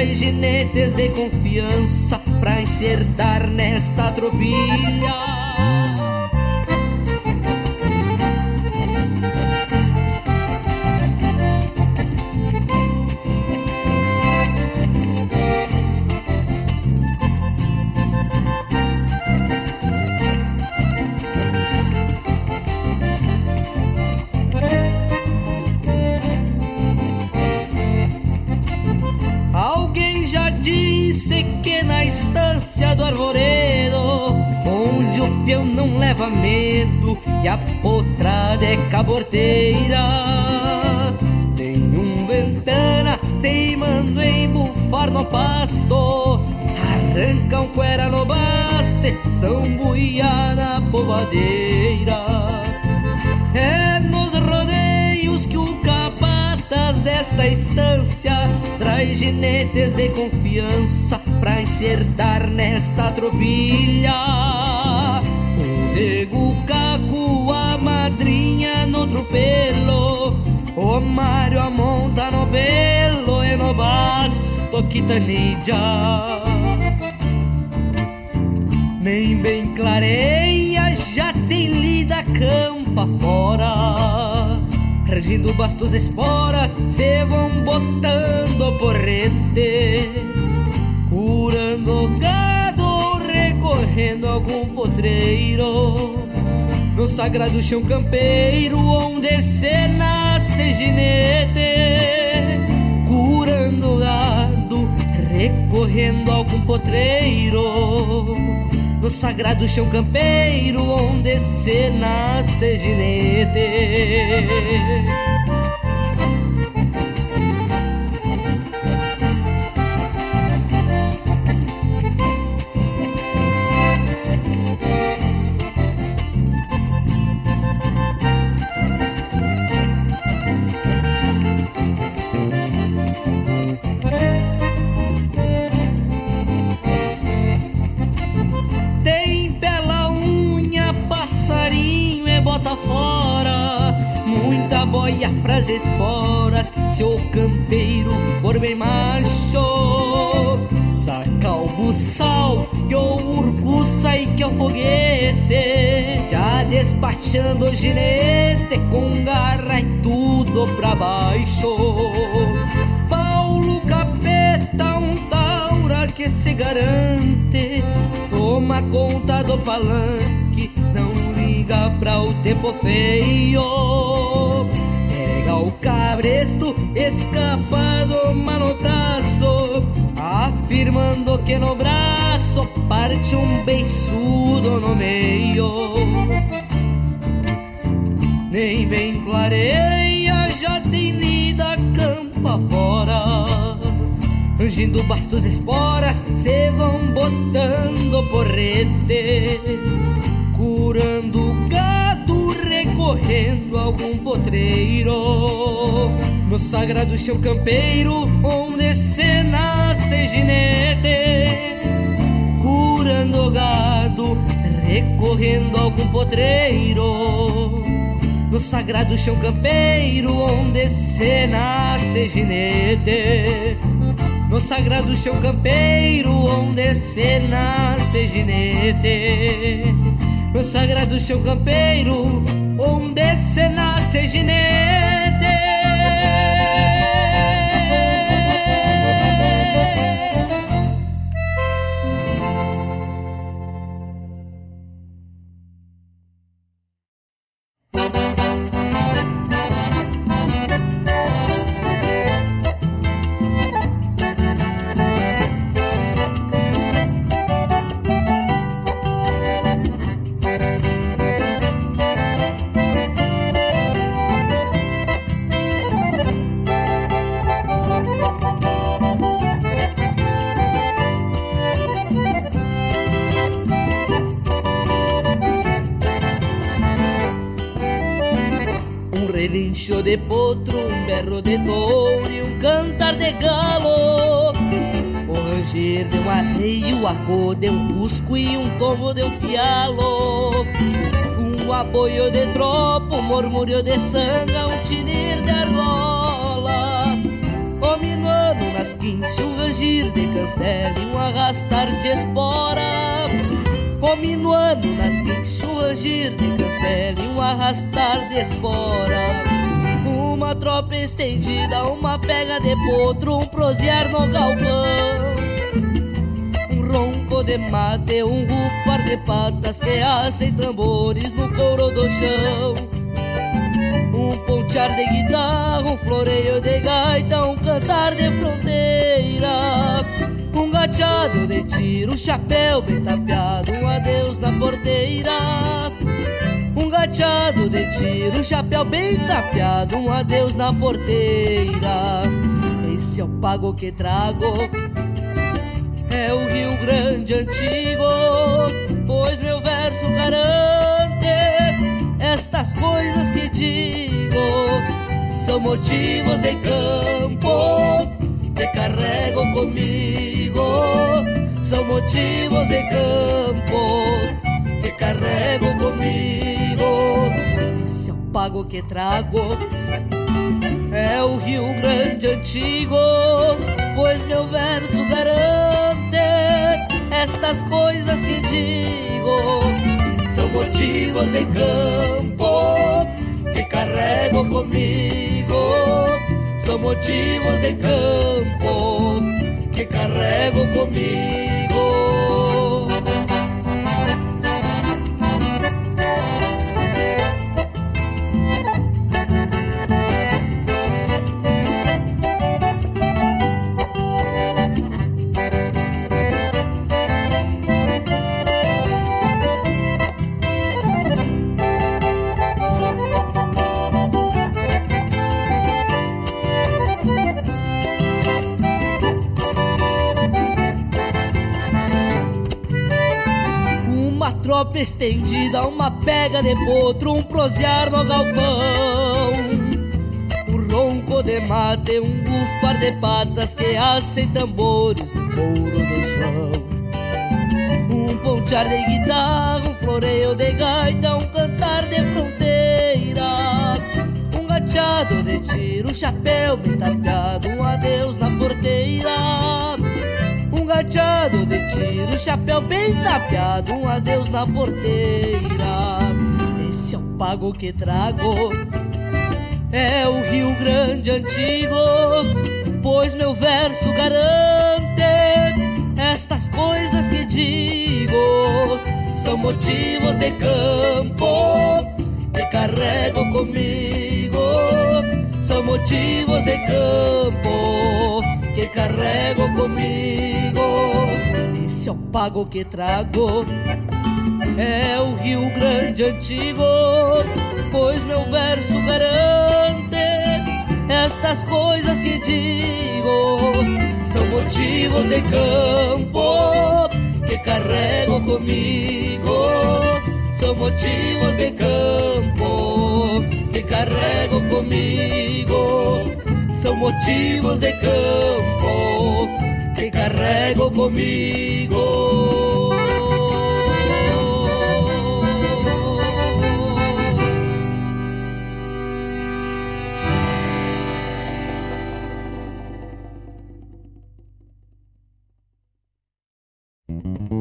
traz jinetes de confiança pra encertar nesta tropilha. Medo e a potrada é caborteira. Tem um ventana teimando em bufar no pasto, arranca um cuera no baste, são buia na povadeira. É nos rodeios que o capataz desta estância traz jinetes de confiança pra encertar nesta tropilha. Nego caco a madrinha no pelo O Mário a monta no pelo E no basto quitanilla Nem bem clareia Já tem lida campa fora. Regindo bastos esporas Se vão botando porrete Curando gado correndo algum potreiro No sagrado chão campeiro Onde se nasce ginete Curando gado Recorrendo algum potreiro No sagrado chão campeiro Onde se nasce ginete baixo Paulo Capeta, um taura que se garante Toma conta do palanque, não liga pra o tempo feio. O cabresto escapado manotaço Afirmando que no braço parte um beiçudo no meio. Nem bem clareia, Angindo bastos esporas, se vão botando porretes Curando correndo algum potreiro. No sagrado chão campeiro Onde se nasce ginete Curando gado Recorrendo algum potreiro. No sagrado chão campeiro Onde se nasce ginete no sagrado chão campeiro onde se nasce ginete No sagrado chão campeiro onde se nasce ginete. Relincho de potro, um berro de touro e um cantar de galo. O ranger de um arreio, a cor de um cusco e um tombo de um pialo. Um apoio de tropa, um murmúrio de sanga, um tinir de argola. O minuano nas quinchas, o cancele um arrastar de espora. Come no ano nas quinchurras de cancele um arrastar de espora. Uma tropa estendida, uma pega de potro, um prosear no galpão. Um ronco de mate, um rufar de patas que assem tambores no couro do chão. Um pontear de guitarra, um floreio de gaita, um cantar de fronteira. Um gachado de tiro, um chapéu bem tapeado, um adeus na porteira. Um gachado de tiro, chapéu bem tapeado, um adeus na porteira. Esse é o pago que trago, é o Rio Grande antigo, pois meu verso garante estas coisas que digo. São motivos de campo que carrego comigo. São motivos de campo que carrego comigo. Pago que trago. É o Rio Grande antigo, pois meu verso garante estas coisas que digo. São motivos de campo que carrego comigo. São motivos de campo que carrego comigo. Tropa estendida, uma pega de potro, um prosear no galpão. Um ronco de mate, um bufar de patas que assem tambores no couro do chão. Um pontear de guitarra, um floreio de gaita, um cantar de fronteira. Um gachado de tiro, um chapéu bem tapeado, um adeus na porteira gachado de tiro, chapéu bem tapeado, um adeus na porteira. Esse é o pago que trago, é o Rio Grande antigo, pois meu verso garante estas coisas que digo. São motivos de campo que carrego comigo, são motivos de campo que carrego comigo. É o pago que trago, é o Rio Grande antigo, pois meu verso garante estas coisas que digo. São motivos de campo que carrego comigo. São motivos de campo que carrego comigo são motivos de campo que carrego comigo.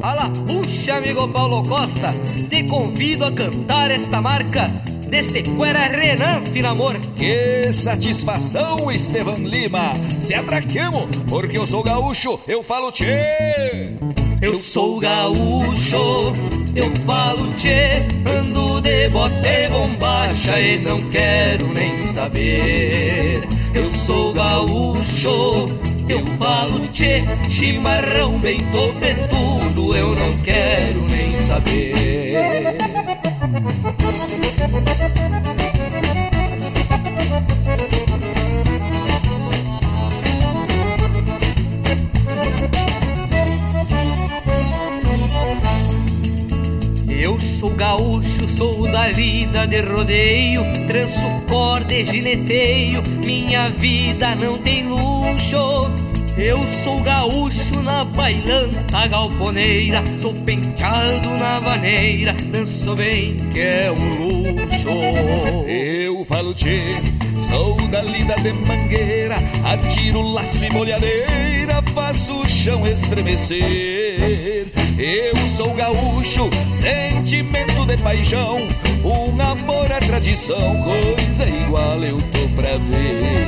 Ala, puxa, amigo Paulo Costa, te convido a cantar esta marca deste Cuera Renan Finamor. Que satisfação, Estevan Lima. Se atraquemos, porque eu sou gaúcho, eu falo tchê. Eu sou gaúcho, eu falo tchê. Ando de bote bombacha e não quero nem saber. Eu sou gaúcho, eu falo tchê. Chimarrão bem topetudo, eu não quero nem saber. Eu sou gaúcho, sou da lida de rodeio, tranço corda e gineteio, minha vida não tem luxo. Eu sou gaúcho na bailanta galponeira, sou penteado na vaneira, danço bem que é um luxo. Eu falo tchê, sou da lida de mangueira, atiro laço e molhadeira, faço o chão estremecer. Eu sou gaúcho, sentimento de paixão, um amor à tradição, coisa igual eu tô pra ver.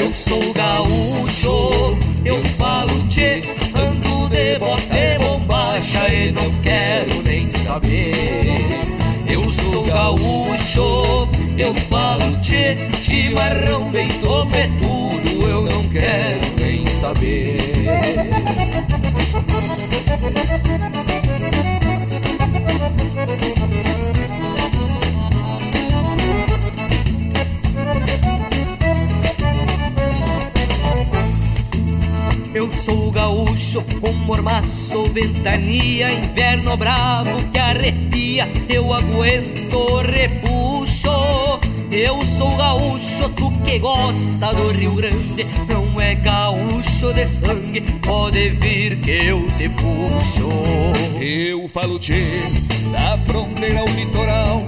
Eu sou gaúcho, eu falo tchê, ando de bote bombacha e não quero nem saber. Eu sou gaúcho, eu falo tchê, chimarrão bem topetudo, eu não quero nem saber. Sou gaúcho com mormaço, ventania, inverno bravo que arrepia, eu aguento repuxo. Eu sou gaúcho, tu que gosta do Rio Grande, não é gaúcho de sangue, pode vir que eu te puxo. Eu falo tchê, da fronteira ao litoral,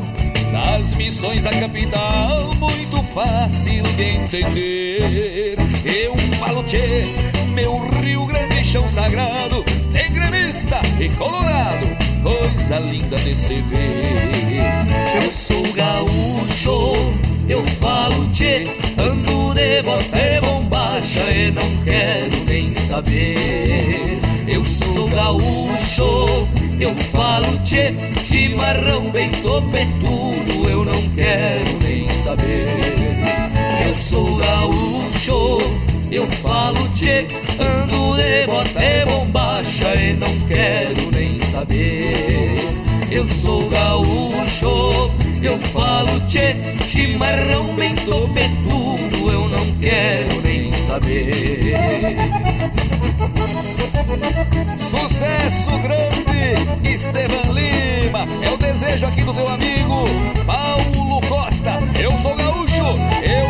das missões da capital, muito fácil de entender. Eu falo tchê, meu Rio Grande chão sagrado, tem gremista e colorado, coisa linda de se ver. Eu sou gaúcho, eu falo tchê, ando de bota e bombacha e não quero nem saber. Eu sou gaúcho, eu falo tchê, chimarrão bem topetudo, eu não quero nem saber. Sou gaúcho, eu falo tchê, ando de bota e bombacha e não quero nem saber. Eu sou gaúcho, eu falo tchê, chimarrão bem topetudo, eu não quero nem saber. Sucesso grande, Estevan Lima. É o desejo aqui do teu amigo Paulo Costa. Eu sou gaúcho, eu.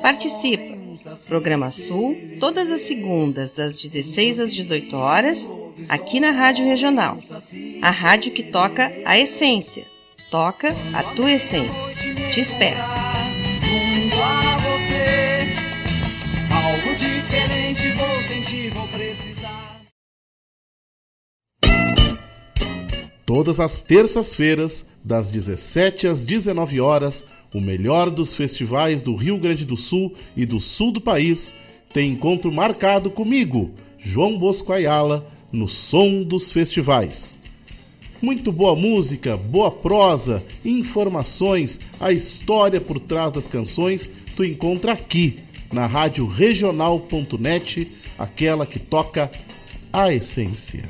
Participa! Programa Sul, todas as segundas, das 16 às 18 horas, aqui na Rádio Regional. A rádio que toca a essência. Toca a tua essência. Te espero. Todas as terças-feiras, das 17 às 19 horas, o melhor dos festivais do Rio Grande do Sul e do sul do país tem encontro marcado comigo, João Bosco Ayala, no Som dos Festivais. Muito boa música, boa prosa, informações, a história por trás das canções tu encontra aqui na rádio regional.net, aquela que toca a essência.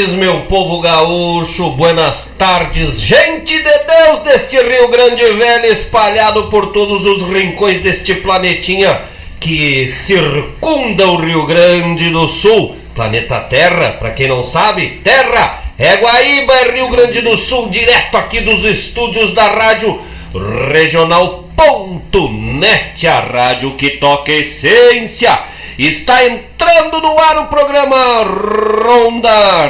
Tardes, meu povo gaúcho, buenas tardes, gente de Deus deste Rio Grande Velho, espalhado por todos os rincões deste planetinha que circunda o Rio Grande do Sul. Planeta Terra, para quem não sabe, Terra é Guaíba, é Rio Grande do Sul, direto aqui dos estúdios da rádio regional.net, a rádio que toca essência. Está entrando no ar o programa Ronda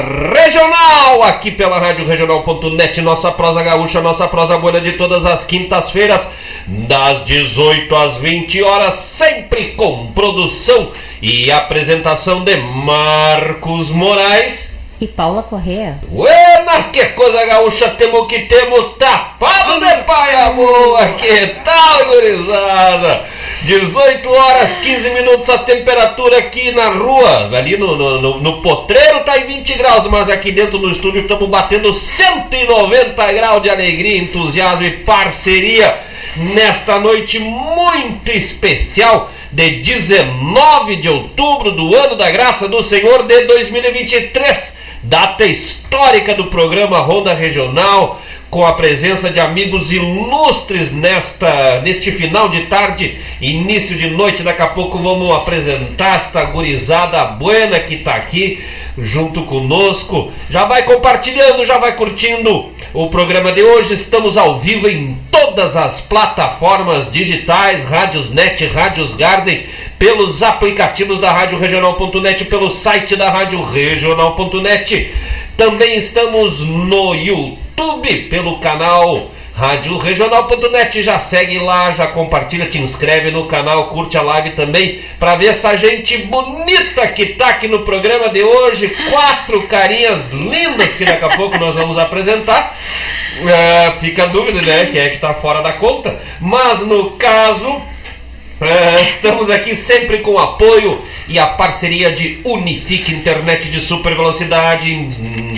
Regional, aqui pela Rádio Regional.net, nossa prosa gaúcha, nossa prosa boa de todas as quintas-feiras, das 18 às 20 horas, sempre com produção e apresentação de Marcos Moraes e Paula Correa. Buenas, que coisa gaúcha, temos que temos tapado de paia boa, que tal, gurizada? 18 horas 15 minutos a temperatura aqui na rua, ali no, no, no, potreiro tá em 20 graus, mas aqui dentro do estúdio estamos batendo 190 graus de alegria, entusiasmo e parceria. Nesta noite muito especial de 19 de outubro do ano da graça do Senhor de 2023 data histórica do programa Ronda Regional, com a presença de amigos ilustres nesta neste final de tarde, início de noite. Daqui a pouco vamos apresentar esta gurizada buena que está aqui junto conosco. Já vai compartilhando, já vai curtindo o programa de hoje. Estamos ao vivo em todas as plataformas digitais, Rádios Net, Rádios Garden, pelos aplicativos da Rádio Regional.net, pelo site da Rádio Regional.net. Também estamos no YouTube, pelo canal Rádio Regional.net. Já segue lá, já compartilha, te inscreve no canal, curte a live também, para ver essa gente bonita que tá aqui no programa de hoje. Quatro carinhas lindas que daqui a pouco nós vamos apresentar. É, fica a dúvida, né? Quem é que tá fora da conta. Mas no caso, é, estamos aqui sempre com apoio e a parceria de Unifique Internet de super velocidade,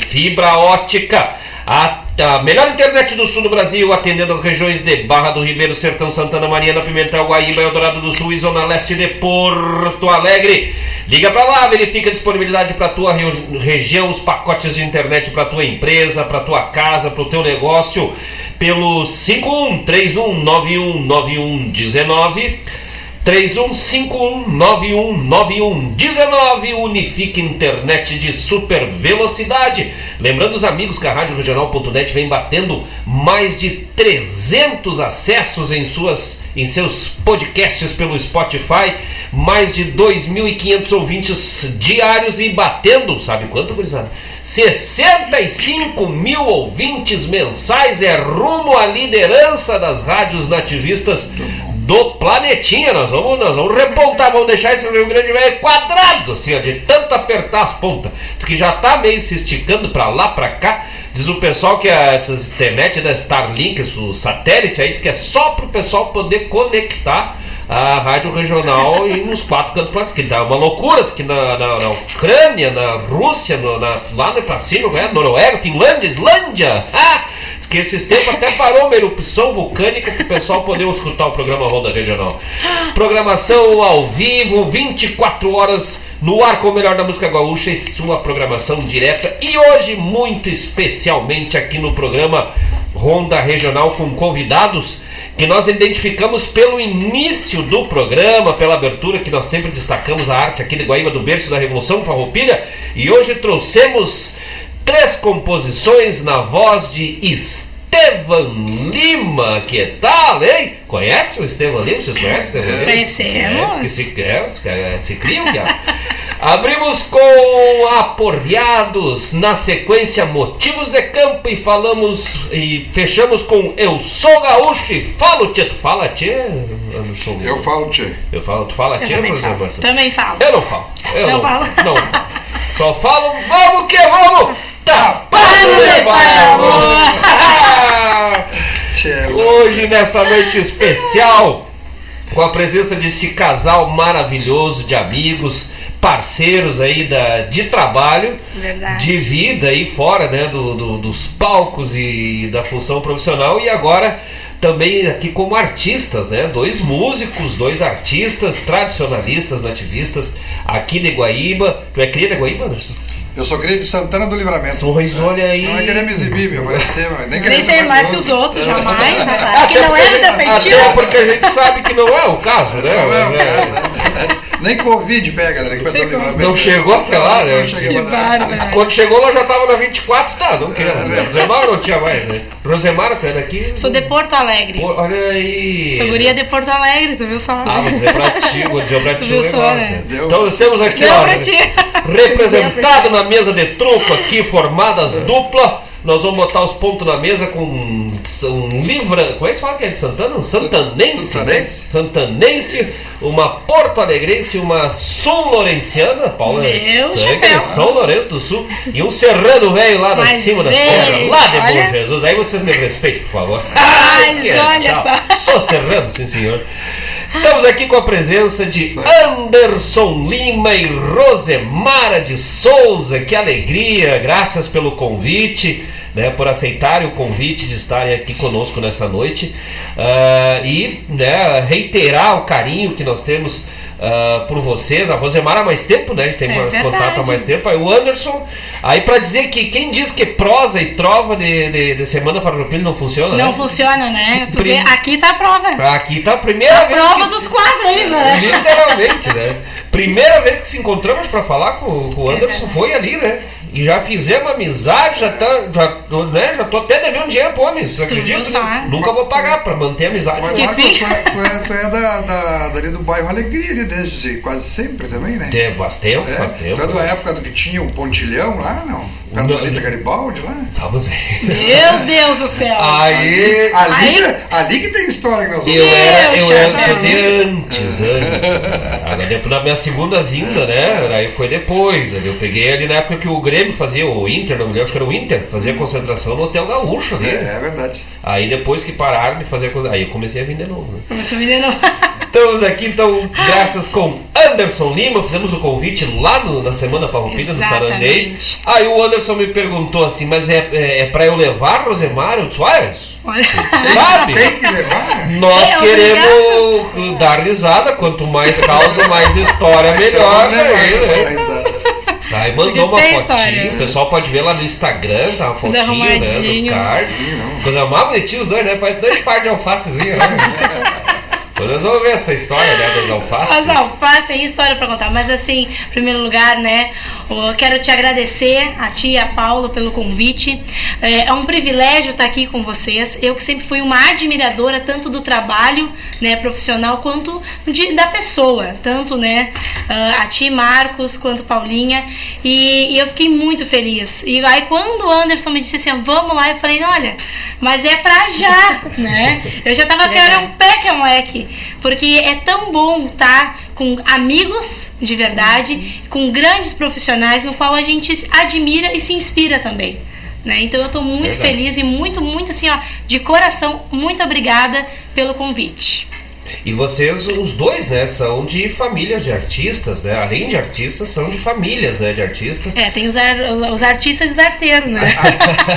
fibra ótica, a, a, melhor internet do sul do Brasil, atendendo as regiões de Barra do Ribeiro, Sertão, Santana Mariana, Pimentel, Guaíba, Eldorado do Sul e Zona Leste de Porto Alegre. Liga para lá, verifica a disponibilidade para tua região, os pacotes de internet para tua empresa, para tua casa, para o teu negócio, pelo 5131919119 3151919119 Unifique Internet de super velocidade. Lembrando os amigos que a Rádio Regional.net vem batendo mais de 300 acessos em suas em seus podcasts pelo Spotify, mais de 2.500 ouvintes diários e batendo, sabe quanto, gurizada? 65 mil ouvintes mensais é rumo à liderança das rádios nativistas do planetinha. Nós vamos, nós vamos repontar, vamos deixar esse Rio Grande Velho quadrado, assim, ó, de tanto apertar as pontas. Diz que já tá meio se esticando para lá, para cá. Diz o pessoal que essas internet da Starlink, o satélite aí, diz que é só para o pessoal poder conectar a rádio regional e nos quatro cantos que dá uma loucura, diz que na, na, na Ucrânia, na Rússia, no, na, lá para cima, é, Noruega, Finlândia, Islândia. Ah! Que esses tempos até parou uma erupção vulcânica para o pessoal poder escutar o programa Ronda Regional. Programação ao vivo, 24 horas no ar com o melhor da música gaúcha e sua programação direta. E hoje, muito especialmente aqui no programa Ronda Regional com convidados que nós identificamos pelo início do programa, pela abertura que nós sempre destacamos a arte aqui de Guaíba do berço da Revolução Farroupilha e hoje trouxemos três composições na voz de Estevan Lima. Que tal, hein? Conhece o Estevan Lima? Vocês conhecem o Estevan Lima? Conhecemos. Que se, é, se criam. Abrimos com Aporreados, na sequência Motivos de Campo e falamos e fechamos com Eu Sou Gaúcho e falo tchê. Tu fala tchê? Eu, eu falo tchê. Eu falo, tu fala tchê, por exemplo? Também falo. Eu não falo. Eu não, não falo. Não falo. Só falo, vamos que vamos! Tapado de Hoje, nessa noite especial, com a presença deste casal maravilhoso de amigos, parceiros aí da, de trabalho, Verdade. de vida aí fora né, do, do, dos palcos e da função profissional e agora também aqui como artistas, né? Dois músicos, dois artistas tradicionalistas, nativistas aqui de Guaíba. Tu é cria de Guaíba, Anderson? Eu sou cria de Santana do Livramento. Pois olha aí. Não é querer me exibir, me aparecer, mas nem querer Nem ser mais que os outros, jamais, né? cara? Que Até não porque é gente- defeitivo. Até porque a gente sabe que não é o caso, né? Não é o é- caso, é. Nem Covid pega, né? Que. Não chegou até lá, né? Quando chegou, nós já tava na 24, tá, não É, quero. né? Rosemar não tinha mais, né? Rosemar tá aqui. Sou de Porto Alegre. Pô, Olha aí. Sou guria de Porto Alegre, tu viu só? Ah, vou dizer pra ti, vou dizer pra ti viu só, né? Então nós temos aqui, Deu ó, pra ti. representado na mesa de truco aqui, formadas dupla. Nós vamos botar os pontos na mesa com um, um livra. Como é que se fala que é de Santana? Um santanense, né? Santanense. Santanense, uma porto alegrense, uma sul lourenciana, Paula é Meu sangue de São Lourenço do Sul, e um serrano velho lá na Mas cima da serra, lá de olha. Bom Jesus. Aí vocês me respeitem, por favor. Mas Esquece, olha tá? só. Sou serrano, sim senhor. Estamos aqui com a presença de Anderson Lima e Rosemara de Souza. Que alegria, graças pelo convite, né, por aceitarem o convite de estarem aqui conosco nessa noite. Ah, e né, reiterar o carinho que nós temos ah, por vocês. A Rosemara há mais tempo, né? A gente tem É mais verdade. contato há mais tempo. Aí o Anderson, aí para dizer que quem diz que prosa e trova de, de, de Semana Farroupilha não funciona, Não né? funciona, né? Tu vê, Prim- aqui tá a prova. Aqui tá a primeira A vez prova que dos se- quatro ainda, né? Literalmente, né? Primeira vez que se encontramos pra falar com, com o É Anderson foi ali, né? E já fizemos amizade, já, tá, já, tô, né? já tô até devendo dinheiro pro homem, você acredita? é? Nunca vou pagar pra manter a amizade. Mas tu é, tu é, tu é da, da, dali do bairro Alegria, ali desde quase sempre também, né? É, faz tempo, É, faz tempo. Tu é da época do que tinha o pontilhão lá, não? Não. Garibaldi lá? Estamos aí. Meu Deus do céu. Aí. Ali, Aí- que- ali que tem história que nós vamos Eu era, eu era chapéu. de antes, antes. Aí depois da minha segunda vinda, né? Aí foi depois. ali Eu peguei ali na época que o Grêmio fazia, o Inter, não me lembro, acho que era o Inter, fazia concentração no Hotel Gaúcho ali. É, é verdade. Aí depois que pararam de fazer coisa. Aí eu comecei a vir de novo. Né? Começou a me denunciar. Estamos aqui então, graças com Anderson Lima, fizemos o convite lá no- na Semana Farroupilha do Sarandei. Exatamente. Aí o Anderson me perguntou assim, mas é, é, é pra eu levar Rosemar? Eu disse, olha, sabe? Tem que levar. Nós É, queremos dar risada, quanto mais causa, mais história, melhor. Vamos né? Aí, coisa. Aí mandou uma tem fotinha, história. o pessoal pode ver lá no Instagram, tá? Uma fotinho, né? Do card. Coisa mais bonitinha os dois, né? Parece dois par de alfacezinhos, né? Vamos ver essa história, né? Das alfaces. As alfaces tem história pra contar, mas assim, em primeiro lugar, né, eu quero te agradecer a ti e a Paula pelo convite. É, é um privilégio estar aqui com vocês. Eu que sempre fui uma admiradora tanto do trabalho, né, profissional quanto de- da pessoa, tanto, né, ah, a ti Marcos quanto Paulinha, e, e eu fiquei muito feliz. E aí quando o Anderson me disse assim, vamos lá, eu falei, olha, mas é pra já, né? Eu já tava querendo um pé que é moleque, porque é tão bom estar com amigos de verdade, com grandes profissionais no qual a gente admira e se inspira também. Né? Então eu tô muito Verdade. feliz e muito, muito assim, ó, de coração, muito obrigada pelo convite. E vocês, os dois, né, são de famílias de artistas, né? Além de artistas, são de famílias, né, de artista. É, tem os, ar- os artistas e os arteiros, né?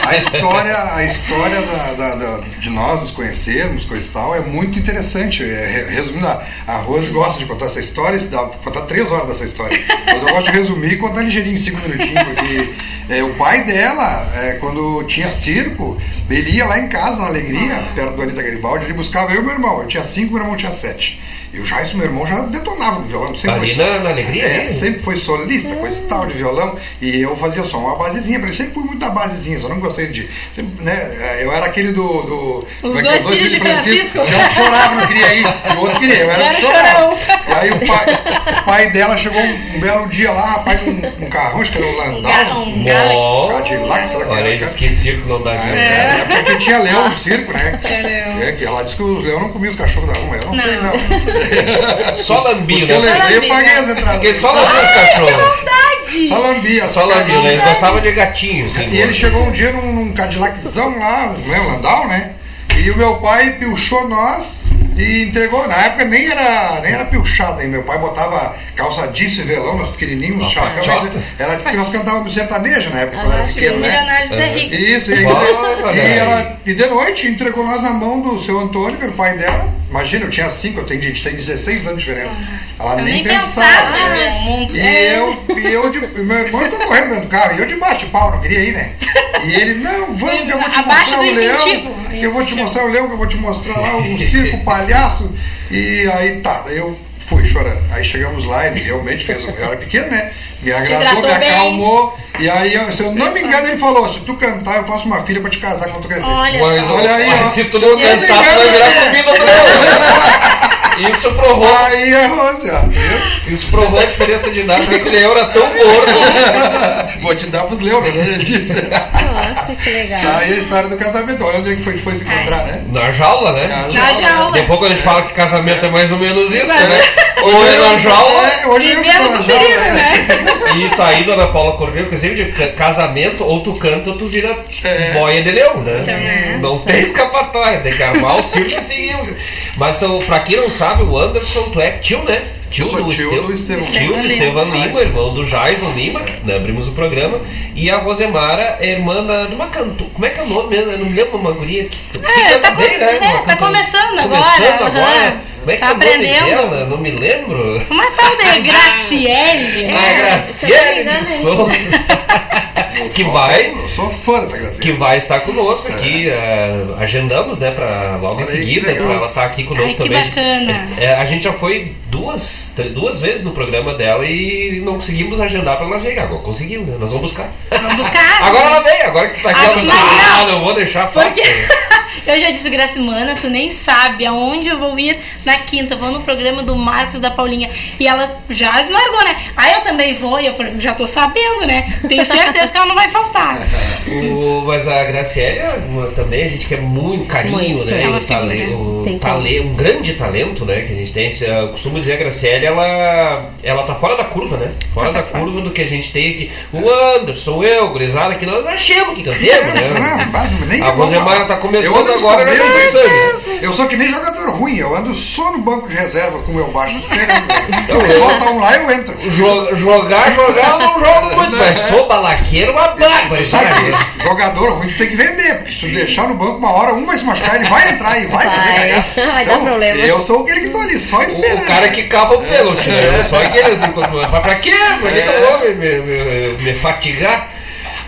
A história, a história da, da- da- de nós nos conhecermos, coisa e tal, é muito interessante. É, re- resumindo, a, a Rose gosta de contar essa história, dá pra contar três horas dessa história. Mas eu gosto de resumir e contar ligeirinho, em cinco minutinhos, porque é, o pai dela, é, quando tinha circo, ele ia lá em casa, na Alegria, perto do Anitta Garibaldi, ele buscava eu e meu irmão. Eu tinha cinco, meu irmão tinha sete. E o Jairson, meu irmão, já detonava no violão. Sempre Ali foi- na- na Alegria, É, né? sempre foi solista, coisa e tal, de violão, e eu fazia só uma basezinha pra ele. Sempre fui muito da basezinha, só não gostei de. sempre, né, eu era aquele do. do como é é? dois filhos de Francisco. Tinha um que chorava, não queria ir, e o outro queria, eu era o o chorava. chorão. E aí o pai, o pai dela chegou um, um belo dia lá, rapaz, um, um carrão, acho que era o Landau. Um Cadillac, sei lá que Olha era, circo não dá É, é, é porque tinha leão no circo, né? É, que ela disse que os leões não comiam os cachorros da rua, eu não, sei Não. Só Os lambinho, que eu né? levei, eu Lambinho, paguei as né? entradas. Diz que só lambia os cachorros. Verdade! Só lambia, Só lambia, né? Eles gostavam de gatinho, assim. E ele chegou um dia num, num Cadillaczão lá, né, o Landau, né? E o meu pai pilchou nós e entregou. Na época nem era, nem era pilchado aí. Meu pai botava calça jeans e velão, nós pequenininhos, chapéu. Era porque nós cantávamos sertanejo na época, quando era pequeno, né? José Rico. Isso, e, Nossa, e, ela, e de noite entregou nós na mão do seu Antônio, que era o pai dela, imagina, eu tinha 5, eu tenho, a gente tem 16 anos de diferença. Ela Eu nem, nem pensava. pensava, né? mundo- E é. eu, e eu de, e meu irmão tô correndo dentro do carro, e eu debaixo de pau, não queria ir, né? E ele, não, vamos que eu vou te Abaixo mostrar o leão, que eu vou te mostrar o leão, que eu vou te mostrar lá o circo, o palhaço. E aí tá, daí eu fui chorando. Aí chegamos lá, ele realmente fez, eu era pequeno, né? Me agradou, me bem. acalmou. E aí, se eu não me engano, ele falou: se tu cantar, eu faço uma filha pra te casar quando tu crescer. Olha Mas, só. Olha aí, mas ó. se tu não cantar, tu vai virar é. comida do leão. Isso provou, Aí a Rose, ó. isso provou a diferença de idade, porque o leão era tão gordo. Vou te dar pros leões, né? Ele disse. Nossa, que legal. Tá aí a história do casamento. Olha onde é que foi, foi se encontrar, né? Na jaula, né? Na jaula. Depois quando a gente fala que casamento é mais ou menos isso, Mas- né? Ou é na jaula. É, hoje eu na jaula, né? E tá aí, dona Paula Cordeiro, que sempre ca- casamento, ou tu canta ou tu vira É. boia de leão, né? Então, né? Não tem escapatória, tem que armar o circo e seguir. Mas são, pra quem não sabe, o Anderson, tu é tio, né? Tio do tio Estevão. do Estevão. Tio do Estevão Estevam Lima. Irmão do Jason Lima, né, abrimos o programa. E a Rosemara é irmã da, de uma cantora. Como é que é o nome mesmo? Eu não lembro uma guria que, que É, canta tá com- bem, né? é, tá cantora- começando agora, Começando agora. Como é que Tá é o nome aprendendo. dela? Não me lembro. Uma tal de Graciele. A né? Graciele engano, de é Souza. que vai. Eu sou fã dessa gracinha. Que vai estar conosco aqui. eh, agendamos, né, pra logo em Olha que seguida, pra ela estar aqui conosco Ai, que também. bacana. É, a gente já foi duas, tr- duas vezes no programa dela e não conseguimos agendar pra ela chegar. Agora conseguimos, né? Nós vamos buscar. Vamos buscar. Agora ela vem, agora que tu tá aqui, Ah, ela mas ah, não. não vou deixar Porque fácil. Eu já disse, Gracimana, tu nem sabe aonde eu vou ir na quinta. Vou no programa do Marcos da Paulinha. E ela já largou, né? Aí eu também vou e eu já tô sabendo, né? Tenho certeza que ela não vai faltar. O- mas a Graciele é também a gente quer muito carinho, Muito, né? é uma o tale- figura. o Tem tale- um grande talento, né? Que a gente tem. Eu costumo dizer a Graciele, ela, ela tá fora da curva, né? Fora da curva do que a gente tem aqui. O Anderson, eu, gurizada, que nós achamos que cantemos, né? Nem A Rosemara falar. tá Eu começando agora, tem sangue. Eu sou que nem jogador ruim, eu ando só no banco de reserva com o meu baixo esperando. Eu- Eu Bota um lá eu entro. Jo- jogar, jogar, eu não jogo muito, mas sou balaqueiro, uma barba. Tu sabe que jogador ruim tu tem que vender, porque se tu deixar no banco uma hora, um vai se machucar, ele vai entrar e vai, fazer Vai. Então, dar problema. Eu sou aquele que tô ali, só O, esperando. o cara que cava o pênalti, né? Só aquele assim, mas pra quê? Pra que, que eu vou me, me- me- me fatigar?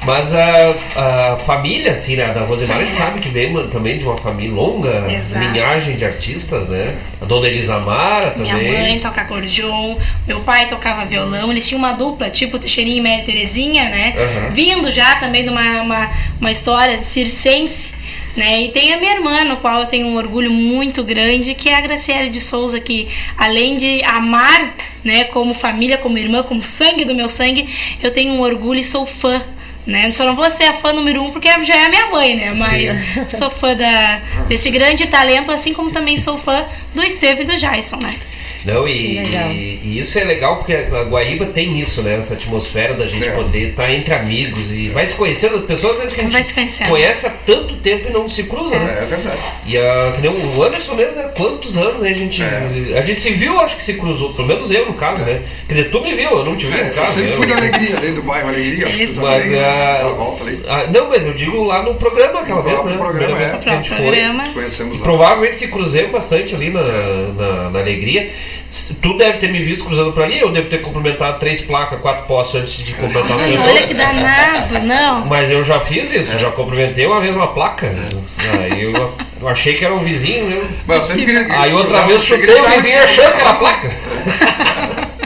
Mas a, a família, assim, né, da Rosemary, a gente sabe que vem também de uma família longa, Exato. linhagem de artistas, né? A dona Elisamara também. Minha mãe toca acordeon, meu pai tocava violão, eles tinham uma dupla, tipo Teixeirinha e Mary Terezinha, né? Aham. Vindo já também de uma, uma, uma história circense, né? E tem a minha irmã, no qual eu tenho um orgulho muito grande, que é a Graciele de Souza, que além de amar, né, como família, como irmã, como sangue do meu sangue, eu tenho um orgulho e sou fã. Né? Só não vou ser a fã número um porque já é a minha mãe, né? Mas sou fã da, desse grande talento, assim como também sou fã do Esteve e do Jason, né? Não, e, e- e isso é legal porque a Guaíba tem isso, né? Essa atmosfera da gente É. poder estar entre amigos e vai se conhecendo, pessoas que a gente Vai se conhecendo. conhece há tanto tempo e não se cruza, né? É verdade. E a, que nem o Anderson mesmo, né? Quantos anos né, a gente. É. A gente se viu, acho que se cruzou, pelo menos eu no caso, né? Quer dizer, tu me viu, eu não te vi É, no eu caso. sempre né? fui da alegria, ali do bairro Alegria. acho que tu Mas também, a, dá a volta ali. a- Não, mas eu digo lá no programa aquela No vez, né? programa, Primeira é. vez que a gente foi. programa. Nos conhecemos E lá. provavelmente se cruzei bastante ali na, na, na alegria. Tu deve ter me visto cruzando por ali, eu devo ter cumprimentado três placas, quatro postos antes de cumprimentar Ai, pessoas. olha que danado, não. Mas eu já fiz isso, já cumprimentei uma vez uma placa. Aí eu, eu achei que era um vizinho, né? Mas eu sempre queria Aí outra vez chutei o vizinho achando que era placa.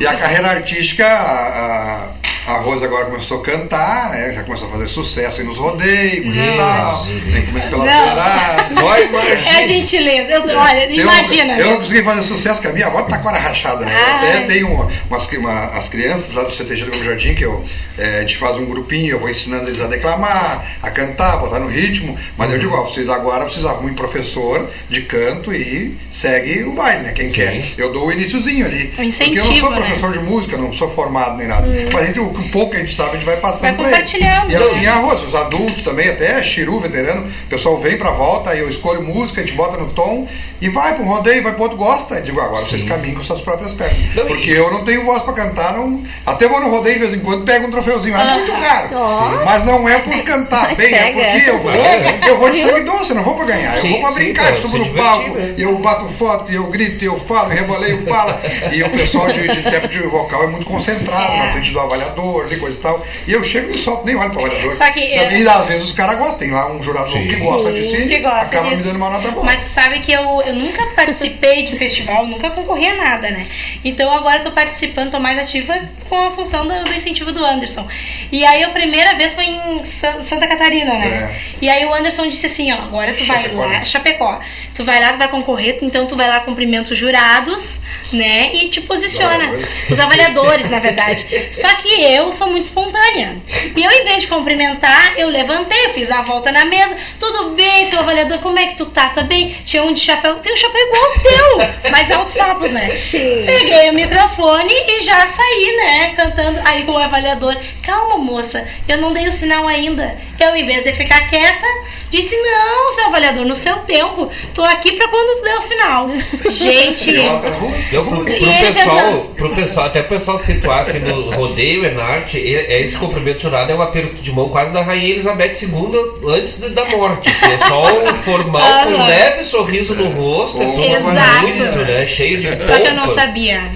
E a carreira artística, a, a- a Rosa agora começou a cantar, né? Já começou a fazer sucesso aí nos rodeios e tal. Vem comendo pelas beiradas. Só É imagina. gentileza. Eu, olha, eu- imagina. Eu, não consegui fazer sucesso com a minha avó tá com a rachada, né? Eu Ai. até tenho uma- umas, uma- as crianças lá do CTG do Campo Jardim, que eu, é, a gente faz um grupinho, eu vou ensinando eles a declamar, a cantar, botar no ritmo. Mas eu digo, ó, vocês agora vocês arrumam um professor de canto e segue o baile, né? Quem Sim. quer. Eu dou o iniciozinho ali. O porque eu não incentivo, sou né? professor de música, não sou formado nem nada. Mas a gente, o, o pouco que a gente sabe, a gente vai passando Vai eles. compartilhando, E assim né? é a os adultos também, até Chiru, veterano, o pessoal vem pra volta, aí eu escolho música, a gente bota no tom e vai pro rodeio, vai pro outro, gosta. Eu digo, agora vocês caminham com suas próprias pernas. Não, e- Porque eu não tenho voz pra cantar, não. Até vou no rodeio de vez em quando, pego um troféuzinho, mas é muito raro. Ó. Mas não é por cantar Mas bem, é pega. porque eu vou, É. eu vou de sangue doce, eu não vou pra ganhar. Sim, eu vou pra sim, brincar, pra eu subo no palco, e eu bato foto, e eu grito, e eu falo, e reboleio bala. e o pessoal de, de tempo de vocal é muito concentrado É. na frente do avaliador, e coisa e tal. E eu chego e me solto, nem olho pro avaliador. Só que, é- E às vezes os caras gostam, tem lá um jurado Sim. que gosta de si, acaba disso. me dando uma nota boa. Mas sabe que eu, eu nunca participei de festival, nunca concorri a nada, né? Então agora tô participando, tô mais ativa com a função do, do incentivo do Anderson. E aí a primeira vez foi em Sa- Santa Catarina, né? E aí o Anderson disse assim, ó, agora tu vai Chapecó, lá, né? Chapecó, tu vai lá, tu vai concorrer, então tu vai lá cumprimenta os jurados, né? E te posiciona. Os avaliadores, na verdade. Só que eu sou muito espontânea. E eu, em vez de cumprimentar, eu levantei, fiz a volta na mesa. Tudo bem, seu avaliador, como é que tu tá? Tá bem? Tinha um de chapéu. Tem um chapéu igual ao teu, mas altos papos, né? Sim. Peguei o microfone e já saí, né? Cantando. Aí com o avaliador, calma, moça, eu não dei o sinal ainda. Eu, em vez de ficar quieta, disse: Não, seu avaliador, no seu tempo. Tô aqui pra quando tu der o sinal. Gente. E outras ruas, Eu, pro, pro E pessoal, pro pessoal, até o pessoal situar assim, no rodeio Enarte, e- é esse cumprimento jurado é um aperto de mão quase da Rainha Elizabeth II antes de- da morte. assim, é só um formal com um leve sorriso no rosto, é tudo Exato. né? Cheio de Só que eu não sabia.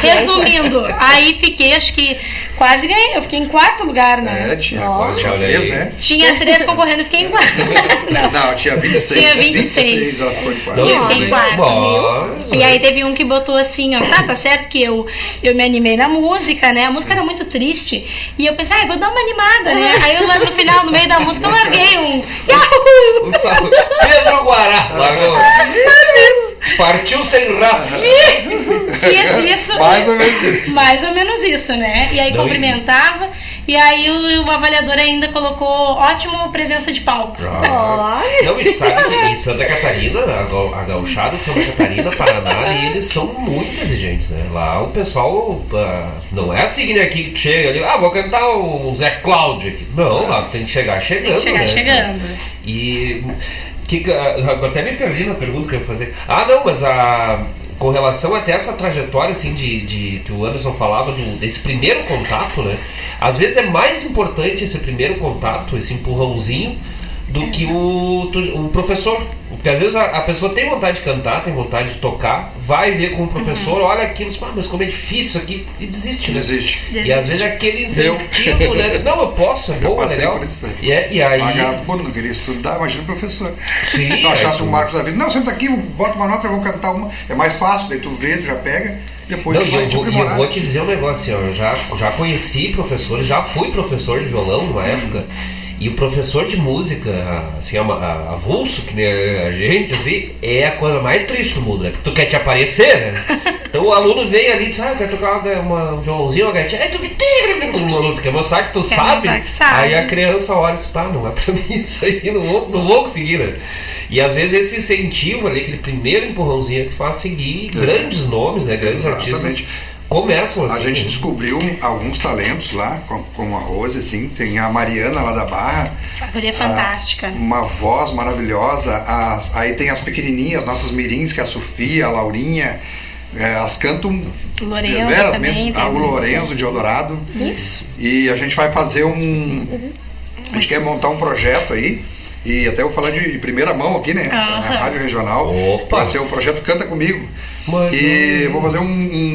Resumindo, aí fiquei, acho que quase ganhei. Eu fiquei em quarto lugar, né? É, tinha, Ó. tinha três, né? Tinha três concorrendo, eu fiquei em quarto. Não. Não, tinha 26. Tinha 26. ela ficou em quarto. E eu fiquei em quarto. E aí teve um que botou assim, ó, tá, tá certo que eu, eu me animei na música, né? A música era muito triste. E eu pensei, ah, eu vou dar uma animada, né? Aí eu lá no final, no meio da música, eu larguei um Yahoo! O sal- Pedro Guará largou. Partiu sem rastro. Fiz isso. Mais ou menos isso. Mais ou menos isso, né? E aí Não, cumprimentava. E aí o, o avaliador ainda colocou ótimo presença de palco. Olha. Não, e sabe que em Santa Catarina, a, a gauchada de Santa Catarina, Paraná, ali, eles são muito exigentes, né? Lá o pessoal ah, não é assim que nem aqui que chega ali, ah, vou cantar o Zé Cláudio aqui. Não, lá tem que chegar chegando, Tem que chegar né? chegando. E que, até me perdi na pergunta que eu ia fazer. Ah, não, mas a com relação até essa trajetória assim de, de que o Anderson falava do- desse primeiro contato, né? Às vezes é mais importante esse primeiro contato, esse empurrãozinho, do que o, o professor. Porque às vezes a, a pessoa tem vontade de cantar, tem vontade de tocar, vai ver com o professor, olha aquilo, ah, mas como é difícil aqui, e desiste. Né? Desiste. E às vezes é aquele incentivo, né? Diz, Não, eu posso, é bom, é legal. E, é- e aí. Vagabundo, não queria estudar, imagina o professor. Sim, Não é, achasse tu- um Marcos da vida. Não, senta aqui, bota uma nota, eu vou cantar uma. É mais fácil, daí tu vê, tu já pega, depois Não, tu vai eu, vou, e eu vou te dizer um negócio, assim, ó, eu já, já conheci professores, já fui professor de violão numa época, e o professor de música, assim, avulso, que nem a gente, assim, é a coisa mais triste do mundo, né? Porque tu quer te aparecer, né? Então o aluno vem ali e diz, ah, eu quero tocar uma, um violãozinho, uma gatinha, aí tu vem, tu quer mostrar que tu Quer sabe, que sabe. aí a criança olha e diz, pá, não é pra mim isso aí, não vou, não vou conseguir, né? E às vezes esse incentivo ali, aquele primeiro empurrãozinho que faz seguir grandes nomes, né? Grandes Exatamente. artistas começam assim. A gente né? descobriu alguns talentos lá, com, com a Rose, assim. Tem a Mariana lá da Barra. Guria fantástica. Uma voz maravilhosa. As- aí tem as pequenininhas, nossas mirins, que é a Sofia, a Laurinha. é, elas cantam. Lorenzo também, Ah, o. Lourenço de Eldorado. Isso. E a gente vai fazer um. A gente quer montar um projeto aí. E até eu vou falar de primeira mão aqui, né? Aham. Na Rádio Regional. Opa. Vai ser o projeto Canta Comigo. Mas, e hum. vou fazer um,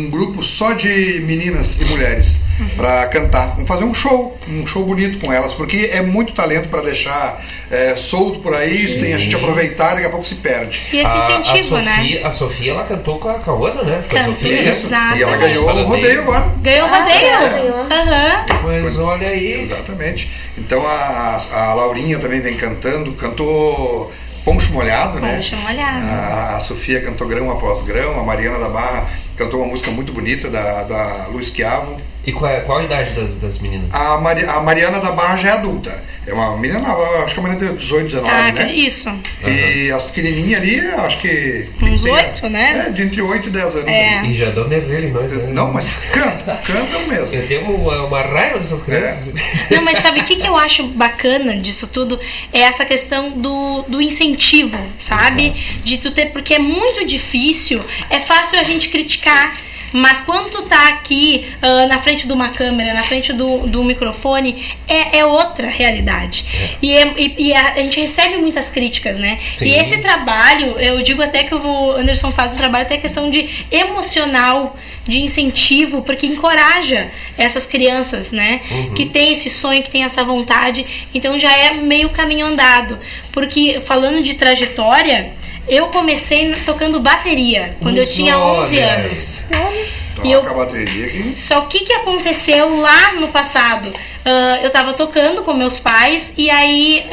um grupo só de meninas e mulheres pra cantar. Vamos fazer um show, um show bonito com elas, porque é muito talento pra deixar é, solto por aí, sem a gente aproveitar, daqui a pouco se perde. E esse a, incentivo, a né? Sofia, A Sofia, ela cantou com a Cauana, né? Foi a Cantou, Sofia, né? exato. E ela ganhou o rodeio agora. Ganhou o Ah, rodeio? ganhou. Aham. Pois olha aí. Exatamente. Então a, a Laurinha também vem cantando, cantou Poncho Molhado, né? Poncho Molhado. A, a Sofia cantou grão após grão, a Mariana da Barra cantou uma música muito bonita da, da Luiz Chiavo. E qual, é, qual a idade das, das meninas? A, Mari, a Mariana da Barra já é adulta. É uma menina nova, acho que a Mariana tem 18, 19, Ah, né? isso. E as pequenininhas ali, acho que. Uns tem- oito, né? É, de entre 8 e 10 anos. É. E já dão nervelho em nós, né? Não, mas cantam, cantam mesmo. Eu tenho uma, uma raiva dessas crianças. Não, mas sabe o que, que eu acho bacana disso tudo? É essa questão do, do incentivo, sabe? De tu ter, porque é muito difícil, é fácil a gente criticar. Mas quando tu tá aqui ah, na frente de uma câmera, na frente do, do microfone, é, é outra realidade. E, é- e- e a, gente recebe muitas críticas, né? Sim. E esse trabalho, eu digo até que o Anderson faz um trabalho até questão de emocional, de incentivo, porque encoraja essas crianças, né? Que tem esse sonho, que tem essa vontade. Então já é meio caminho andado. Porque falando de trajetória, eu comecei tocando bateria quando eu tinha 11 Olha. anos. Toca E eu- a bateria aqui. Só o que, que aconteceu lá no passado? Ah, eu tava tocando com meus pais e aí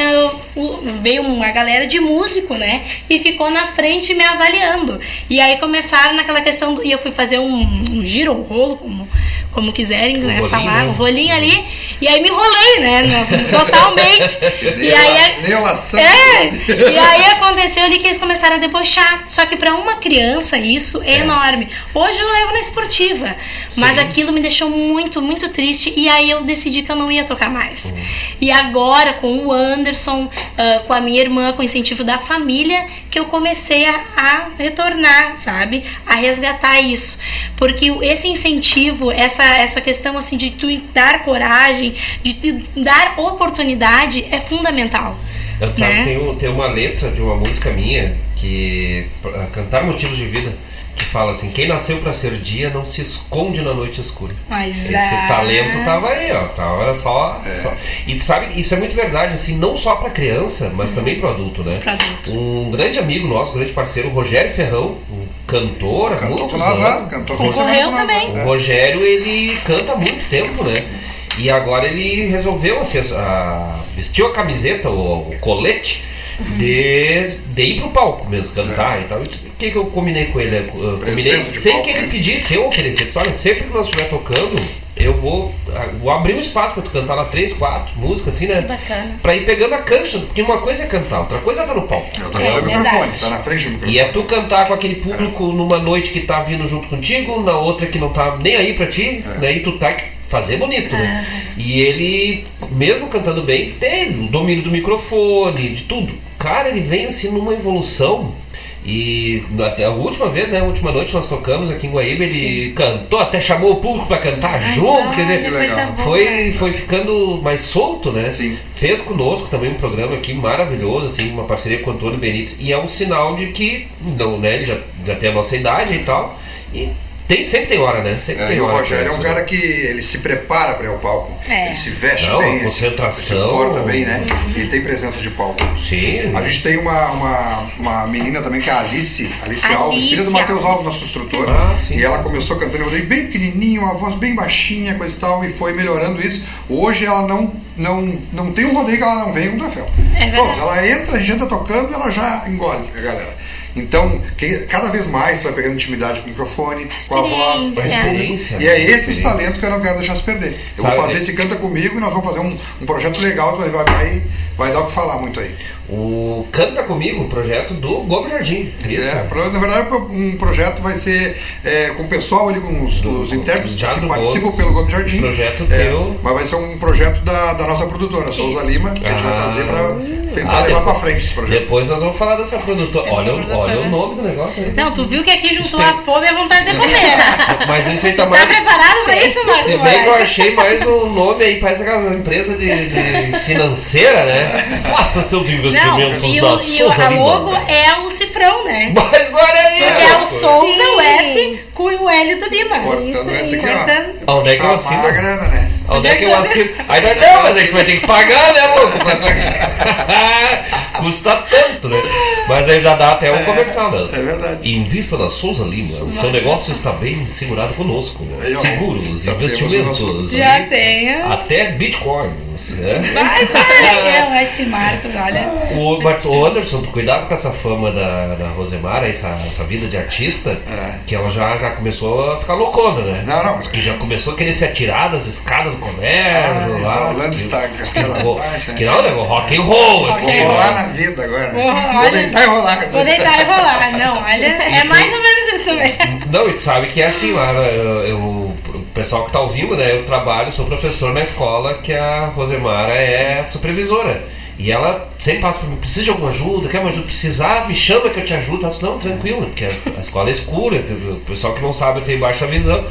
o- veio uma galera de músico, né? E ficou na frente me avaliando. E aí começaram naquela questão do, e eu fui fazer um, um giro, um rolo, como, como quiserem né, rolinho, falar, né? um rolinho ali. E aí me enrolei, né? Totalmente. e aí Neolação. é, e aí aconteceu ali que eles começaram a debochar. Só que pra uma criança isso é, enorme. Hoje eu levo na esportiva, mas aquilo me deixou muito, muito triste e aí eu decidi que eu não ia tocar mais. Uhum. E agora com o Anderson, ah, com a minha irmã, com o incentivo da família, que eu comecei a, a retornar, sabe? A resgatar isso. Porque esse incentivo, essa, essa questão assim de tu dar coragem, de tu dar oportunidade é fundamental. Eu, sabe, Né? tem, um- tem uma letra de uma música minha que cantar motivos de vida que fala assim: quem nasceu pra ser dia não se esconde na noite escura. Mas Esse ah, talento tava aí, ó. Tava só, só- E tu sabe, isso é muito verdade, assim, não só pra criança, mas também pro adulto, né? Pro adulto. Um grande amigo nosso, um grande parceiro, o Rogério Ferrão, um cantor há Cantou muitos com nós lá, anos. cantou Concorreu com também. O É. Rogério, ele canta há muito tempo, né? E agora ele resolveu, assim, a- vestiu a camiseta, o, o colete, de, de ir pro palco mesmo, cantar e tal. E o que, que eu combinei com ele? Eu combinei sem palco, que ele né? pedisse, eu ofereci. Olha, sempre que nós estiver tocando, eu vou, ah, vou abrir um espaço pra tu cantar lá três, quatro músicas, assim, né? Bacana. Pra ir pegando a cancha, porque uma coisa é cantar, outra coisa é estar no palco. Eu tô É no microfone, tá na frente do microfone. E é tu cantar com aquele público numa noite que tá vindo junto contigo, na outra que não tá nem aí pra ti, É. né? E tu tá fazer bonito, né? E ele, mesmo cantando bem, tem o domínio do microfone, de tudo. Cara, ele vem assim numa evolução. E até a última vez, né? A última noite nós tocamos aqui em Guaíba, ele cantou, até chamou o público pra cantar junto, quer dizer, Que legal. foi, foi ficando mais solto, né? Sim. Fez conosco também um programa aqui maravilhoso, assim, uma parceria com o Antônio Benítez. E é um sinal de que, não, né, ele já, já tem a nossa idade e tal. E tem, sempre tem hora, né? Sempre É, tem e o hora. Rogério é um cara né? que ele se prepara para ir ao palco. É. Ele se veste Não, bem, a ele se- concentração. ele se porta bem, né? Ele tem presença de palco. Sim. A gente tem uma, uma, uma menina também que é a Alice, Alice, Alice Alves, filha do Matheus Alves. Nosso instrutor. Ah, sim. E ela começou cantando em rodeio bem pequenininha, uma voz bem baixinha, coisa e tal, e foi melhorando isso. Hoje ela não, não, não tem um rodeio que ela não venha com troféu. É verdade. Todos, ela entra, a gente entra tocando, ela já engole a galera. Então, que- cada vez mais você vai pegando intimidade com o microfone, com a voz, com o Experiência. público. E é né? esse Experiência. talento que eu não quero deixar se perder. Eu Sabe, vou fazer é- esse Canta Comigo e nós vamos fazer um, um projeto legal, vai, vai, vai, vai dar o que falar muito aí. O Canta Comigo, um projeto do Gomes Jardim. Isso. É, na verdade, um projeto vai ser é, com o pessoal ali, com os, Do- os intérpretes que participam Gomes. pelo Gomes Jardim. Projeto É, teu. Mas vai ser um projeto da, da nossa produtora, Souza. Lima, que a gente vai Ah. fazer para tentar Ah, levar para frente esse projeto. Depois nós vamos falar dessa produtora. Olha, produtora. olha o nome do negócio. aí. Não, tu viu que aqui juntou tem- a fome e a vontade de comer. né? Mas isso aí tá Tá mais. preparado pra isso, Marcos Se bem que eu achei mais um nome aí, parece aquelas empresas de, de financeira, né? Faça seus Não, e, da o, e a logo é o cifrão, né? Mas olha aí! Que é o. Souza, o. S com o L do Lima. Cortando isso aí, cortando. Onde é que eu assino? grana, né? Onde é que eu é que assino? Aí nós, não, mas a gente vai ter que pagar, né, louco? Custa tanto, né? Mas aí já dá até um comercial, né? É verdade. Invista na Souza Lima. Seu negócio está bem segurado conosco. Ó. Seguros, Já o investimentos. nosso- Já e tem. Até Bitcoin. Marcos. Né? Vai, vai, não, esse Marcos, olha. O, Marcos, o Anderson, cuidado com essa fama da, da Rosemara, essa, essa vida de artista, É. que ela já, já começou a ficar loucona, né? Não, não. Diz que já começou a querer se atirar das escadas do colégio. Ah, lá, rolando que- está diz que diz né? que não, né? Rock and roll, assim. Vou né? rolar na vida agora. Vou, Vou olha, deitar e rolar. Vou deitar e rolar. Não, olha, é mais ou menos isso também. Não, e tu sabe que é assim lá, né? eu, eu- o pessoal que tá ouvindo, né? Eu trabalho, sou professor na escola que a Rosemara é supervisora. E ela sempre passa por mim, precisa de alguma ajuda, quer uma ajuda, precisar, me chama que eu te ajudo. Eu disse, não, tranquilo, porque a, escola é escura, o pessoal que não sabe eu tenho baixa visão.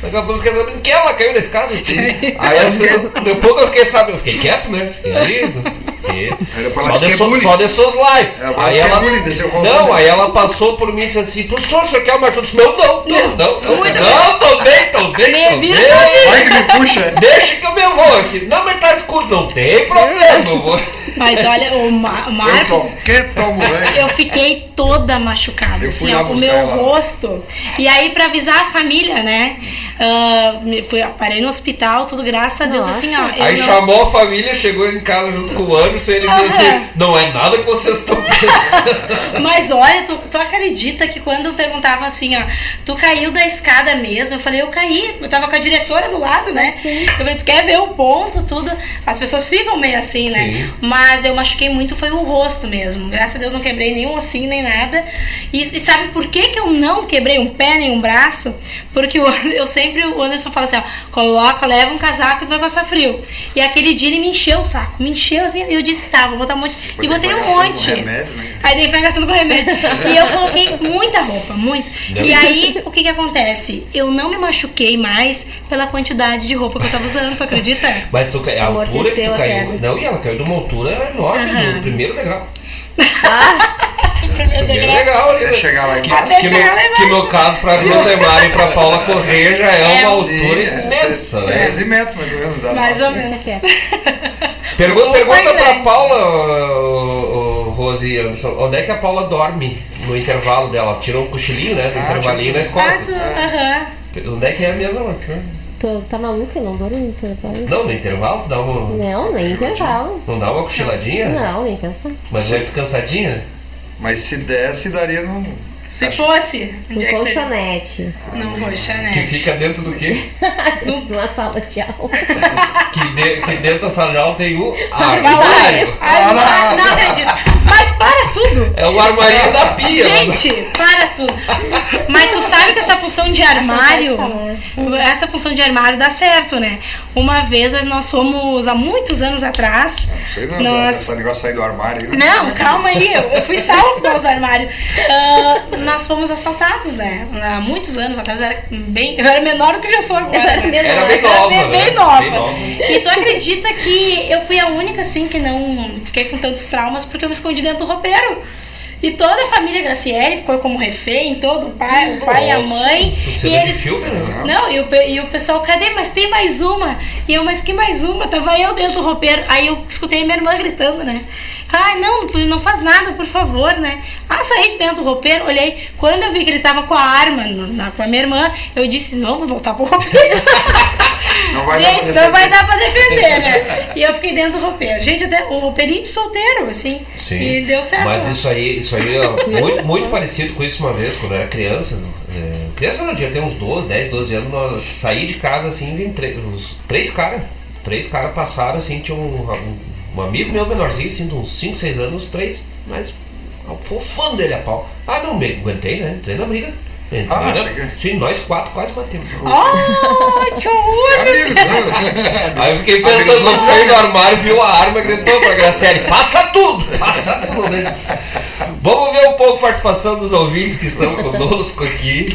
Daqui a pouco eu fiquei sabendo que ela caiu da escada. Aí Aí eu, pouco eu fiquei sabendo, eu fiquei quieto, né? Fiquei ali, fiquei- Aí depois ela só, disse de que é só de seus live. Ela Aí é ela, não, aí ela passou por mim e disse assim, professor, o senhor quer uma ajuda? Eu disse, Não, não, não, não, não, não, tô bem, tô bem, tô vira bem. Vai que me puxa. Deixa que eu me vou aqui. Não, mas tá escuro, não tem problema, eu vou. Mas olha, o, Ma- o Marcos. Eu fiquei toda machucada, Eu fui assim, lá ó, o meu ela. rosto. E aí, pra avisar a família, né? me- fui, parei no hospital, tudo graças a Deus, Nossa. assim, ó. eu Aí não- chamou a família, chegou em casa junto com o Anderson e ele disse assim: Não é nada que vocês estão pensando. Mas olha, tu, tu acredita que quando perguntavam assim, ó, tu caiu da escada mesmo? Eu falei, eu caí. Eu tava com a diretora do lado, né? Sim. Eu falei, tu quer ver o ponto, tudo? As pessoas ficam meio assim, né? Sim. Mas eu machuquei muito, foi o rosto mesmo. Graças a Deus não quebrei nenhum ossinho, nem nada. E, e sabe por que, que eu não quebrei um pé, nem um braço? Porque o, eu sempre, o Anderson fala assim, ó, coloca, leva um casaco e tu vai passar frio. E aquele dia ele me encheu o saco, me encheu assim, e eu disse, tá, vou botar um monte. e Depois botei um monte. remédio, né? Aí daí foi gastando com remédio. e eu coloquei muita roupa, muito. Não. E aí, o que que acontece? Eu não me machuquei mais pela quantidade de roupa que eu tava usando, tu acredita? Mas tu, a altura que tu caiu. Não, e ela caiu de uma altura enorme, Aham. no primeiro degrau. Primeiro Primeiro legal ali. Até chegar lá que, embaixo. Que chegar lá que no caso, pra Rosemar e pra Paula Correia já é, É, uma altura é, imensa, né? 13 metros, mais ou menos. dá Mais ou menos. Pergunta, pergunta pra. Paula, ô, ô, Rose e Anderson, onde é que a Paula dorme no intervalo dela? Tirou um cochilinho, né? Do Ah, intervalinho tipo- na escola. Ah, tu- aham. Onde é que é a mesma? Tu tá maluco? Eu não dormi no intervalo. Não, no intervalo tu dá uma. Não, nem intervalo. Não dá uma cochiladinha? Não, nem pensar. Mas uma descansadinha? Mas se desse, daria num. Se fosse, um Um dia que você... colchonete. Não, poxa, Que né? fica dentro do quê? Dentro de uma sala de aula. Que, de- que dentro da sala de aula tem o armário. Ai, não, acredito. Mas para tudo. É o armarinho da pia. mano. Gente, para tudo. Mas tu sabe que essa função de armário, pode essa função de armário dá certo, né? Uma vez nós fomos, há muitos anos atrás, Não sei não, nós... esse negócio sair do armário aí. Não, calma aí, eu, fui salva por causa do armário. Ah, nós fomos assaltados, né? Há muitos anos atrás, eu era bem. Eu era menor do que eu já sou agora. Eu era né? menor. Era bem Eu era nova, bem, né? bem nova. Bem nova. E tu acredita que eu fui a única, assim, que não fiquei com tantos traumas porque eu me escondi dentro do roupeiro. E toda a família Graciele ficou como refém, todo o pai, o pai e a mãe. cena E de eles. filme, né? Não, e o, e o pessoal, cadê? Mas tem mais uma. E eu, mas que mais uma? Tava eu dentro do roupeiro. Aí eu escutei minha irmã gritando, né? Ai, não, não faz nada, por favor, né? Ah, saí de dentro do roupeiro, olhei. Quando eu vi que ele tava com a arma na, com a minha irmã, eu disse, não, vou voltar pro roupeiro. Não vai dar Gente, não defender. vai dar pra defender, né? E eu fiquei dentro do roupeiro. Gente, até um roupeirinho de solteiro, assim. Sim. E deu certo. Mas isso aí, isso aí é muito, muito parecido com isso uma vez, quando eu era criança. É, criança não devia ter uns 12, 10, 12 anos. Nós, saí de casa assim, vem três, uns três caras. Três caras passaram assim, tinha um, um, um amigo meu menorzinho, assim, de uns 5, 6 anos, os três, mas fofando ele a pau. Ah, não, me aguentei, né? Entrei na briga. Entrei Ah, na-. Sim, nós quatro quase batemos. Ai, que horror! Né? Aí eu fiquei pensando, quando saiu do armário, viu a arma, gritou pra Graciele, passa tudo, passa tudo. né? Vamos ver um pouco a participação dos ouvintes que estão conosco aqui,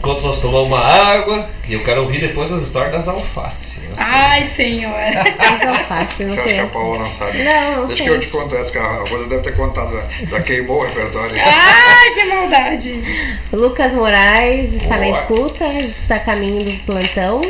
enquanto nós tomamos uma água, e eu quero ouvir depois as histórias das alfaces. Assim. Ai, senhor. Mas eu faço, eu não Você acha que a. Paola não sabe? Não, não Deixa sei. que eu te conto essa, que a Rosa deve ter contado, já- já queimou o repertório. Ai, que maldade. Lucas Moraes está na Boa. escuta, está a caminho do plantão.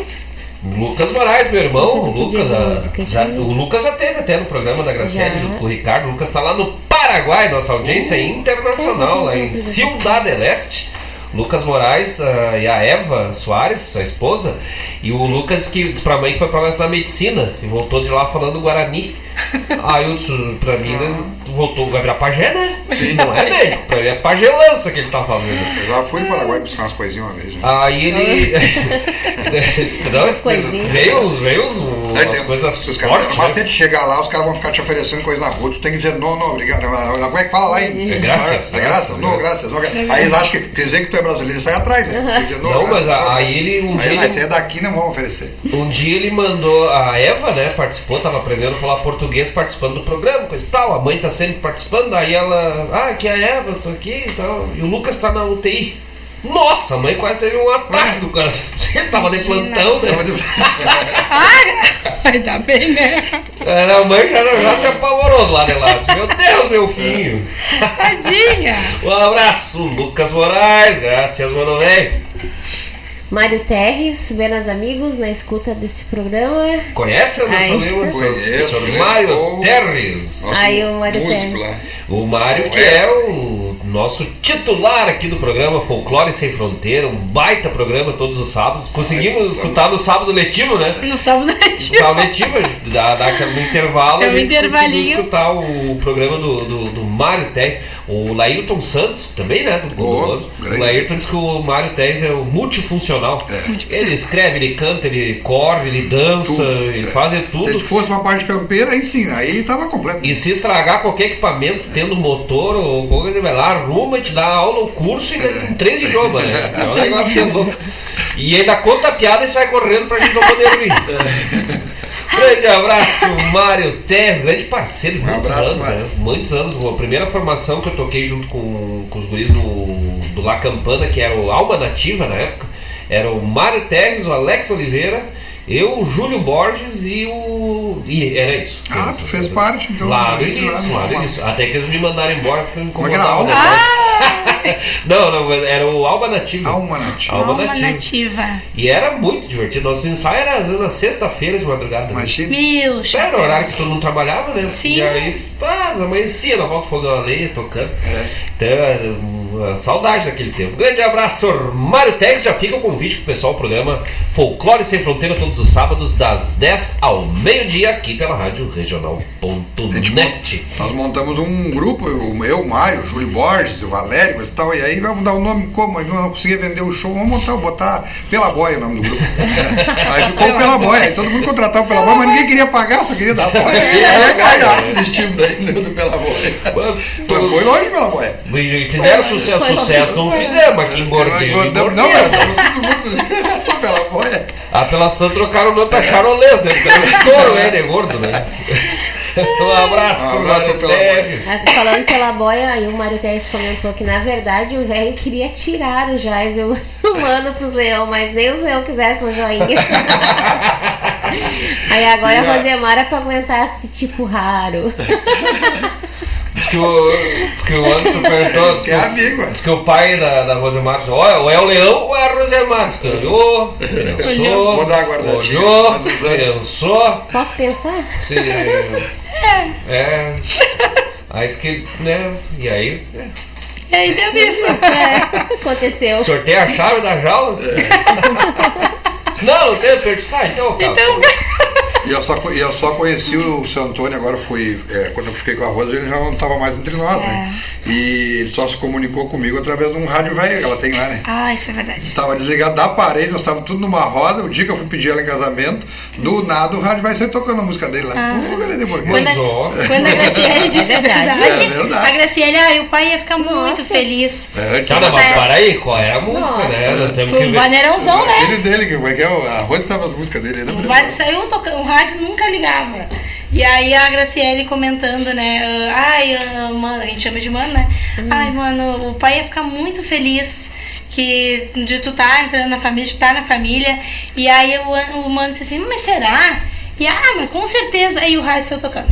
Lucas Moraes, meu irmão, Lucas, de ah, música já- o Lucas já teve até no programa da Graciele, Já. junto com o Ricardo. O Lucas está lá no Paraguai, nossa audiência internacional, lá em Ciudad del Este. Lucas Moraes ah, e a Eva Soares, sua esposa, e o Lucas que disse pra mãe que foi pra estudar medicina e voltou de lá falando Guarani. Aí eu disse pra mim, né, voltou, vai virar pajé, né? Sim. Não é médico, pra mim é pagelança que ele tá fazendo. Eu já fui no Paraguai buscar umas coisinhas uma vez. né? Aí ele. não, esse- Coisinha. veio os, veio os, Aí umas tem- coisas se os caras fortes. mas né? chegar lá, os caras vão ficar te oferecendo coisa na rua, tu tem que dizer não, não, obrigado. Não, não, Como é que fala lá em. É graças, É graças, graças, não, né? graças. Não, aí eles acham que quer dizer que tu é brasileiro e sai atrás, né? Dizer, Não, mas a- não, aí ele- um Aí, dia ele- esse é daqui, não vão oferecer. Um dia ele mandou, a Eva, né, participou, tava aprendendo a falar português participando do programa, coisa e tal. A mãe tá sempre participando, aí ela, ah, aqui é a Eva, eu tô aqui e tal. E o Lucas tá na UTI. Nossa, a mãe quase teve um ataque do coração. Ele tava de plantão, né? Ainda bem, né? Era, A mãe já, já se apavorou do lado de lá. Meu Deus, meu filho. Tadinha. Um abraço, Lucas Moraes. Graças, mano, velho. Mário Terres, buenas amigos, na escuta desse programa. Conhece o nosso Ai. amigo? o senhor- Conheço, né? Mário Terres. Nosso Aí o Mário Terres. lá. O Mário, que é o nosso titular aqui do programa Folclore Sem Fronteira, um baita programa todos os sábados. Conseguimos escutar no sábado letivo, né? No sábado letivo. Escutar o letivo, dá, dá aquele- no intervalo, É um intervalinho. escutar o programa do, do, do Mário Teres. O Laírton Santos, também, né? Do, do Oh, Bando. grande. O Laírton diz que o Mário Teres é o multifuncional. É. Ele escreve, ele canta, ele corre, ele dança, Tudo, ele é. faz de Se tudo. ele fosse uma parte campeira, aí sim, aí tava completo. E se estragar qualquer equipamento, tendo motor ou qualquer coisa, vai lá, arruma, te dá aula, o curso e ganha em três idiomas, né? É um negócio que é louco. E ainda conta a piada e sai correndo pra gente não poder ouvir. Grande abraço, Mário Tess, grande parceiro de Um muitos abraço, anos, Mário. né? Muitos anos. A primeira formação que eu toquei junto com, com os guris do, do La Campana, que era o Alma Nativa na época, era o Mário Teres, o Alex Oliveira, eu, o Júlio Borges e o. E era isso. Ah, tu fez parte, então. Lá lá início, no lá Alma. início. Até que eles me mandaram embora porque me Como é que era? incomodavam Alma? demais. Não, não, mas era o Alma Nativa. Alma nativa. Alma Alma Nativa. nativa. E era muito divertido. Nosso ensaio era às vezes na sexta-feira de madrugada. Imagina. Meu, Era o horário que todo mundo trabalhava, né? Sim. E aí, pá, amanhecia na volta do fogão a lenha, tocando. Então, era uma saudade daquele tempo. Grande abraço, Mário Tex. Já fica o convite pro pessoal, o programa Folclore Sem Fronteira, todos os sábados, das 10 ao meio-dia, aqui pela Rádio Regional.net. Nós montamos um grupo, eu, eu, o Mário, o Júlio Borges, o Valério, e tal, e aí vamos dar o nome como? Gente não conseguia vender o show, vamos montar, botar Pela Boia o nome do grupo. aí ficou Pela Boia, aí todo mundo contratava Pela Boia, mas ninguém queria pagar, só queria dar boia. E aí, aí, aí desistimos daí do Pela Boia. Mas foi longe Pela Boia. E fizeram sucesso, foi sucesso não fizeram, mas que engordeu. Engordamos- Não, era todo mundo só Pela Boia. Ah, pelas tantas trocaram o nome pra charolês, né? Um estouro, né? De gordo, né? Um abraço, Um abraço pela Teres. Ah, Falando pela boia, aí o Mário Teres comentou que na verdade o velho queria tirar o Jais e o mano pros leão, mas nem os leão quisessem um joinha. aí agora a Rosemara pra aguentar esse tipo raro. Diz que o, diz que o Anderson perguntou. Diz Que é amigo, diz que o pai da, da Rosemar disse: Olha, ou é o leão ou é a Rosemar. Diz que olhou, pensou, Vou dar guardadinha, olhou, pensou. Posso pensar? Se, é. Aí diz que, né? E aí, é, E aí deu isso. É, aconteceu. sorteia a chave da jaula. Diz, Não, não tem, perdi. Tá, então, cara. Então, E eu só, e eu só conheci o seu Antônio, agora foi. é, quando eu fiquei com a Rosa, ele já não estava mais entre nós, né? E ele só se comunicou comigo através de um rádio velho que ela tem lá, né? Ah, isso é verdade. Tava desligado da parede, nós estávamos tudo numa roda. O dia que eu fui pedir ela em casamento, do nada o rádio vai sair tocando a música dele lá. Uh, Belém de Borghese. Quando a, quando a Graciele disse É a verdade. É verdade. a Graciele, ah, o pai ia ficar muito Nossa. feliz. É, antes Tá, mas para aí, qual é a música, Nossa. né? Nós temos Foi que um ver. vaneirãozão, né? aquele dele, que como é que é? O- A Rosa estava as músicas dele, né? Saiu tocando, o rádio nunca ligava. E aí a Graciele comentando, né? ah, Ai, mano, a gente chama de mano, né? Ai, mano, o pai ia ficar muito feliz que de tu tá entrando na família, de estar na família. E aí o, o mano disse assim, mas será? E ah, mas com certeza. Aí o rádio saiu tocando.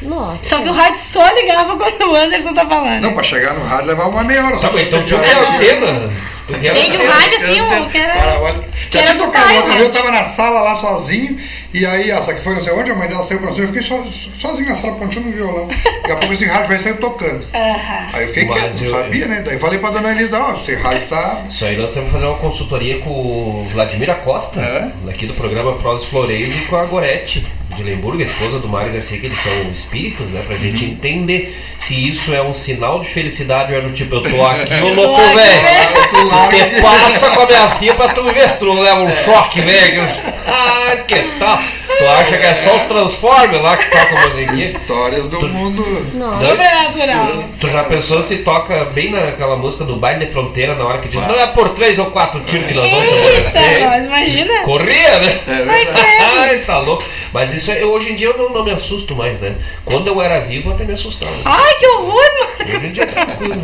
Nossa. Só que o rádio só ligava quando o Anderson tá falando. Não, pra chegar no rádio levava uma meia hora. Tá, então tinha pra- uma antena. Porque Gente, o rádio assim, o que era. Olha. Já tinha do tocado, né? eu tava na sala lá sozinho, e aí, só que foi não sei onde, a mãe dela saiu pra não sei, eu fiquei so, sozinho na sala ponteando um violão. Daqui a pouco esse rádio vai sair tocando. Aham. Aí eu fiquei Mas quieto, não sabia, né? Daí falei pra dona Elisa, ó, esse rádio tá. Isso aí nós temos que fazer uma consultoria com o Vladimir Acosta, É? daqui do programa Prós Flores, e com a Gorete de Lemburgo, a esposa do Mário Garcia, que eles são espíritas, né? Pra Uhum. gente entender se isso é um sinal de felicidade ou é do tipo, eu tô aqui, ô louco, velho. Tu larga Te passa com a minha filha pra tu ver se tu não leva um choque, velho. Ah, isso que tal. Tu acha que é só os Transformers lá que tocam a musiquinha? Histórias do mundo. Nossa. Sobrenatural. Tu já pensou se toca bem naquela música do baile de fronteira na hora que diz, não é por três ou quatro tiros que nós vamos Eita, acontecer. nós, imagina. Corria, né? É Ai, tá louco. Mas isso eu, hoje em dia eu não, não me assusto mais, né? Quando eu era vivo até me assustava. Ai, que horror, mano. Hoje em dia é tranquilo.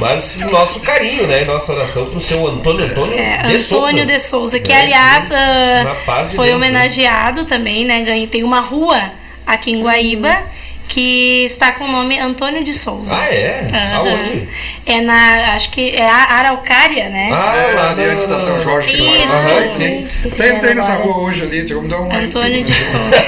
Mas nosso carinho, né? Nossa oração pro seu Antônio Antônio É, de Antônio Souza. de Souza, que É, aliás de foi Deus, né? homenageado também, né? Ganhei, tem uma rua aqui em Guaíba que está com o nome Antônio de Souza. Ah, é? Aham. Aonde? É na, acho que é a Araucária, né? Ah, É, lá ali antes da São Jorge. que Isso. mora sim. Até entrei nessa rua hoje ali, tinha como dar uma. Antônio de Souza.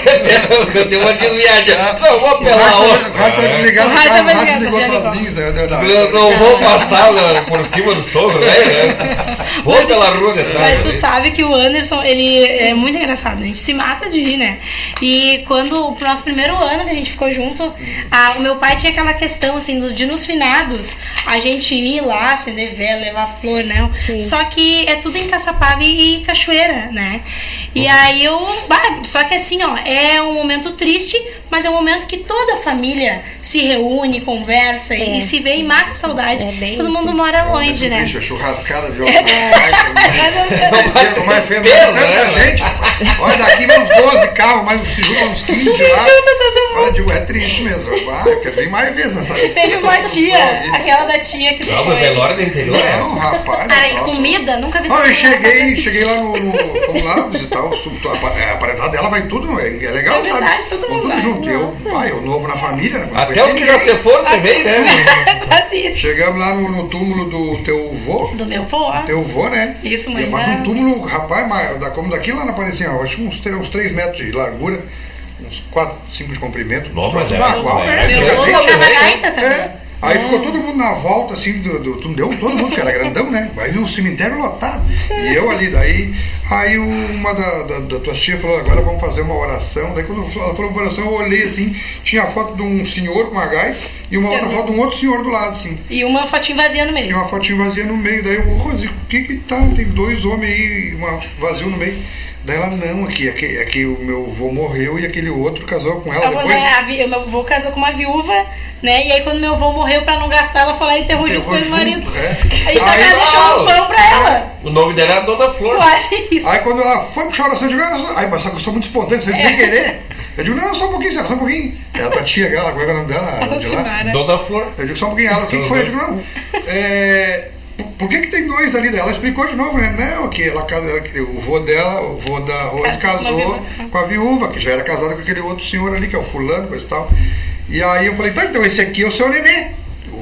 Eu dei uma desviadinha. Não, vou rádio outra. tá- o rádio tá desligado, O rádio tá ligou sozinho, é. Eu não vou passar né, por cima do sogro, né? Vou Mas pela rua detrás. Mas tu ali. sabe que o Anderson, ele é muito engraçado, a gente se mata de rir, né? E quando, pro nosso primeiro ano que a gente ficou junto, a- o meu pai tinha aquela questão, assim, dos, de nos finados, a gente ir lá, acender vela, levar flor, né? Sim. Só que é tudo em Caçapava e, e Cachoeira, né? E aí eu. bah, só que assim, ó, é um momento triste, mas é um momento que toda a família se reúne, conversa e- É. e se vê e mata a saudade. É bem Todo isso. mundo mora longe, né? Bicho, a churrascada, viu? Uma mais feio, né? gente. Olha, daqui vem uns 12 carros, mas se juntam uns 15 lá. Olha, digo, é triste mesmo. Ah, eu quero vir mais vezes nessa Teve uma tia, aquela da tia que tu Não, foi. velório do interior é Não, rapaz. Cara, e comida? Nunca vi Não, eu cheguei, cheguei lá no, no- Fomos lá visitar o sub- a, é, a paredada dela, vai tudo, é, é legal, É verdade, sabe? mundo tudo junto. Eu, pai, eu novo na família, né? Até que já se foram, você vem, né? Quase isso. Chegamos lá no, no túmulo do teu vô. Do meu vô. Teu vô, né? Isso, mãe, Mas né? um túmulo, rapaz, mas da, como daqui lá na Parecinha, acho que uns, uns 3 metros de largura, uns 4, 5 de comprimento. Nossa, mas é- bagual, é- né? Meu vô tocava né? gaita também. É. Aí ficou todo mundo na volta, assim, do, do, deu todo mundo, que era grandão, né? Aí o cemitério lotado. E eu ali, daí, aí uma da, da, da tua tia falou, agora vamos fazer uma oração. Daí quando ela falou uma oração, eu olhei assim, tinha a foto de um senhor com uma gaita e uma outra foto de um outro senhor do lado, assim. E uma fotinha vazia no E meio. uma fotinha vazia no meio. Daí eu, Rose, o que que tá? Tem dois homens aí, uma vazio no meio. Daí ela, não, aqui, aqui, aqui o meu avô morreu e aquele outro casou com ela A, depois. né, a, vi- o meu avô casou com uma viúva, né? E aí quando meu avô morreu pra não gastar, ela e enterrou junto com o marido. é. Aí só Aí- ela deixou um pão pra ela. O nome dela é a Dona Flor. Quase isso. Aí quando ela foi puxar a oração, eu digo, ah, mas só que eu sou muito espontâneo, saiu É. sem querer. Eu digo, não, só um pouquinho, só um pouquinho. É a tua tia, aquela, como é é o nome dela? Dona Flor. Eu digo, só um pouquinho. Ela, o que, que foi? Eu digo, não. É, por- que, que tem dois ali? Ela explicou de novo, né? Não, que ela, o vô dela, o vô da Rose Casou com a viúva, que já era casada com aquele outro senhor ali, que é o fulano, coisa e tal. E aí eu falei, tá, então esse aqui é o seu nenê.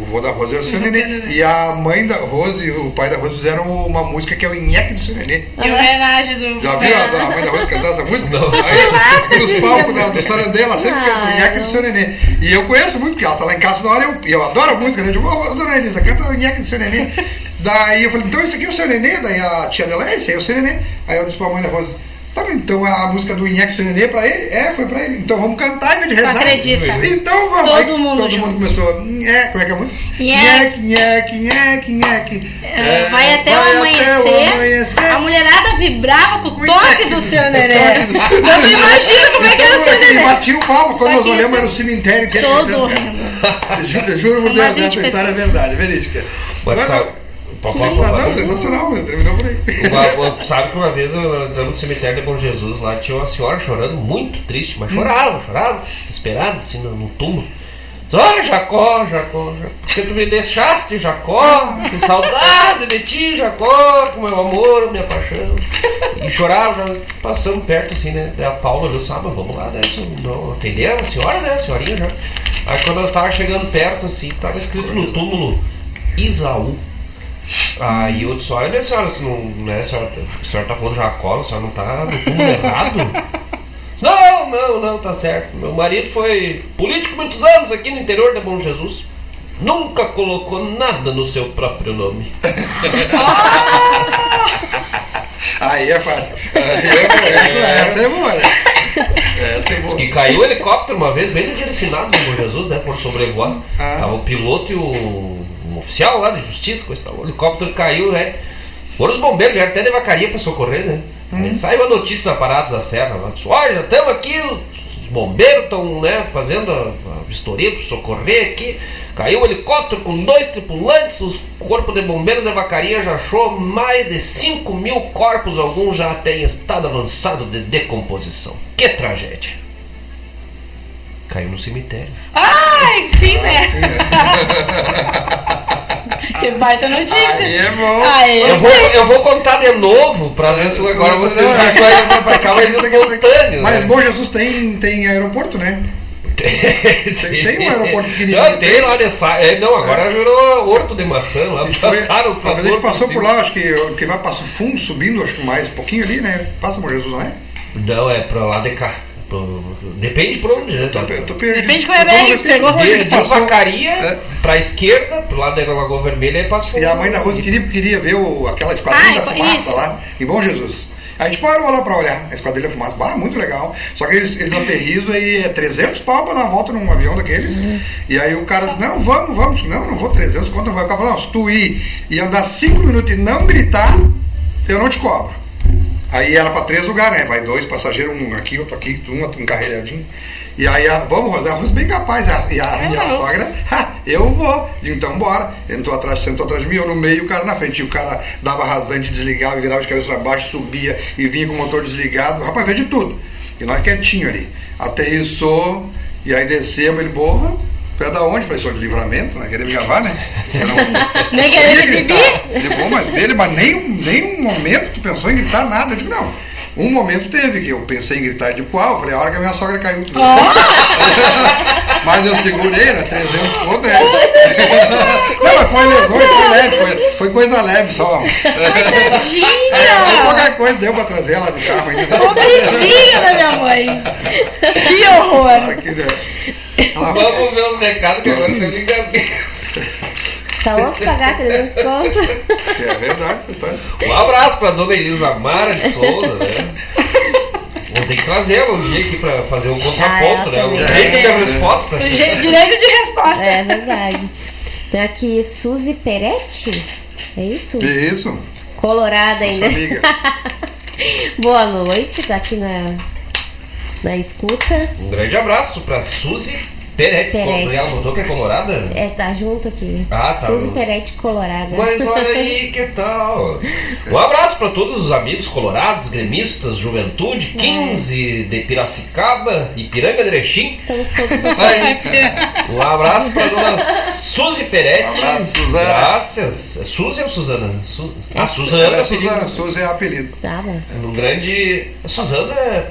O vô da Rose era o seu nenê. E a mãe da Rose e o pai da Rose fizeram uma música que é o Inheque do seu nenê. E homenagem do. Já viu a, a mãe da Rose cantar essa música? Não. Aí, nos palcos da, do Sarandê, ela sempre Ah, canta o Nheque do seu nenê. E eu conheço muito, porque ela tá lá em casa toda hora, eu, e eu adoro a música, né? Eu digo, ô, dona Elisa, canta o Nheque do seu nenê. Daí eu falei, então esse aqui é o seu nenê? Daí a tia dela, é, esse aí é o seu nenê. Aí eu disse pra mãe da Rose, tá então a música do Nheque do seu nenê é pra ele? É, foi pra ele. Então vamos cantar em vez de rezar. acredita. Então vamos. Todo Aí mundo Todo junto. mundo começou, é, como é que é a música? Nheque. Nheque, nheque, nheque. É, vai até, vai o, até amanhecer, o amanhecer. A mulherada vibrava com o toque do seu o nenê. seu não imagino como é que era o seu Então, Ele nenê. batia o palmo, quando nós que olhamos era o cemitério inteiro. Todo. Juro, eu juro por Deus, 20 essa história é verdade, verídica. Mas Agora, falar, pode sensacional, mas terminou por aí. Uma- sabe que uma vez eu estava no cemitério de Bom Jesus, lá tinha uma senhora chorando, muito triste, mas chorava, chorava, desesperada, assim, no, no túmulo. Diz, Ó, Jacó, Jacó, Jacó, porque tu me deixaste, Jacó, que saudade de ti, Jacó, com meu amor, minha paixão. E chorava, já passando perto, assim, né? Daí a Paula olhou, sabe, vamos lá, né? Não, atender a senhora, né? A senhorinha já. Aí quando eu estava chegando perto, assim, tava escrito no túmulo Isaú. Aí o outro só, olha, senhora, se não, né, a senhora, a senhora tá falando Jacó, a senhora não tá no túmulo errado? Não, não, não, tá certo. Meu marido foi político muitos anos aqui no interior de Bom Jesus. Nunca colocou nada no seu próprio nome. Aí é fácil. Aí é. Essa, essa é boa. né? Essa é boa. Que caiu o helicóptero uma vez, bem no dia de finados em Bom Jesus, né? Por sobrevoar. Ah. Tava o piloto e o, um oficial lá de justiça, coisa. O helicóptero caiu, né? Foram os bombeiros, vieram até de vacaria pra socorrer, né? Hum. Saiu a notícia na Paradas da Serra lá. Disse, Olha, estamos aqui, os bombeiros estão né, fazendo a, a vistoria para socorrer aqui. Caiu o helicóptero com dois tripulantes, os corpos de bombeiros da vacaria já achou mais de 5 mil corpos, alguns já têm estado avançado de decomposição. Que tragédia! Caiu no cemitério. Ai, sim, né? que baita notícia. Aí é bom. Aí, Eu vou, eu vou contar de novo para ver se agora vocês Não, é- vai pra cá mais espontâneo. Mas né? Bom Jesus tem, tem aeroporto, né? tem, tem um aeroporto pequenininho, Não, tem tem? lá de Sa- é, Não, agora virou horto de maçã lá. Passaram o talvez a sabor gente passou por por lá, acho que, que vai Passo Fundo, subindo, acho que mais um pouquinho ali, né? Passa por Jesus, não é? Não, é pra lá de cá. Depende por onde, né? Eu tô, eu tô perdido. Depende como é Eu vendo que pegou a De, de passou- vacaria É. pra esquerda, pro lado da Lagoa Vermelha é Passo Fundo. E a mãe da Rose queria, queria ver o, aquela esquadrilha Ah, da fumaça isso. lá, em Bom Jesus. A gente parou lá pra olhar a esquadrilha da fumaça. Bah, muito legal. Só que eles, eles aterrizam e é 300 pau pra dar uma volta num avião daqueles. E aí o cara disse, não, vamos, vamos. Não, não vou 300, quanto vai? O cara falou, não, se tu ir e andar 5 minutos e não gritar, eu não te cobro. Aí era pra três lugares, né? Vai dois passageiros, um aqui, outro aqui, um encarrilhadinho. E aí, a, vamos, Rosé, a Rose bem capaz. A, e a minha sogra, "Ha, eu vou. Então bora. Entrou atrás, sentou atrás de mim, eu no meio, o cara na frente. E o cara dava rasante, desligava, virava de cabeça pra baixo, subia e vinha com o motor desligado. Rapaz, veio de tudo. E nós quietinho ali. Aterrissou, e aí descemos, ele, porra. Tu é da onde? Falei, sou de livramento, né? Queria me gravar, né? Não- Nem eu querer ia me exibir? Ele, bom, mas ele, mas nem, nem um momento tu pensou em gritar nada. Eu digo, não. Um momento teve que eu pensei em gritar de qual? Falei, a hora que a minha sogra caiu, tu viu? mas eu segurei, né? 300 conto, né? Não, mas foi lesões, foi leve, foi, foi coisa leve só. Tadinha! pouca coisa, deu pra trazer ela no carro ainda. Pobrezinha da minha mãe. Que horror. Ela- Vamos ver os recados que agora eu me engasguei. Tá louco pagar 300 conto? É verdade, você tá. Um abraço pra dona Elisa Mara de Souza, né? Vou ter que trazer ela um dia aqui pra fazer o contraponto, Ah, né? O direito de resposta. O je- Direito de resposta. É verdade. Tem aqui Suzy Peretti. É isso? Isso, Colorada nossa ainda. amiga. Boa noite, tá aqui na, na escuta. Um grande abraço pra Suzy Peretti. Peretti. Ela botou que é colorada? É, tá junto aqui. Ah, tá. Suzy Peretti Colorada. Mas olha aí que tal. Um abraço para todos os amigos colorados, gremistas, juventude, 15 de Piracicaba, Ipiranga de Erechim. Estamos todos Aí, Um abraço para dona Suzy Peretti. Um abraço, Suzana. Graças. É Suzy ou Suzana? Su... Ah, Ela Suzana. é Suzana, Souza é apelido. Tá bom. Um grande. Suzana é.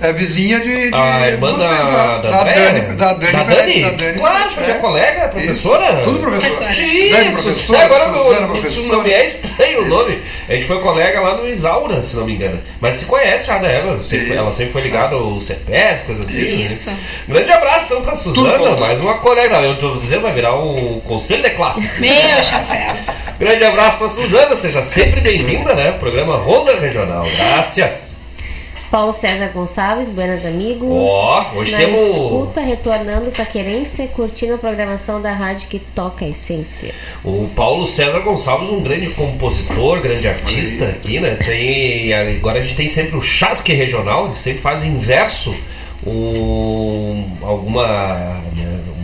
Ah, É vizinha de, de a irmã vocês da, da, Da? Dani. Da Dani. Da Dani? Da Dani. Claro, foi É. minha colega, professora. Isso, Tudo professora. Sim, Dani, isso. professora, Agora Suzana, professora. não me é estranho o nome. A gente foi colega lá no Isaura, se não me engano. Mas se conhece já da Eva. Sempre, Isso. ela sempre foi ligada ao CEPES, coisas assim. Isso. Né? Grande abraço então pra Suzana, bom. mais uma colega. Eu tô dizendo, vai virar um conselho de classe. Meu chapéu. Grande abraço pra Suzana, seja sempre bem-vinda, né? Programa Ronda Regional. Graças. Paulo César Gonçalves, buenas amigos. Ó, hoje Na temos- escuta, retornando pra querência, curtindo a programação da rádio que toca a essência. O Paulo César Gonçalves, um grande compositor, grande artista aqui, né? Tem, agora a gente tem sempre o Chasque Regional, ele sempre faz inverso um, alguma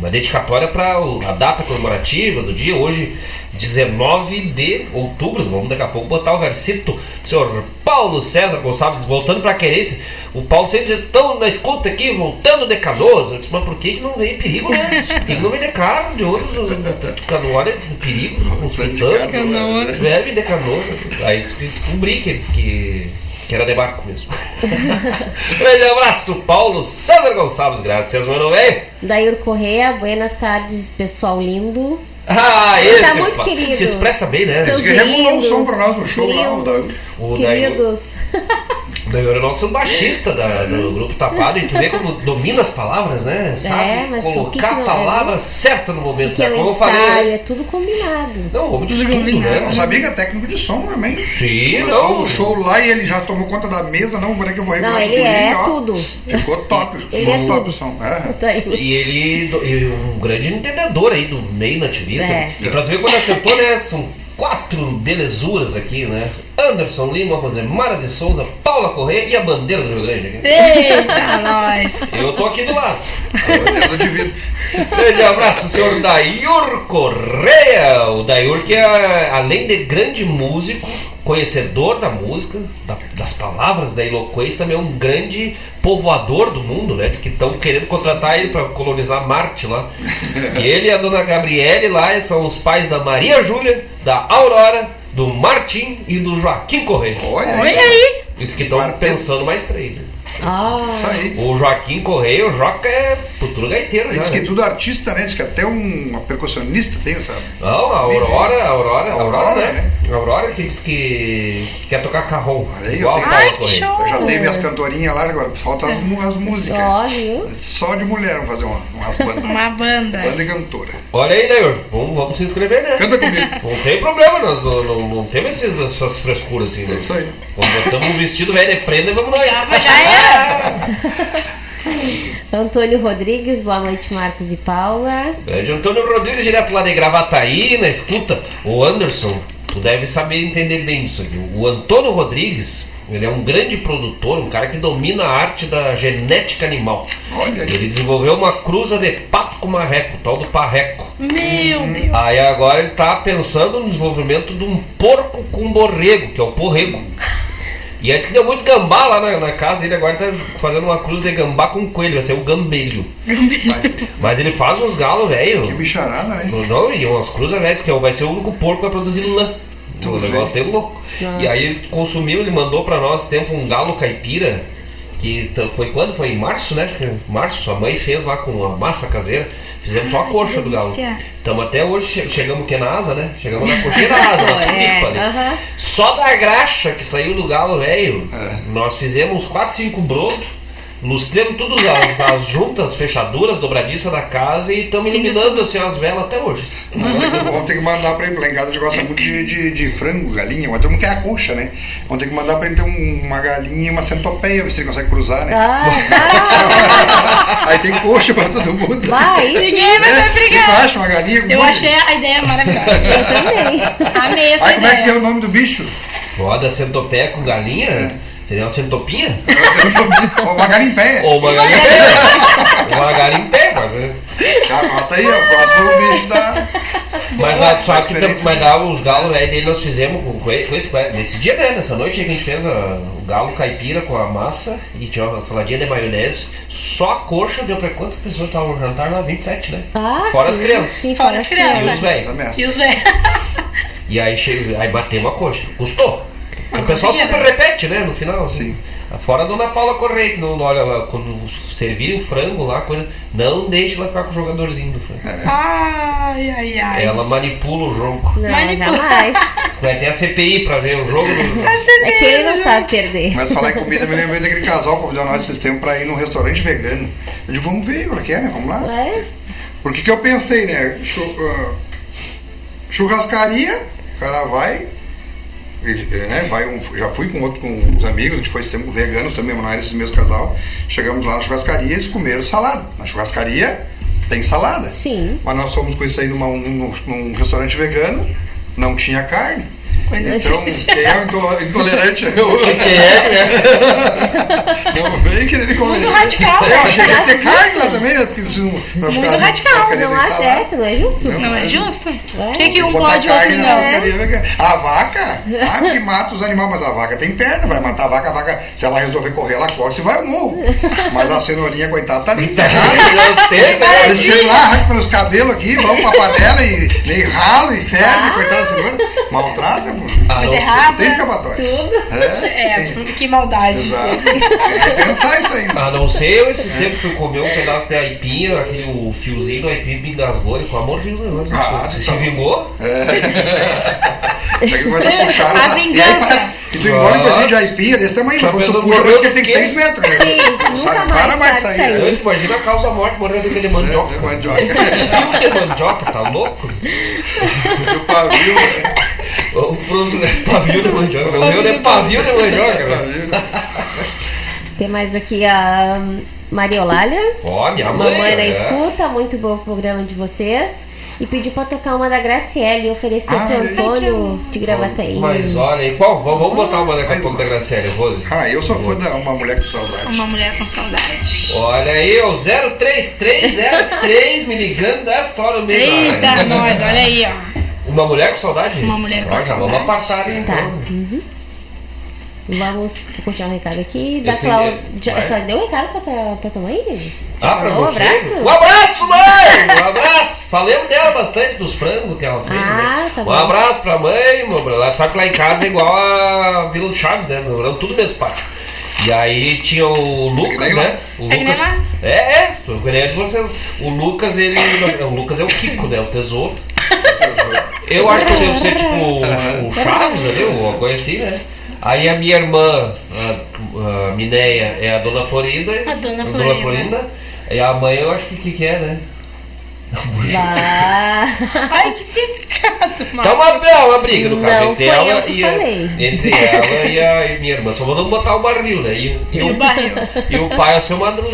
uma dedicatória para a data comemorativa do dia, hoje 19 de outubro, vamos daqui a pouco botar o versito senhor Paulo César Gonçalves, voltando para a querência, o Paulo sempre diz, estão na escuta aqui, voltando de Canoas, eu disse, mas por que, que não veio perigo, né? Por que, que não vem de carro, de ônibus, Canoas, olha, perigo, consultando, Canoas. Bebe de Canoas, aí descobri que eles que que era de barco mesmo. Grande abraço, Paulo César Gonçalves, graças, mano, velho. Dair Correa, buenas tardes, pessoal lindo. Ah, Ele esse tá muito fa- querido. se expressa bem, né? Seus que regulou o lindos, som pra nós no show lá, o lindos, da- o queridos. Daí era o nosso baixista da- do grupo Tapado e tu vê como domina as palavras, né? Sabe É, mas o que colocar que a é, palavra né? certa no momento Que é certo. o Como eu falei é tudo combinado. Não, vamos de tudo, Eu né? não sabia que é técnico de som também. Sim, Começou não. o show lá e ele já tomou conta da mesa, não, como é que eu vou regular Não, o ele é ó, tudo. Ficou top. Ele ficou é top o som. É. Tá. E ele e um grande entendedor aí do meio nativista. É. E pra tu ver quando acertou, né? São quatro belezuras aqui, né? Anderson Lima, Rosemara de Souza, Paula Corrêa e a bandeira do Rio Grande. Eita, nós. Eu tô aqui do lado. Eu divido. Grande abraço, senhor Dayur Correia. O Dayur que é, além de grande músico, conhecedor da música, da- das palavras, da eloquência, também é um grande povoador do mundo, né? Diz que estão querendo contratar ele para colonizar Marte lá. E ele e a dona Gabriele lá são os pais da Maria Júlia, da Aurora, do Martim e do Joaquim Correia. Olha, Olha aí. Diz que estão pensando mais três. né? Ah, Isso aí. O Joaquim Correia, o Joca é futuro gaiteiro já. Diz que né? tudo artista, né? Diz que até um, uma percussionista tem essa. Não, a Aurora, a Aurora, a Aurora, Aurora, né? A Aurora que diz que quer tocar carrom. Olha aí, igual eu tenho- Ai, que show. Eu já tenho minhas cantorinhas lá, agora falta as, as músicas. viu? Só de mulher vamos fazer uma, umas bandas. Uma banda. Banda e cantora. Olha aí, Dayor, vamos, vamos se inscrever, né? Canta comigo. Não tem problema, nós não, não, não temos essas frescuras assim, É né? isso aí. Vamos botamos um vestido velho de prenda e vamos nós. Já, já era. Antônio Rodrigues, boa noite, Marcos e Paula. Grande Antônio Rodrigues, direto lá de Gravataí, na escuta. O Anderson, tu deve saber entender bem isso aqui. O Antônio Rodrigues, ele é um grande produtor, um cara que domina a arte da genética animal. Olha. Ele desenvolveu uma cruza de pato com marreco, tal do parreco. Meu Deus. Aí agora ele tá pensando no desenvolvimento de um porco com borrego, que é o porrego. E antes que deu muito gambá lá na, na casa dele, agora tá fazendo uma cruz de gambá com coelho, vai ser o gambelho. Mas ele faz uns galos, velho. Que bicharada, né? Não, e umas cruzas velhas, que é o- vai ser o único porco que vai produzir lã. Tu o negócio é louco. E aí ele consumiu, ele mandou pra nós tempo um galo caipira, que foi quando? Foi em março, né? Acho que em março. A mãe fez lá com a massa caseira. Fizemos só a coxa do galo. Estamos até hoje, che- chegamos que na asa, né? Chegamos na coxinha da asa, na É, tulipa ali. aham. Só da graxa que saiu do galo velho, É. nós fizemos 4, 5 brotos, lustramos todas as, as juntas, fechaduras, dobradiças da casa e estamos iluminando assim, as velas até hoje. Vamos ter que mandar pra ele. Lá em casa a gente gosta muito de, de, de frango, galinha, mas todo mundo quer a coxa, né? Vamos ter que mandar pra ele ter um- uma galinha e uma centopeia, ver se ele consegue cruzar, né? Ah, Aí tem coxa pra todo mundo. vai, isso Ninguém vai né? tu brigar. acha? Uma galinha Eu achei a ideia maravilhosa. eu também. Amei essa Aí como é que é ideia. o nome do bicho? Roda centopeia com galinha? Seria uma centopinha? uma garimpéia. Ou uma galinha Uma galinha mas é. Anota aí, ó, o próximo bicho da. Mas lá, tu sabe que tam- mas lá os galos velho dele nós fizemos com, com esse, com esse- nesse dia, né? Nessa noite aí que a gente fez a- o galo caipira com a massa e tinha uma saladinha de maionese. Só a coxa deu pra quantas pessoas estavam no jantar lá? 27, né? Ah, Fora as sim, crianças. Sim, Fora fora as as crianças. E os velhos. Também. E os velhos. E aí, aí batemos a coxa. Custou. O pessoal conseguia, sempre né? repete, né? No final, assim. Sim. Fora a dona Paula Correia, que não olha, quando servirem o frango lá, coisa, não deixe ela ficar com o jogadorzinho do frango. Ai, ai, ai. Ela manipula o jogo. Não, Manipula. jamais. Vai ter a CPI pra ver o jogo. do- É que ele não sabe perder. Mas falar em comida, me lembrei daquele casal que convidou nós esses tempos pra ir num restaurante vegano. Eu digo, vamos ver qual é que é, né? Vamos lá. É? Por que eu pensei, né? Ah, churrascaria, o cara vai, né? Vai um, já fui com outro, com uns amigos, a gente foi tempo veganos também, não era esse mesmo casal. Chegamos lá na churrascaria, eles comeram salada. Na churrascaria tem salada. Sim. Mas nós fomos com isso aí numa, num, num restaurante vegano, não tinha carne. Coisa Então, difícil. quem é o intolerante? Eu, É, né? não vem querer comer. Muito radical, É, né? eu cheguei a ter carne lá também, né? Porque se não, não Muito ficar- radical, Não acha salada. essa, não é justo? Não é justo? É. Por que, que um pode e o outro não? churrascaria vegana. A vaca, ah, que mata os animais, mas a vaca tem perna, vai matar a vaca, a vaca, se ela resolver correr, ela corre e vai ao morro. Mas a cenourinha, coitada, tá ali enterrada. Não né? Ele chega lá, arranca pelos cabelos aqui, vamos pra panela e, e rala e ferve, coitada da cenoura. Maltrata, Ah, Muito não sei. errada. Tem escapatória. Tudo. É, tem. que maldade. Exato. Tem que pensar isso aí, né? A não ser eu esses tempos fui comer um pedaço de aipim, aquele o fiozinho do aipim me engasgou, e, pelo amor de Deus, né? Ah, se, se tá. vingou, que a puxar. A né? vingança. E, tu engole com esse de aipim, é desse tamanho. Já Quando tu puxa, parece que ele tem do quê? 6 metros. né? Sim, nunca mais para mais sair. sair. eu imagina a causa morte morrendo daquele mandioca. É, mandioca. Fio de mandioca, tá louco? O pavio. Né? Pavio de mandioca. O meu é pavio de mandioca. Tem mais aqui a Maria Olália. Ó, minha mãe. Mamãe na é. escuta, muito bom o programa de vocês. E pedi pra tocar uma da Graciele e oferecer Ah, pro aí. Antônio de Gravataí. Mas olha aí, qual? Vamos botar uma daqui a pouco da Graciela, Rose. Ah, eu sou fã de uma mulher com saudade. Uma mulher com saudade. Olha aí, o 03303 me ligando dessa hora mesmo. Eita, nós, olha aí, ó. Uma mulher com saudade? Uma mulher com já Vamos saudade. apartar aí, então. Tá. Uhum. Vamos continuar o recado aqui. Da Esse Cláudia. é-. Só deu um recado pra, tua- pra tua mãe? Ah, pra você? abraço? Um abraço, mãe! Um abraço! Falemos dela bastante dos frangos que ela fez. Ah, né? tá um bom. abraço pra mãe, meu brother. Sabe que lá em casa é igual a Vila do Chaves, né? Nós tudo mesmo pátio. E aí tinha o Lucas, né? O É Lucas. lá. É, é, você. O Lucas, ele. O Lucas é o Kiko, né? O tesouro. Eu acho que eu devo ser tipo o, o Chaves ali, alguma coisa assim, né? Aí a minha irmã, a, a Mineia, é a Dona Florinda. A Dona Florinda. Florinda. E a mãe, eu acho que que, que é, né? Bah. Ai, que pecado, mano. Tá uma, uma briga no caso Não entre ela e a, entre ela e a e minha irmã. Só vamos botar o barril, né? E, e, E o barril. e o pai é o seu madruga.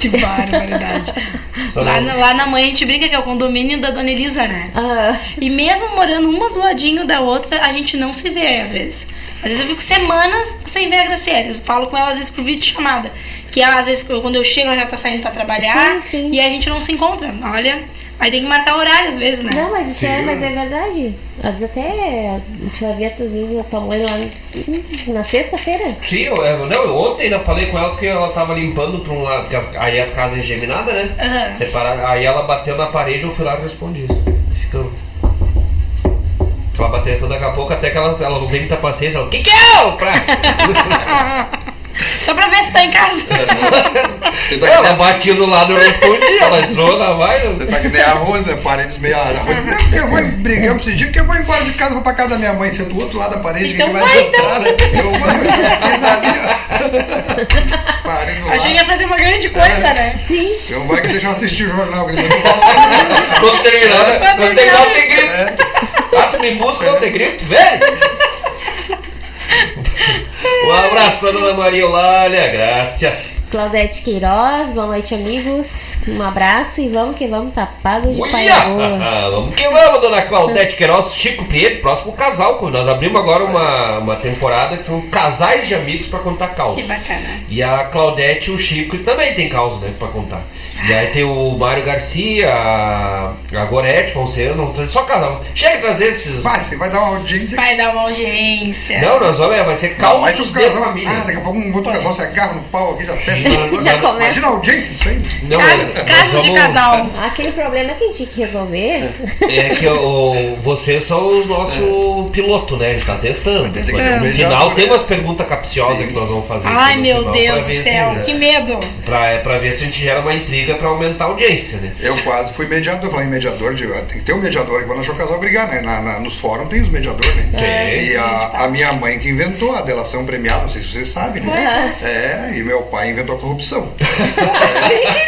Que barbaridade. Lá, na- lá na mãe a gente brinca que é o condomínio da Dona Elisa, né? Ah, E mesmo morando uma do ladinho da outra, a gente não se vê às vezes. Às vezes eu fico semanas sem ver a Graciela. Eu falo com ela às vezes por vídeo chamada. Que ela, às vezes, quando eu chego, ela já tá saindo pra trabalhar. Sim, sim. E a gente não se encontra. Olha, aí tem que marcar horário às vezes, né? não, mas isso é, mas é verdade. Às vezes até a gente vai ver às vezes a tua mãe lá na sexta-feira. Sim, eu, eu- não, eu ontem ainda falei com ela que ela tava limpando pra um lado, que as- aí as casas geminadas, né? Aham. Aí ela bateu na parede, eu fui lá e respondi isso. Ficou. Ela bateu essa daqui a pouco, até que ela, ela não tem muita paciência, ela, que que é o prato? Só pra ver se tá em casa. Tá, ela batia do lado, eu respondi, ela entrou na vai. você tá que nem arroz, né? Paredes meio arroz. Não, porque eu vou brigamos esse dia, porque eu vou embora de casa, vou pra casa da minha mãe. Você é do outro lado da parede, Então quem que vai vai, entrar, né? Eu vou você aqui dali, ó. Parede do Achei que lado. ia fazer uma grande coisa, né? Sim. Eu vai que deixar eu assistir o jornal, que. Quando terminar, quando terminar, tem grito. É. Ah, tu me busca, eu te grito, velho. Um abraço pra dona Maria Eulália, graças. Claudete Queiroz, boa noite, amigos. Um abraço e vamos que vamos tapado de Uia! paia boa. Vamos que vamos, dona Claudete Queiroz, Chico Prieto, próximo casal. Nós abrimos agora uma, uma temporada que são casais de amigos pra contar Que causa. bacana. E a Claudete e o Chico também tem causa, né, pra contar. E aí tem o Mário Garcia, a, a Gorete, Fonseca, não precisa só casal. Chega a trazer esses. Vai, você vai dar uma audiência. Vai dar uma audiência. Não, nós vamos, é, vai ser Não, mas causos os de casal, família. ah, daqui a pouco um outro casal se agarra no pau aqui, já fecha. Já começa. Imagina a audiência isso aí. Não, Caso- casos de vamos- casal. Aquele problema que a gente tinha que resolver. É que o, vocês são os nossos pilotos, né? A gente tá testando. testando. No final tem é. umas perguntas capciosas Sim. que nós vamos fazer. Ai, meu final Deus do céu, se- que medo. Pra, é pra ver se a gente gera uma intriga pra aumentar a audiência, né? Eu quase fui mediador, falei em mediador, de, tem que ter um mediador aqui pra não achar o casal brigar, né? Na, na- nos fóruns tem os mediadores, né? Tem. E a, a minha mãe que inventou a delação premiada, não sei se vocês sabem, né? Ah, É, e meu pai inventou a corrupção.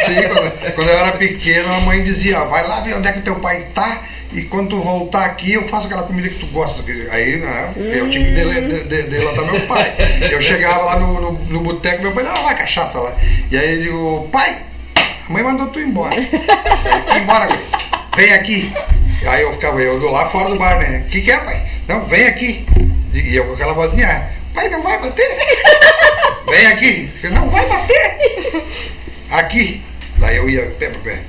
Sim, quando, quando eu era pequeno, a mãe dizia, vai lá ver onde é que teu pai tá. E quando tu voltar aqui, eu faço aquela comida que tu gosta. Aí, né, eu tinha que dele- de- de- delatar meu pai. Eu chegava lá no, no, no boteco, meu pai, não, vai cachaça lá. E aí eu digo, pai, mãe mandou tu embora. Vai embora, guri. vem aqui. Aí eu ficava, eu do lá fora do bar, né? O que, que é, pai? Não, vem aqui. E eu com aquela vozinha, pai, não vai bater? Vem aqui. Eu, não vai bater. Aqui. Daí eu ia, pé pé.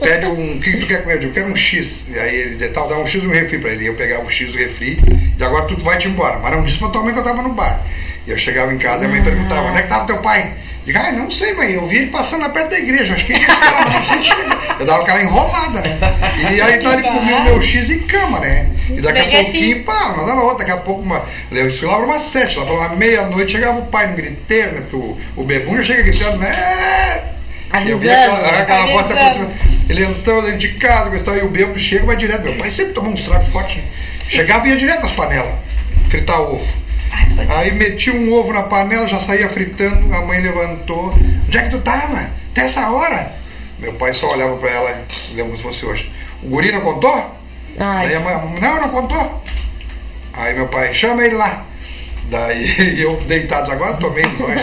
Pede um, o que, que tu quer comer? Eu quero um X. E aí ele dizia, tal, dá um X e um refri pra ele. E eu pegava o X do refri, e agora tu vai te embora. Mas não disse pra tua mãe que eu tava no bar. E eu chegava em casa e a mãe perguntava, onde é que tava teu pai? Digo, ah, não sei, mãe, eu vi ele passando lá perto da igreja, acho que ele mas não sei se. Eu dava aquela enrolada, né? E aí então ele comia o meu X em cama, né? E daqui a pouquinho, pá, não dava outra. Daqui a pouco, uma, eu isso lá para umas sete, lá para uma meia-noite chegava o pai no griteiro, né? Porque o, o bebum já chega gritando, né? Eu vi aquela, voz se Avisando. aproximando. Ele entrou dentro de casa, e o bebo chega e vai direto. Meu pai sempre tomou uns tragos fortes. Chegava e ia direto nas panelas, fritar ovo. Pois é. Aí metia um ovo na panela, já saía fritando, a mãe levantou. Onde é que tu tava? Até essa hora? Meu pai só olhava pra ela, lembro se fosse hoje. O guri não contou? Ai. Aí a mãe, não, não contou. Aí meu pai, chama ele lá. Daí eu deitado agora, tomei zóio.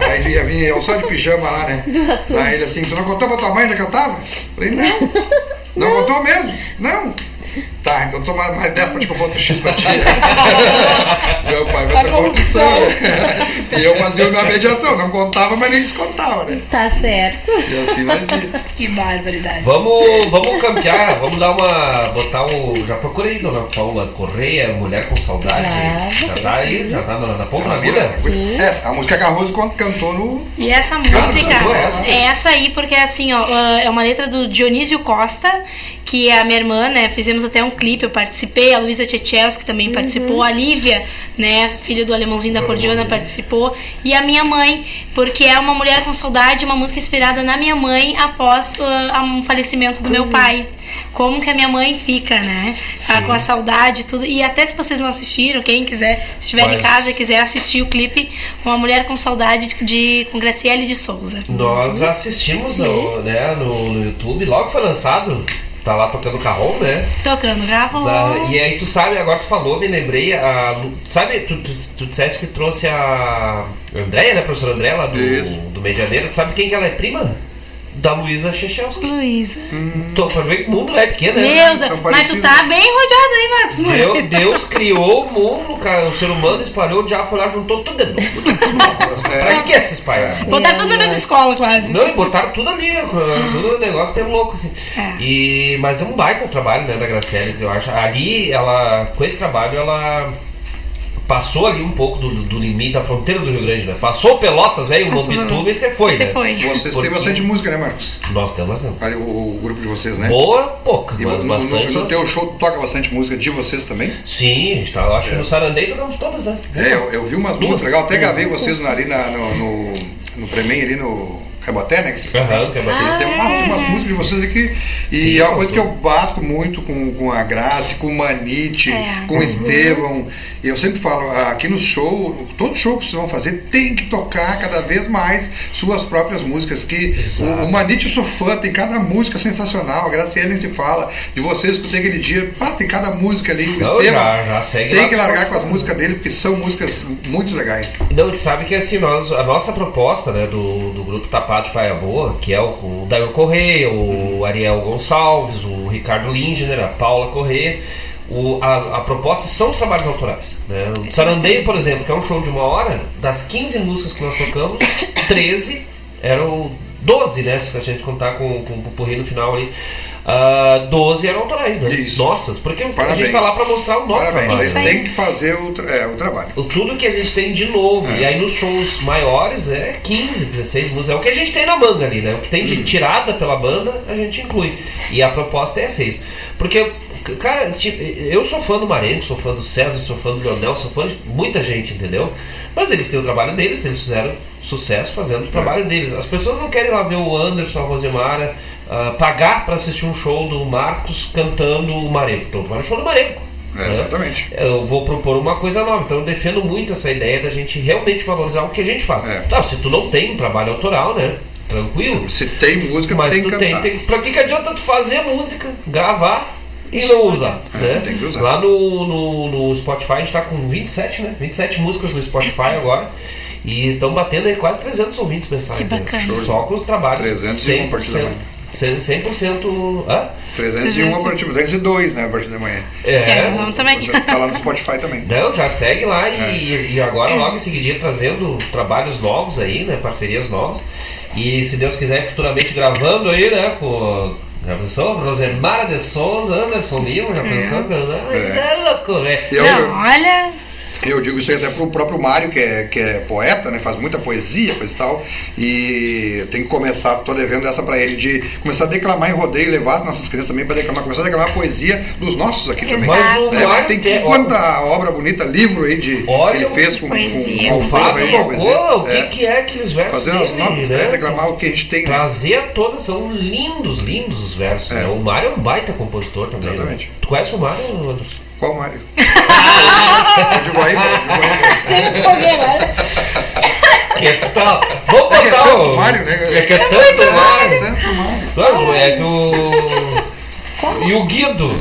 Aí ia vir eu só de pijama lá, né? Daí ele assim, tu não contou pra tua mãe onde é que eu tava? Falei, não. Não contou mesmo? Não. Tá, então toma mais 10 pra te comprar outro X pra ti. Meu pai vai ter corrupção. E eu fazia minha mediação, não contava, mas nem descontava, né? Tá certo. E assim vai ser. Que barbaridade. Vamos, vamos campear, vamos dar uma. botar o. Já procurei, dona Paula Correia, Mulher com Saudade. Claro. Já tá aí, já tá na, na ponta da vida? É, a música que a Rose cantou no. E essa música cantou essa? é essa aí, porque assim, ó, é uma letra do Dionísio Costa, que é a minha irmã, né? Fizemos até um clipe, eu participei, a Luísa Tchetchels, que também participou, a Lívia, né? Filha do alemãozinho da Cordiona, participou, e a minha mãe, porque é uma mulher com saudade, uma música inspirada na minha mãe após ah, um falecimento do meu pai. Como que a minha mãe fica, né? Ah, com a saudade e tudo. E até se vocês não assistiram, quem quiser, se estiver em Mas- casa e quiser assistir o clipe, Uma Mulher com Saudade de, de- com Graciele de Souza. Nós assistimos ao- né, no, no YouTube, logo foi lançado. Tá lá tocando carrom, né? Tocando gravão. E aí tu sabe, agora tu falou, me lembrei, a, sabe, tu, tu, tu disseste que trouxe a Andréia, né, professora Andréia lá do, Isso. do Medianeiro, tu sabe quem que ela é prima? Da Luísa Chechelski. Luísa. Tô pra ver que o mundo é pequeno, né? Meu Deus, mas tu tá bem rodeado aí, Marcos. Deus, Deus criou o mundo, cara, o ser humano espalhou, o diabo foi lá, juntou tudo de novo. Pra É, que se espalhar? Botaram tudo na mesma escola, quase. Não, e botaram tudo ali, tudo o negócio tem louco, assim. É. E, mas é um baita trabalho, né, da Graciela, eu acho. Ali, ela, com esse trabalho, ela passou ali um pouco do, do limite da fronteira do Rio Grande, né? Passou Pelotas, velho, o Passou. Mobituba e você foi, Você né? foi. Vocês Porque- têm bastante música, né, Marcos? Nós temos bastante. O, o grupo de vocês, né? Boa, pouca, E mas no, bastante. no, no nós- teu show toca bastante música de vocês também? Sim, a gente tá, eu acho que no Sarandei tocamos todas, né? É, eu, eu vi umas Duas. muito legal, até gravei vocês ali na, no, no, no Premen, ali no Caboté, né? Que vocês tocaram. Caboté. Tem umas, umas músicas de vocês aqui. E Sim, é uma coisa que eu bato muito com, com a Graça, com o Manite, É. com o Estevão. E eu sempre falo, aqui no show, todo show que vocês vão fazer tem que tocar cada vez mais suas próprias músicas. Que Exato. o, o Manite eu sou fã, tem cada música sensacional. A Graciela nem se fala. De vocês, escutei aquele dia, pá, tem cada música ali. O Não, Estevão já- já segue lá tem que largar com as músicas dele, porque são músicas muito legais. Não, sabe que assim, nós, a nossa proposta né, do, do grupo Tapado de Praia Boa, que é o, o Daio Correia, o Ariel Gonçalves, o Ricardo Lindner, a Paula Correia, o, a, a proposta são os trabalhos autorais. Né? O Sarandeio, por exemplo, que é um show de uma hora, das 15 músicas que nós tocamos, 13 eram 12, né? Se a gente contar com, com o pupurri no final ali. Ah, 12 eram autorais, né? Isso. Nossas, porque a Parabéns. gente tá lá pra mostrar o nosso Parabéns. trabalho. né? Tem que fazer o, tra- é, o trabalho. O tudo que a gente tem de novo. E aí nos shows maiores é 15, 16 músicas. É o que a gente tem na manga ali, né? O que tem de tirada pela banda, a gente inclui. E a proposta é essa. isso. Porque, cara, tipo, eu sou fã do Marenco, sou fã do César, sou fã do Leonel, sou fã de muita gente, entendeu? Mas eles têm o trabalho deles, eles fizeram sucesso fazendo o trabalho deles. As pessoas não querem lá ver o Anderson, a Rosemara, ah, pagar pra assistir um show do Marcos cantando o Marenco. Então, vai no show do Marenco. É, né? exatamente. eu vou propor uma coisa nova. Então eu defendo muito essa ideia da gente realmente valorizar o que a gente faz. É. Tá, se tu não tem um trabalho autoral, né? Tranquilo. Se tem música, Mas tem tu que tem, tem. Pra que, que adianta tu fazer música, gravar e não usar? É, né? tem que usar. Lá no, no, no Spotify a gente tá com 27, né? 27 músicas no Spotify agora. E estão batendo aí quase 300 ouvintes mensais. Que né? bacana. Só com os trabalhos 301 a partir da 100%. manhã. 100%. Hã? 301 a partir 202, né? A partir da manhã. É, vamos também. Tá lá no Spotify também. Não, já segue lá É. e, e agora logo em seguidinha trazendo trabalhos novos aí, né? Parcerias novas. E se Deus quiser, futuramente gravando aí, né? Com. Já pensou? Rosemara de Souza, Anderson Lima, já pensou? Não, mas É. é louco, velho. Eu, Não, olha. Eu digo isso aí até pro próprio Mário, que é, que é poeta, né? Faz muita poesia, coisa e tal. E tem que começar, tô devendo essa pra ele, de começar a declamar em rodeio, levar as nossas crianças também pra declamar, começar a declamar poesia dos nossos aqui também. Mas o Né? Mário tem tem- quanta obra bonita, livro aí de Olha que ele fez com, com, poesia, com O com Fábio o que, É. que é aqueles versos Fazer as dele, notas, né? né? declamar o que a gente tem. né? Trazer a todas, são lindos, lindos os versos. É. né? O Mário é um baita compositor também. né? Exatamente. Tu conhece o Mário, Anderson? Qual Mário? Pô, eu digo aí, pô. Que é tal? Vamos É que é botar tanto o. Mário, né? É que é tanto Mário. Tanto Mário. Claro, é que o. E o Guido?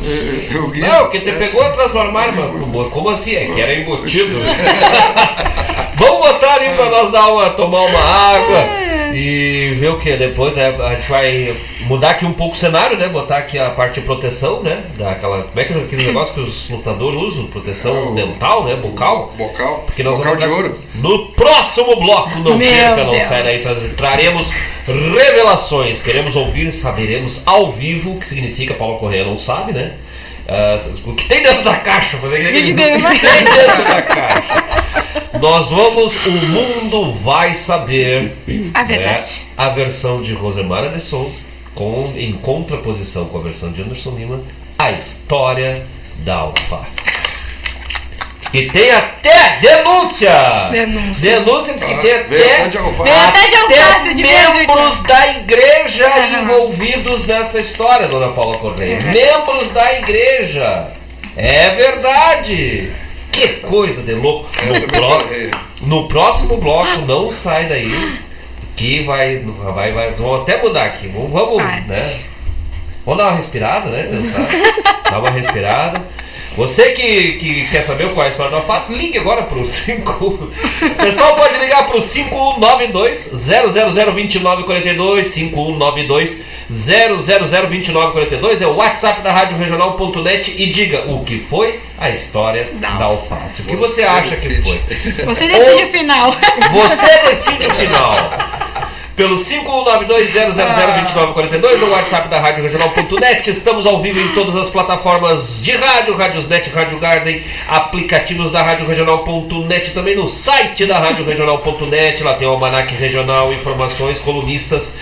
Eu vi. Não, que te pegou atrás do armário, mas como assim? É que era embutido. Vamos botar ali pra nós dar uma, tomar uma água e ver o que depois, né? A gente vai mudar aqui um pouco o cenário, né? Botar aqui a parte de proteção, né? Daquela, como é que é aquele negócio que os lutadores usam? Proteção O- dental, né? Bucal. Bocal. Porque nós Bocal vamos de ouro. No próximo bloco, não Meu perca, não sai daí, traremos revelações. Queremos ouvir, saberemos ao vivo o que significa Paulo Correia não sabe, né? Ah, o que tem dentro da caixa? Fazer aquele- que o tem? que tem dentro da caixa? Nós vamos, o mundo vai saber A né, verdade. a versão de Rosemara de Souza com, em contraposição com a versão de Anderson Lima, a história da alface. Que tem até denúncia! Denúncia. Denúncia diz que Ah, tem até, até de até de alface, de verde. membros da igreja Aham. envolvidos nessa história, dona Paula Correia. Membros da igreja. É verdade. Que coisa de louco. No, no próximo bloco, não sai daí. Que vai, vai, vai. Vamos até mudar aqui. Vamos, vamos né? Vamos dar uma respirada, né? Pensar. Dar uma respirada. Você que, que quer saber qual é a história da alface, ligue agora para o 5. O pessoal pode ligar para o 5192 0002942 5192 0002942 é o WhatsApp da Rádio Regional.net e diga o que foi a história Da da alface. O que você Você acha que decide. foi? Você decide o final. Você decide o final. Pelo 592-000-2942 ou WhatsApp da Rádio Regional.net. Estamos ao vivo em todas as plataformas de rádio, Radiosnet, Rádio Garden, aplicativos da Rádio Regional.net, também no site da Rádio Regional.net. Lá tem o Almanac Regional, informações, colunistas.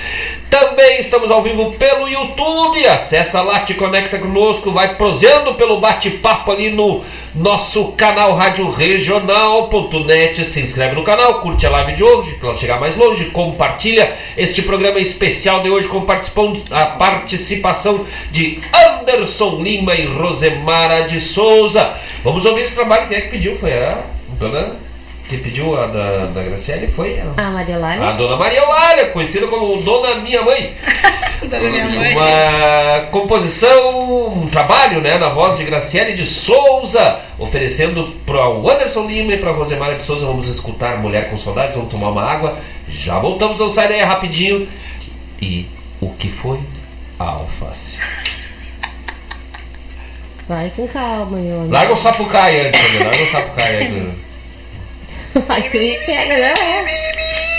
Também estamos ao vivo pelo YouTube. Acessa lá, te conecta conosco, vai prosendo pelo bate-papo ali no nosso canal Rádio Regional.net. Se inscreve no canal, curte a live de hoje para chegar mais longe, compartilha este programa especial de hoje com a participação de Anderson Lima e Rosemara de Souza. Vamos ouvir esse trabalho. Quem é que pediu? Foi a dona que pediu a da, da Graciele? Foi a, A Mariolane? a dona Maria Eulália, conhecida como Dona Minha Mãe. Dona minha mãe. Uma composição, um trabalho né, na voz de Graciele de Souza, oferecendo para o Anderson Lima e para Rosemara de Souza. Vamos escutar Mulher com Saudade, vamos tomar uma água. Já voltamos, não sai daí rapidinho. E o que foi a alface? Vai com calma, meu amigo. Larga o sapucaia antes, né? larga o sapucaia aí. Vai, tu me pega, não é?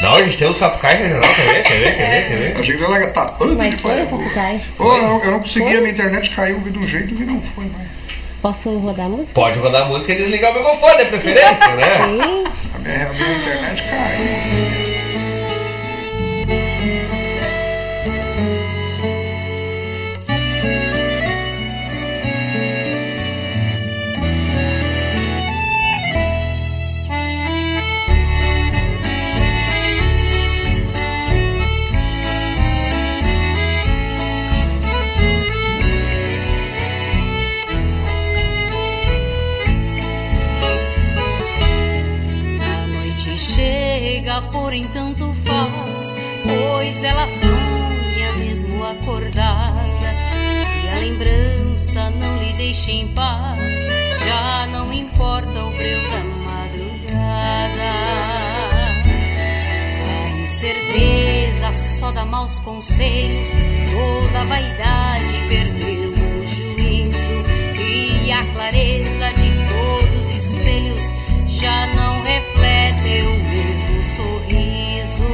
Não, a gente tem o sapucaia regional, quer ver, quer ver, quer ver, quer ver? Eu achei que ela ia tapando Mas de foi pai. essa Sapucaí? Ô, eu, eu não consegui, a minha internet caiu de um jeito que não foi mais. Posso rodar a música? Pode rodar a música e desligar o microfone, de preferência, né? Sim. A minha, a minha internet caiu. Chega, porém tanto faz, pois ela sonha mesmo acordada. Se a lembrança não lhe deixa em paz, já não importa o breu da madrugada. A incerteza só dá maus conselhos, toda a vaidade perdeu o juízo e a clareza já não reflete o mesmo sorriso.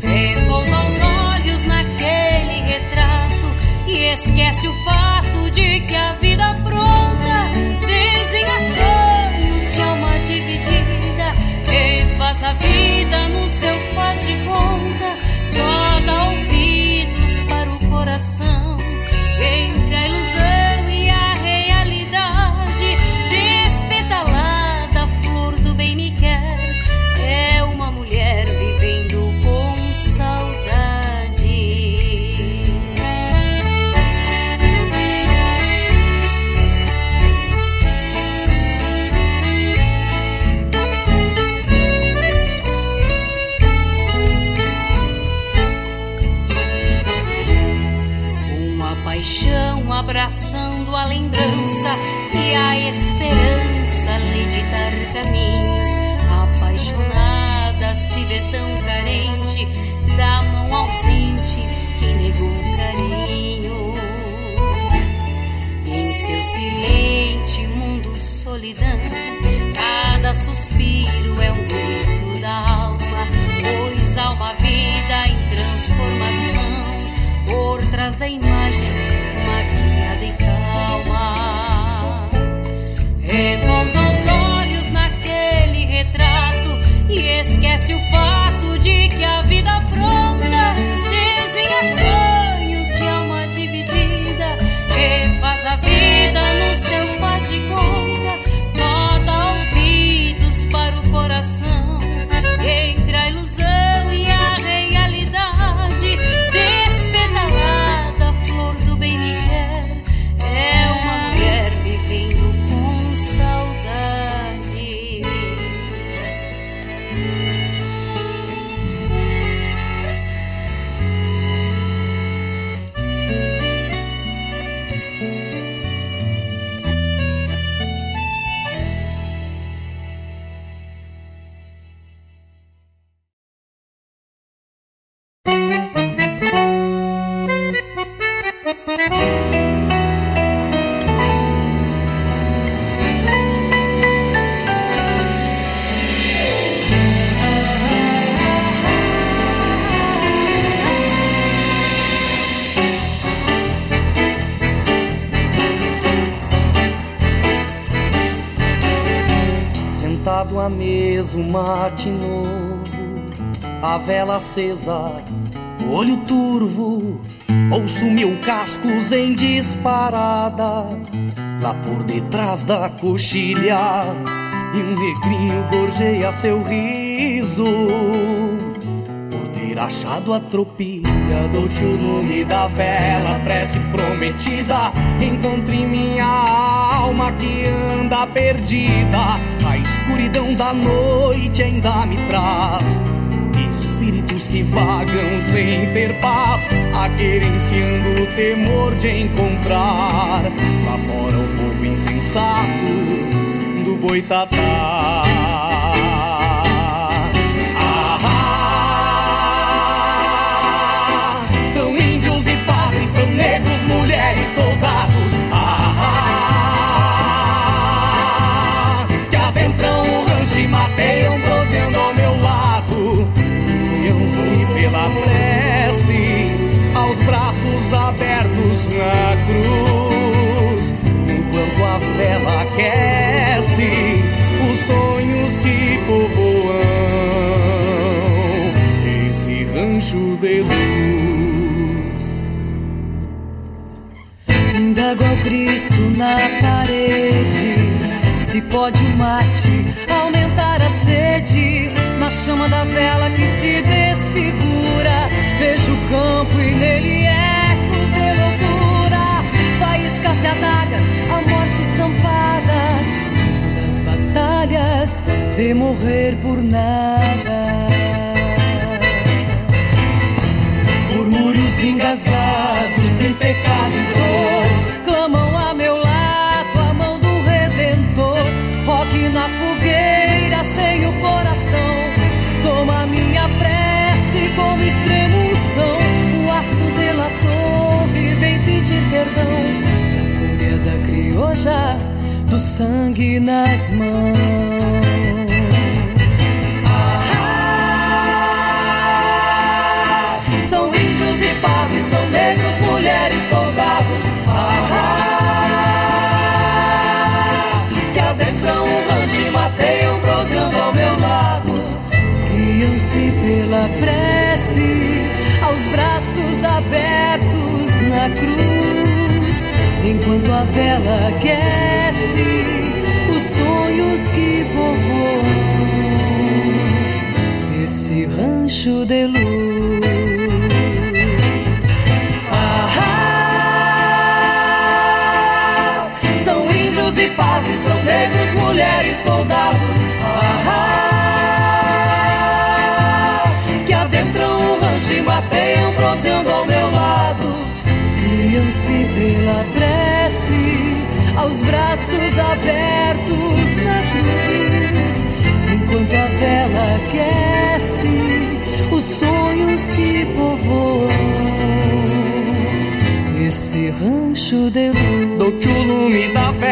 Repousa os olhos naquele retrato e esquece o fato de que a vida pronta desenha sonhos de alma dividida e faz a vida no seu fazer. Esperança, lei ditar caminhos. Apaixonada se vê tão carente, dá mão ausente quem negou carinhos. Em seu silente mundo solidão, cada suspiro é um grito da alma, pois há uma vida em transformação por trás da imagem Repousa os olhos naquele retrato e esquece o fato de que a vida vela acesa, olho turvo, ouço mil cascos em disparada, lá por detrás da coxilha, e um negrinho gorjeia seu riso. Por ter achado a tropilha, dou-te o nome da vela, prece prometida. Encontre minha alma que anda perdida. A escuridão da noite ainda me traz que vagam sem ter paz, aquerenciando o temor de encontrar lá fora o fogo insensato do boitatá. Ah, são índios e padres, são negros, mulheres, soldados. Abertos na cruz. Enquanto a vela aquece os sonhos que povoam esse rancho de luz. Indago ao Cristo na parede. Se pode o mate aumentar a sede. Na chama da vela que se desfigura. Vejo o campo e nele ecos adagas, a morte estampada. Das batalhas de morrer por nada. Murmúrios engasgados em pecado e dor sangue nas mãos. São índios e padres, são negros, mulheres, soldados. Ah, que adentram o rancho e mateiam, ao meu lado. Guiam-se pela prece, aos braços abertos na cruz. Enquanto a vela aquece os sonhos que povoam esse rancho de luz. São índios e padres, são negros, mulheres, soldados. aos braços abertos na cruz. Enquanto a vela aquece os sonhos que povoam esse rancho de luz. Dou-te o lume da fé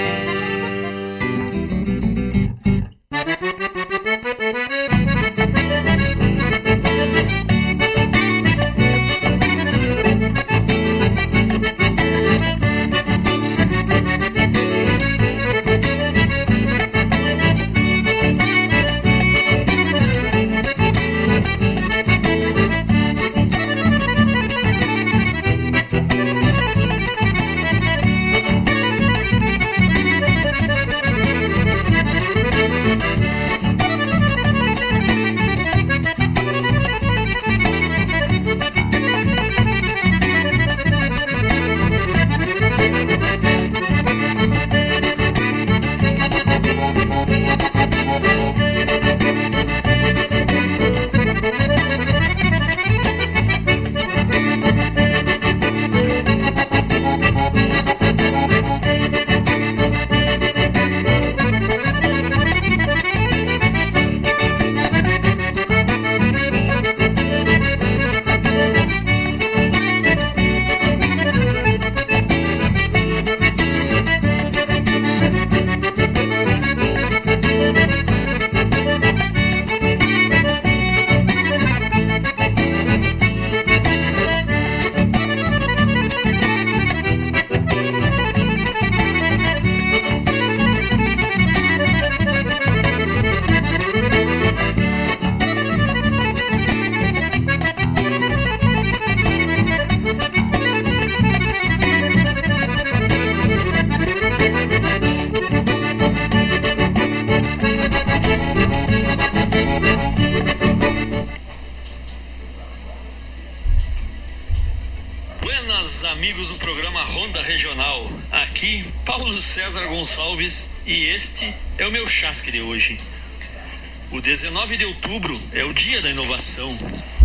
É o dia da inovação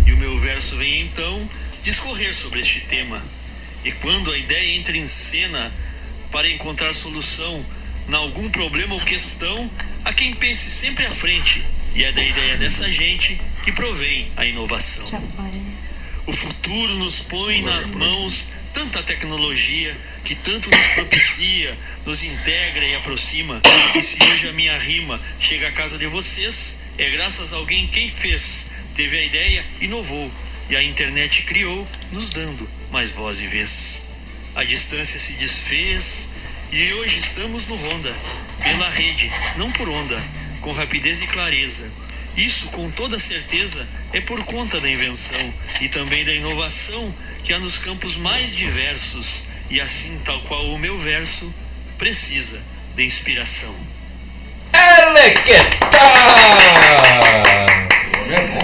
e o meu verso vem então discorrer sobre este tema. E quando a ideia entra em cena para encontrar solução em algum problema ou questão, a quem pense sempre à frente e é da ideia dessa gente que provém a inovação. O futuro nos põe nas mãos tanta tecnologia que tanto nos propicia, nos integra e aproxima. E se hoje a minha rima chega à casa de vocês, é graças a alguém quem fez, teve a ideia, inovou e a internet criou, nos dando mais voz e vez. A distância se desfez e hoje estamos no Ronda, pela rede, não por onda, com rapidez e clareza. Isso, com toda certeza, é por conta da invenção e também da inovação que há nos campos mais diversos, e assim, tal qual o meu verso, precisa de inspiração. Elequetá!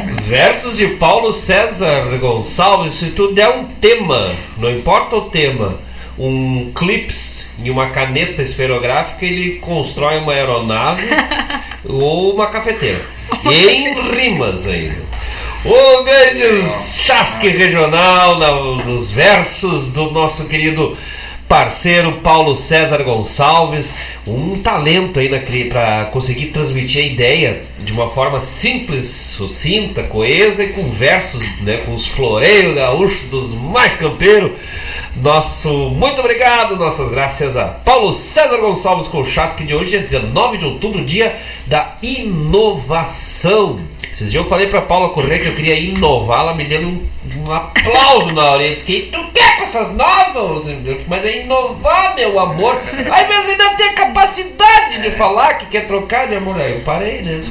Os versos de Paulo César Gonçalves, se tu der um tema, não importa o tema, um clips e uma caneta esferográfica, ele constrói uma aeronave ou uma cafeteira. em rimas ainda. O grande chasque regional na- nos versos do nosso querido parceiro Paulo César Gonçalves, talento aí para conseguir transmitir a ideia de uma forma simples, sucinta, coesa e com versos, né, com os floreios gaúchos dos mais campeiros. Nosso muito obrigado, nossas graças a Paulo César Gonçalves com o chasque de hoje, é 19 de outubro, dia da inovação. Esses dias eu falei pra Paula Correia que eu queria inovar, ela me deu um, um aplauso na hora. Eu disse que tu quer com essas novas? Mas é inovar, meu amor. Aí mas ainda tem capacidade de falar que quer trocar de amor. Aí eu parei, né? É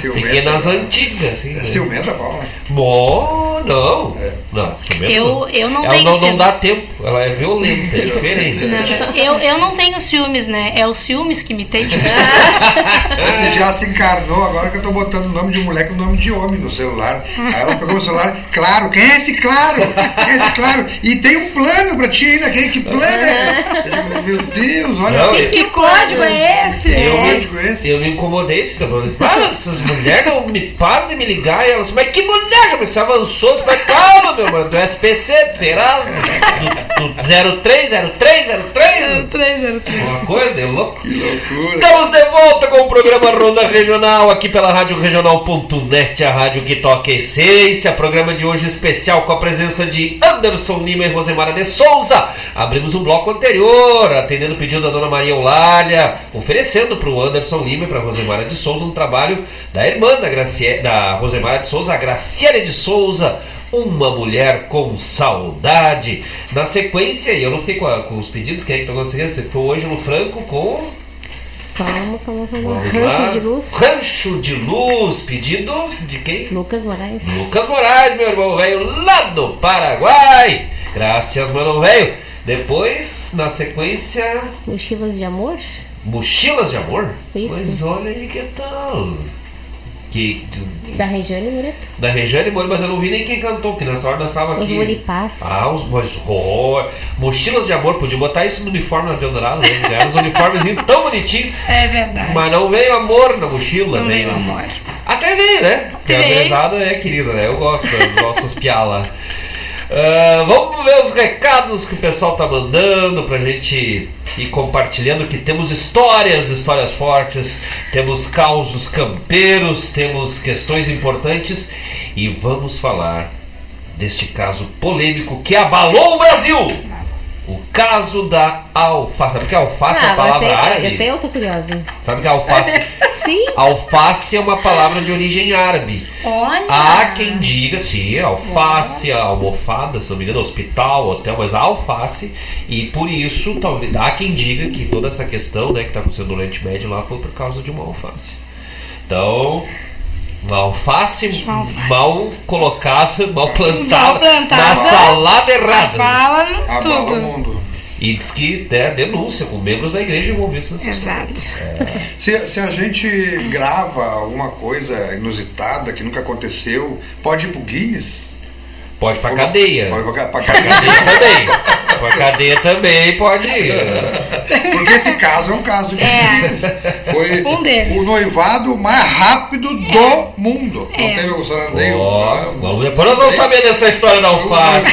ciumenta, Fiquei nas né? antigas, assim. É né? ciumenta, Paula. Bom, não. Não, ciumenta Eu- não. eu não ela tenho não, não dá ciúmes. tempo, ela é violenta, é diferente. Não, eu, eu não tenho ciúmes, né? É os ciúmes que me tem. Você já se encarnou agora que eu tô botando o nome de mulher com nome de homem no celular. Aí ela pegou o celular, claro, quem é esse claro? Quem é esse claro? E tem plano pra ti ainda, que, que plano é? Digo, meu Deus, olha Não, eu- Que código é esse? Que Eu, código é me, esse? eu me incomodei esse tempo. Ah, mas essas mulheres não me param de me ligar. E elas, mas que mulher? Já você avançou. Mas calma, meu mano, do SPC, do Serasa, do, do 03, 03, 03. 303. Uma coisa de louco. Que loucura. Estamos de volta com o programa Ronda Regional, aqui pela Rádio Regional.net, a rádio que toca essência. Programa de hoje especial com a presença de Anderson Lima e Rosemara de Souza. Abrimos um bloco anterior, atendendo o pedido da dona Maria Eulália, oferecendo para o Anderson Lima e para Rosemara de Souza um trabalho da irmã da, Gracie... da Rosemara de Souza, a Graciele de Souza. Uma mulher com saudade. Na sequência, e eu não fiquei com, a- com os pedidos, quem é que pegou na sequência? Foi o Ângelo Franco com Calma, calma, calma. Vamos Rancho lá. de luz. Rancho de Luz, pedido de quem? Lucas Moraes. Lucas Moraes, meu irmão velho, lá do Paraguai. Graças, mano velho. Depois, na sequência, Mochilas de amor. Mochilas de Amor. Isso. Mas olha aí que tal. Que, Da Regiane Moreto. da Regiane Moura, mas eu não vi nem quem cantou, porque nessa hora nós estávamos Os aqui. Munipás. Ah, os mas, oh, Mochilas de Amor, podia botar isso no uniforme na Eldorado, né? Eram os uniformes tão bonitinhos. É verdade. Mas não veio amor na mochila, Não veio amor. Até veio, né? Porque a mesada é querida, né? Eu gosto dos nossos piala. Ah, vamos ver os recados que o pessoal tá mandando pra gente ir compartilhando que temos histórias, histórias fortes, temos causos campeiros, temos questões importantes e vamos falar deste caso polêmico que abalou o Brasil. O caso da alface. Sabe o que é alface? é a agora palavra até, árabe? até eu tô curiosa. Sabe o que é alface? Sim. Alface é uma palavra de origem árabe. Olha. Há quem diga, sim, alface, a almofada, se não me engano, hospital, hotel, mas alface, e por isso, talvez, há quem diga que toda essa questão né, que está acontecendo no Oriente Médio lá foi por causa de uma alface. Então, uma alface mal colocada, mal plantada, Mal plantada. na salada errada. Abala o tudo. mundo. E diz que né, denúncia com membros da igreja envolvidos nessa história. Exato. Se, se a gente grava alguma coisa inusitada que nunca aconteceu, pode ir pro Guinness? Pode pra cadeia. Pode pra, pra Cadeia cadeia. também. Pra cadeia também pode ir. Porque esse caso é um caso de É. Guinness. Foi Um deles. o noivado mais rápido do mundo. Não É. teve o Sarandeio? Ó, vamos- depois nós vamos saber dessa história da alface.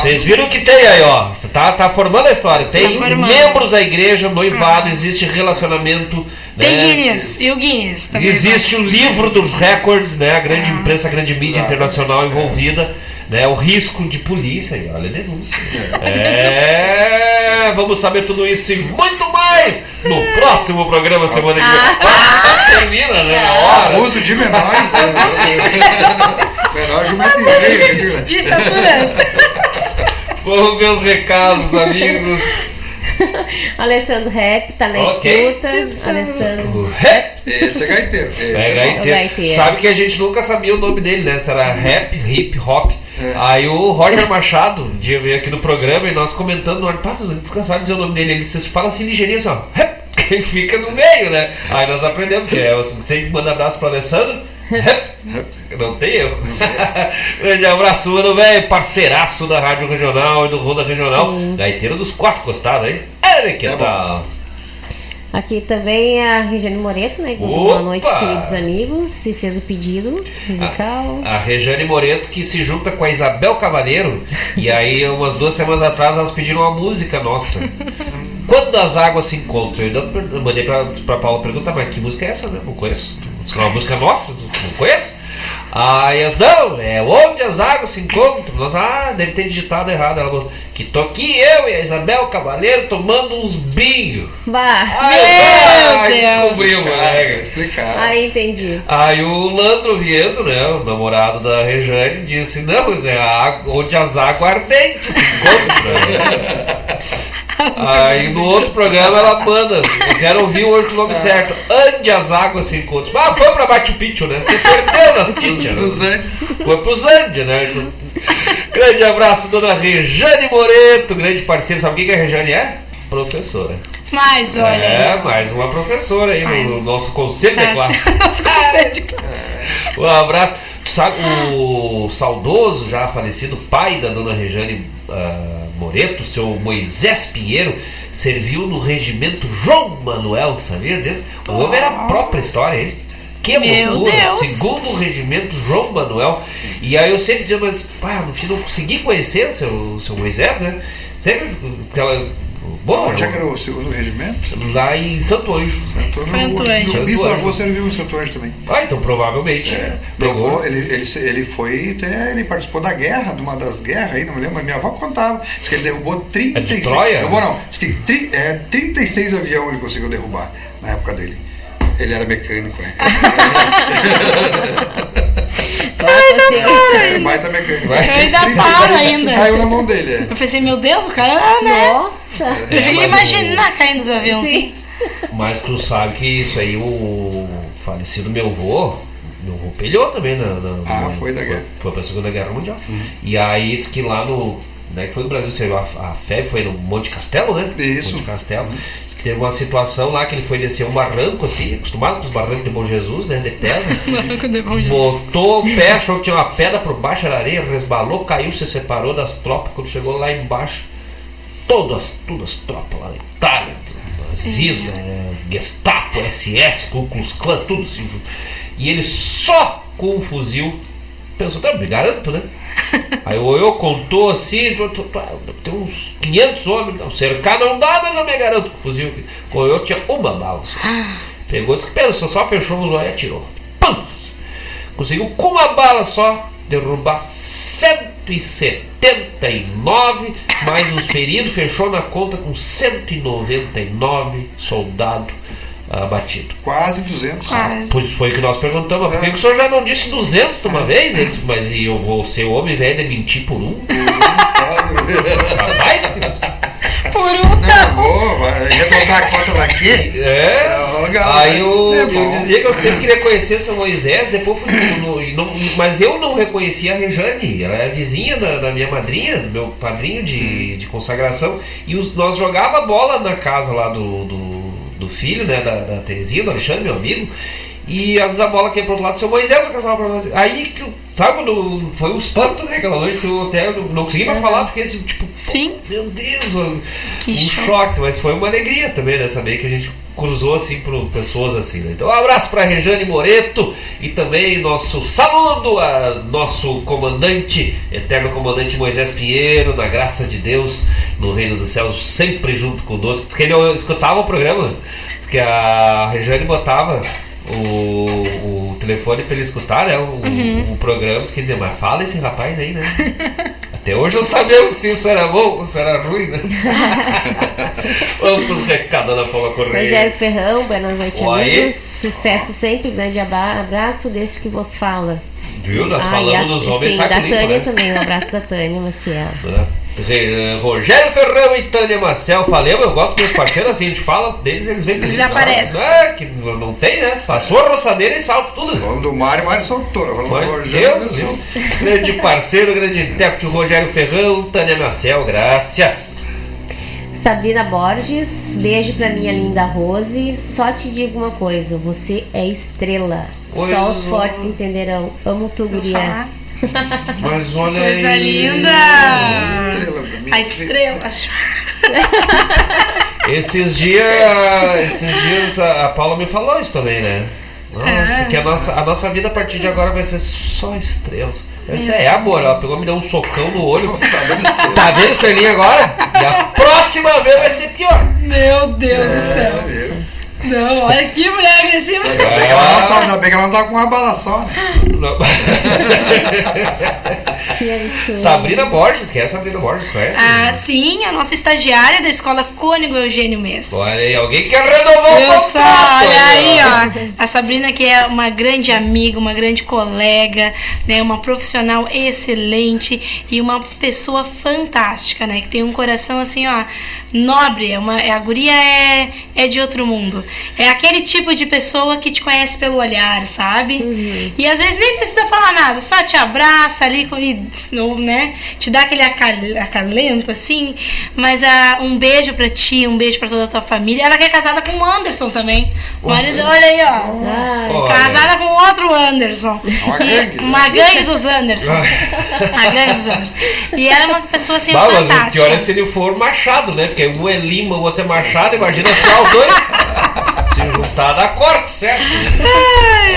Vocês viram que tem aí, ó. Tá, tá formando a história. Tem formando. membros da igreja, noivado, existe relacionamento. Tem né? Guinness. E o Guinness também. Existe o livro dos recordes, né? A grande imprensa, a grande mídia Exatamente. internacional envolvida. Né, o risco de polícia, aí, olha a denúncia. É, vamos saber tudo isso e muito mais no próximo programa semana que vem. Ah, termina, né? Na hora. Abuso de menores. né? Menor de um metro e meio. né? De estaturas. Vamos ver os recados, amigos. Alessandro Rap tá na Ok. escuta. Alessandro. O rap. Esse é gaiteiro. Esse É, é gaiteiro. gaiteiro. Sabe que a gente nunca sabia o nome dele, né? Se era rap, hip, hop. Aí o Roger Machado, um dia veio aqui no programa e nós comentando, olha, pá, mas eu tô cansado de dizer o nome dele. Ele fala assim ligeirinho assim, ó. Rap, que fica no meio, né? Aí nós aprendemos, porque é, você sempre manda abraço pro Alessandro. Rap. Não tem erro. Grande abraço, mano, velho. Parceiraço da Rádio Regional e do Ronda Regional. Gaiteiro dos quatro costados, hein? Ele que É bom. tal? Aqui também a Regiane Moreto, né? Boa noite, queridos amigos. Se fez o pedido musical. A Rejane Moreto que se junta com a Isabel Cavaleiro. e aí, umas duas semanas atrás, elas pediram uma música nossa. Quando as águas se encontram. Eu mandei pra, pra Paula perguntar, mas que música é essa, né? Não conheço. Diz que é uma música nossa, não conheço. Aí elas, não, é onde as águas se encontram. Nós, ah, deve ter digitado errado. Ela falou, que tô aqui eu e a Isabel Cavaleiro tomando uns binhos. Bah! Ah, Deus! descobrimos, Ah, explicado. Aí entendi. Aí o Landro Viedo, né, o namorado da Rejane, disse, não, mas é a onde as águas ardentes se encontram. Aí no outro programa ela manda, eu quero ouvir hoje com o nome certo, onde as águas se encontram. Ah, foi pra Machu Picchu, né? Você perdeu nas títias, Dos né? antes. Foi pros Andes, né? Grande abraço, dona Rejane Moreto, grande parceira. Sabe o que a Rejane é? Professora. Mas olha. É, mais uma professora aí no Mais- nosso conselho de classe. Nossa, conceito de classe. Um abraço. Tu sabe, o saudoso, já falecido pai da dona Regiane ah, Moreto, seu Moisés Pinheiro, serviu no regimento João Manuel, sabia disso? O homem era a própria história, hein? Que Meu loucura! Deus! Segundo o regimento João Manuel. E aí eu sempre dizia, mas pá, no fim não consegui conhecer o seu, o seu Moisés, né? Sempre aquela. Bom, Onde é que era o segundo regimento? Lá em Santo Anjo. Santo Anjo. Meu bisavô serviu em Santo Anjo também. Ah, então provavelmente. Meu avô, ele, ele, ele foi até, ele participou da guerra, de uma das guerras aí, não me lembro, mas minha avó contava. Diz que ele derrubou 36. É de Troia? Derrubou não, diz que tri, é, 36 aviões ele conseguiu derrubar na época dele. Ele era mecânico, é. é baita mecânico. Eu ainda paro ainda. Caiu na mão dele, é. Eu pensei, meu Deus, o cara era, né? Nossa! Eu É, cheguei a imaginar caindo dos aviões assim. Mas tu sabe que isso aí, o falecido meu avô, meu avô pelhou também na. na- Ah, na- foi da guerra. Foi pra Segunda Guerra Mundial. E aí diz que lá no. Né, que foi no Brasil, saiu a, a febre, foi no Monte Castelo, né? Isso. Monte Castelo. Que teve uma situação lá que ele foi descer um barranco, assim, acostumado com os barrancos de Bom Jesus, né? De pedra. Barranco de Bom Jesus. Botou o pé, achou que tinha uma pedra por baixo, era areia, resbalou, caiu, se separou das tropas. Quando chegou lá embaixo, todas, todas as tropas lá da Itália, nazismo, eh, Gestapo, SS, Ku Klux Klan, tudo assim. junto. E ele só com um fuzil pensou, tá, me garanto, né? Aí o Oiô contou assim, tu- tem uns 500 homens, não, cercar não dá, mas eu me garanto com o fuzil. O Oiô tinha uma bala só. Pegou, disse que pensou, só fechou os olhos e atirou. Pum! Conseguiu com uma bala só derrubar 179, mais os feridos, fechou na conta com 199 soldados abatidos. Quase 200. Pois foi o que nós perguntamos, por que o senhor já não disse 200 de uma vez? Ele disse, mas e eu vou ser homem velho de mentir por um? Rapaz, Por um não. Vou, vai arredondar a conta daqui. É. legal, Aí né? eu, É eu bom. dizia que eu sempre queria conhecer seu Moisés, depois fui no, no- e não- mas eu não reconhecia a Rejane, ela é vizinha da, da minha madrinha, do meu padrinho de, de consagração, e os- nós jogava bola na casa lá do, do, do filho, né, da, da Terezinha, do Alexandre, meu amigo, e às vezes a bola que ia pro outro lado, seu Moisés, casava pra nós. Aí, que sabe quando foi um espanto, né, aquela noite, eu até não, não consegui mais falar, fiquei assim, tipo, Sim. meu Deus, um, Que um choque. choque, mas foi uma alegria também, né? Saber que a gente cruzou assim por pessoas assim, né? Então, um abraço para Rejane Moreto e também nosso saludo a nosso comandante, eterno comandante Moisés Pinheiro, na graça de Deus, no Reino dos Céus, sempre junto conosco. Diz que ele escutava o programa, diz que a Rejane botava o, o telefone para ele escutar, né? O, Uhum. o programa, diz que dizia, mas fala esse rapaz aí, né? Até hoje não sabemos se isso era bom ou se era ruim, né? Vamos pros recados da Paula Correia. Rogério Ferrão, boa noite, Oi. amigos. Sucesso sempre, grande abraço desse que vos fala. Viu? Nós Ah, falamos a- dos homens sim, da Tânia né? também, um abraço da Tânia Maciel. Né? Rogério Ferrão e Tânia Marcel, falei, eu gosto dos meus parceiros assim, a gente fala deles, eles vêm Eles aparecem. É, que não tem, né? Passou a roçadeira e salta tudo. Falando do Mário, Mário soltou. Falando do Mas Rogério. Deus, viu? Grande parceiro, grande intérprete, Rogério Ferrão, Tânia Marcel, graças. Sabrina Borges, beijo pra minha linda Rose. Só te digo uma coisa, você é estrela. Pois Só os fortes entenderão. Amo tu, guria. Mas olha Coisa aí. linda! A estrela. Esses dias, esses dias a, a Paula me falou isso também, né? Nossa, É. que a nossa, a nossa vida a partir de agora vai ser só estrelas. Isso é amor, ela pegou me deu um socão no olho. tá vendo estrelinha agora? E a próxima vez vai ser pior. Meu Deus do céu. Não, olha que mulher agressiva. Ainda bem que ela não tá- bem que ela não tá com uma bala só, né? Que absurdo. Sabrina Borges, quem é a Sabrina Borges? Conhece? Ah, sim, a nossa estagiária da escola Cônigo Eugênio Mês. Olha aí, alguém quer renovar o contrato. olha aí, ó. A Sabrina, que é uma grande amiga, uma grande colega, né? Uma profissional excelente e uma pessoa fantástica, né? Que tem um coração assim, ó, nobre. É uma, é- a guria é, é de outro mundo. É aquele tipo de pessoa que te conhece pelo olhar, sabe? E às vezes nem precisa falar nada, só te abraça ali com- e ou, né, te dá aquele acal- acalento, assim. Mas ah, um beijo pra ti, um beijo pra toda a tua família. Ela que é casada com o Anderson também. Marido, olha aí, ó. Casada com outro Anderson. Uma E- gangue. uma gangue dos Anderson. a gangue dos Anderson. E ela é uma pessoa assim Bah, mas o fantástica. pior é se ele for Machado, né? Porque um é Lima, o outro é Machado, imagina só os dois. Se juntar dá corte, certo?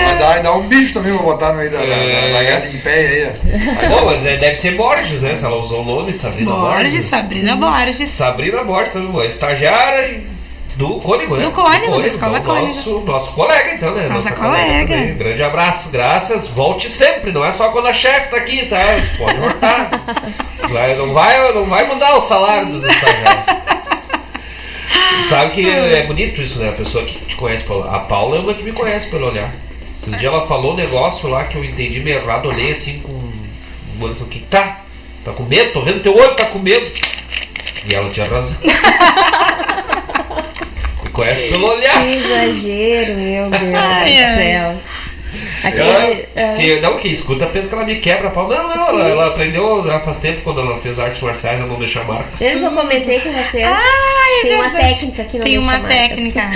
Vai dar, dá um bicho também, vou botar no meio da, da, da, da É. galinha em pé aí. ó. Bom, mas é, deve ser Borges, né? Se ela usou o nome, Sabrina Borges. Borges, Sabrina Borges. Sabrina Borges, também, a estagiária do Cônigo, né? Do Cônigo, da Escola então, Cônigo. Nosso, nosso colega, então, né? Nossa colega. também. Um grande abraço, graças. Volte sempre, não é só quando a chefe tá aqui, tá? Pode voltar. Vai- não, vai, não vai mudar o salário dos estagiários. Sabe que é bonito isso, né? A pessoa que te conhece, pelo- a Paula é uma que me conhece pelo olhar. Esses dias ela falou um negócio lá que eu entendi meio errado, olhei assim com. O que que tá? Tá com medo? Tô vendo teu olho, tá com medo. E ela tinha razão. Me conhece pelo olhar. Que exagero, meu Deus do céu. Aquele, Ela, ah, que, não, que escuta pensa que ela me quebra a pau. Não, não, ela, ela aprendeu já faz tempo quando ela fez artes marciais a não deixar marcas. eu que eu comentei com vocês. Ai, é tem uma verdade. técnica que não Tem deixa uma marcas. técnica.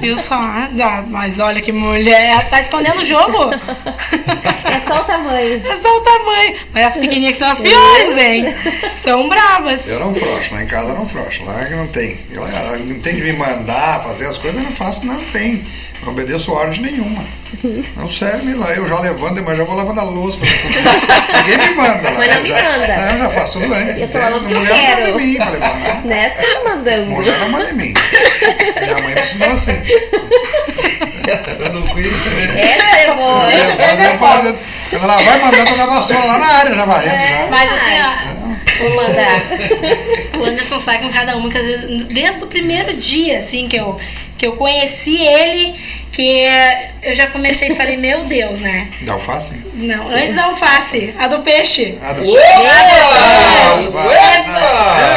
Viu só? Ah, mas olha que mulher. Tá escondendo o jogo? É só o tamanho. É só o tamanho. Mas as pequenininhas que são as piores, hein? São bravas. Eu não frouxo, lá em casa eu não frouxo, lá que não tem. Ela, ela não tem de me mandar fazer as coisas, eu não faço, não tem. Não obedeço ordem nenhuma. Não serve lá, eu já levanto, mas já vou lavando a louça. Ninguém me manda lá. Mas não eu me já, manda. Não, eu já faço tudo antes. Eu tô eu mulher não manda em mim. Falei, não. Né? Tá mandando. Mulher não manda em mim. Minha mãe me ensinou assim. Eu não fui. Essa é boa. Faço- Quando ela vai mandando, eu na vassoura lá na área, já varrendo já. Mas assim, ó. Vou mandar. O Anderson sai com cada uma, que às vezes, desde o primeiro dia, assim, que eu, que eu conheci ele, que eh, eu já comecei e falei, meu Deus, né? Da alface? Não, antes da alface, a do peixe. Ah, do-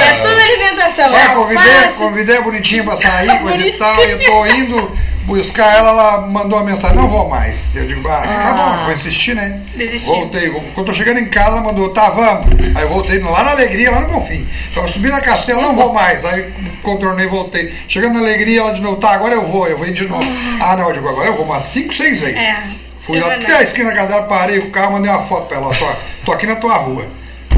É tudo alimentação. Vai, é convidei, convidei a bonitinha pra sair, coisa e tal, e eu tô indo buscar ela, ela mandou uma mensagem, não vou mais. Eu digo, ah, tá bom, vou insistir, né? Desistiu. Voltei, vou- quando tô chegando em casa, ela mandou, tá, vamos. Aí eu voltei lá na Alegria, lá no Bonfim. Então eu subi na Castela, não vou mais. Aí contornei, voltei. Chegando na Alegria, ela de novo, tá, agora eu vou, eu vou ir de novo. Ah, não, eu digo, agora eu vou umas 5, 6 vezes. É. Fui é até verdade. a esquina da casa dela, parei o carro, mandei uma foto pra ela, tô, tô aqui na tua rua.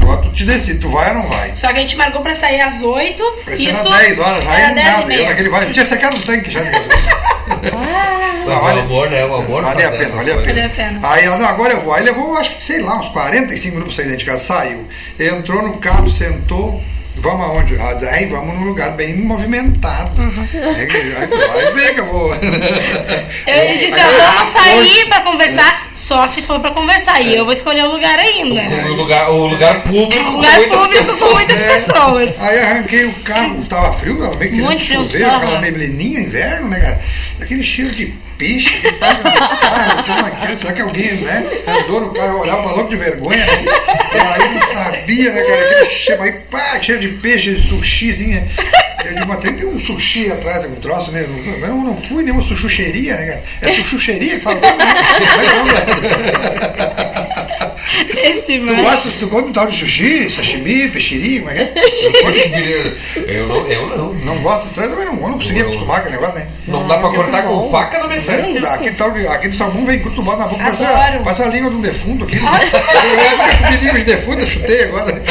Agora tu te decide, tu vai ou não vai? Só que a gente marcou pra sair às 8. Vai ser Isso às 10 horas, já era é 10 e nada. Eu naquele vai, tinha secado o tanque já de gasolina. Mas Vale- o amor, né? O amor Valia a pena, valia a pena. Vale a pena. Aí ela, não, agora eu vou. Aí levou, acho que, sei lá, uns 45 minutos pra sair dentro de casa, saiu. Entrou no carro, sentou. Vamos aonde? Disse, aí vamos num lugar bem movimentado. Uhum. Vai ver que eu vou. Eu disse, ó, vamos ah, sair hoje- pra conversar, só se for pra conversar. E eu vou escolher o lugar ainda. O lugar, o lugar público com Lugar muitas público pessoas. com muitas pessoas. Aí arranquei o carro, tava frio, tava meio que Muito chover, aquela neblininha, inverno, né, cara? Aquele cheiro de peixe, que passa no carro, eu tinha uma criança, será que alguém, né, andou no carro, olhava louco de vergonha, né? E aí não sabia, né, cara, aquele cheiro, aí pá, cheiro de peixe, de sushizinha. Eu digo, mas tem um sushi atrás, algum troço, né? Eu não, não fui nenhuma suchucheria, né, cara? É suchucheria que fala. Esse Tu mano. gosta, tu come tal de sushi, sashimi, peixiri, como é que é? Eu não, eu não. Não disso, eu também não, eu não conseguia acostumar com aquele negócio, né? Não dá pra cortar com faca, não me serve. Não dá. Aquele, tal aquele salmão vem com na boca, parece, parece a língua de um defunto aqui. Né? Eu comi língua de defunto, eu chutei agora.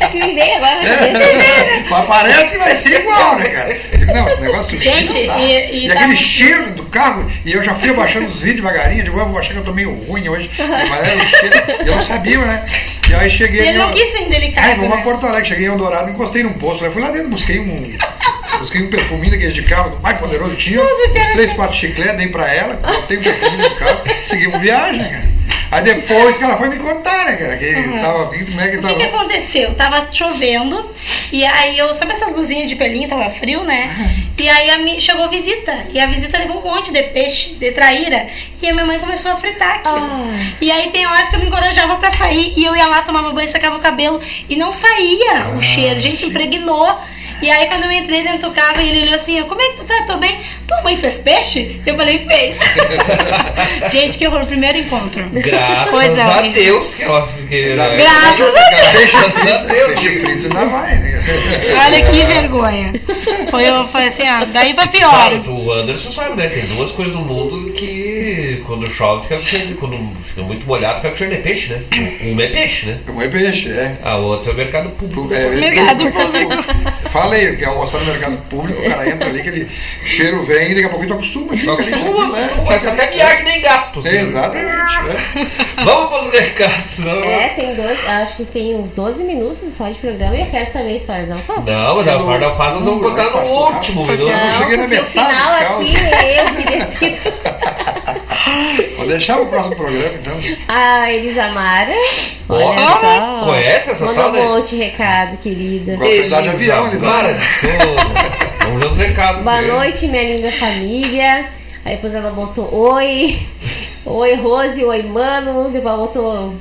É que me veio agora É. Mas parece que vai ser igual, né, cara? Não, esse negócio sushi Gente, não dá. e- e tá aquele cheiro do carro, e eu já fui abaixando os vídeos devagarinho, digo, eu vou achar que eu tô meio ruim hoje. Mas era o cheiro, eu não sabia, né? E aí cheguei Ele ali, não quis ser indelicado. Aí, vou pra né? Porto Alegre, cheguei em Eldorado, encostei num posto, aí fui lá dentro, busquei um. Busquei um perfuminho daqueles de carro, mais poderoso tinha, uns três, quatro chicletes, dei pra ela, botei um perfuminho do carro, seguimos viagem, cara. Aí depois que ela foi me contar, né, cara, que tava, como é que O que, tava. que aconteceu? Tava chovendo e aí eu, sabe essas blusinhas de pelinho, tava frio, né? E aí a chegou visita e a visita levou um monte de peixe, de traíra e a minha mãe começou a fritar aquilo. E aí tem horas que eu me encorajava pra sair e eu ia lá, tomava banho, secava o cabelo e não saía o cheiro. Gente, impregnou. E aí quando eu entrei dentro do carro, ele olhou assim, como é que tu tá? Tô bem. Tua mãe fez peixe? Eu falei, fez. Gente, que horror, primeiro encontro. Graças Coisa a. Deus que ela. Que, Graças a Deus. Graças a Deus. Peixe frito ainda vai, né? Olha que vergonha. Foi, foi assim, ó, daí pra pior. Sabe, o Anderson sabe, né? Tem duas coisas no mundo que quando chove fica cheio, quando fica muito molhado fica cheio de peixe, né? Uma é peixe, né? Uma é peixe, é. A outra é o mercado público. É, Mercado público. Falei, que almoçar no mercado público, o cara entra ali, aquele cheiro vem e daqui a pouquinho tu acostuma, fica ali tranquilo, né? Faz até miar que nem gato. assim. Exatamente. é. Vamos pros recados, senão. É, tem dois, acho que tem uns 12 minutos só de programa e eu quero saber a história da alface. Não, mas a história da alface nós vamos contar no último. Não, cheguei na porque o metade final aqui é eu que decido. Vou deixar o próximo programa, então. A Elisamara. Ó, Olha só. conhece essa Mandou tal, um monte de recado, querida. Gosta de avião, Souza. Vamos ver os recados. Boa dele. noite, minha linda família. Aí depois ela botou oi. Oi, Rose. Oi, mano. Depois ela botou.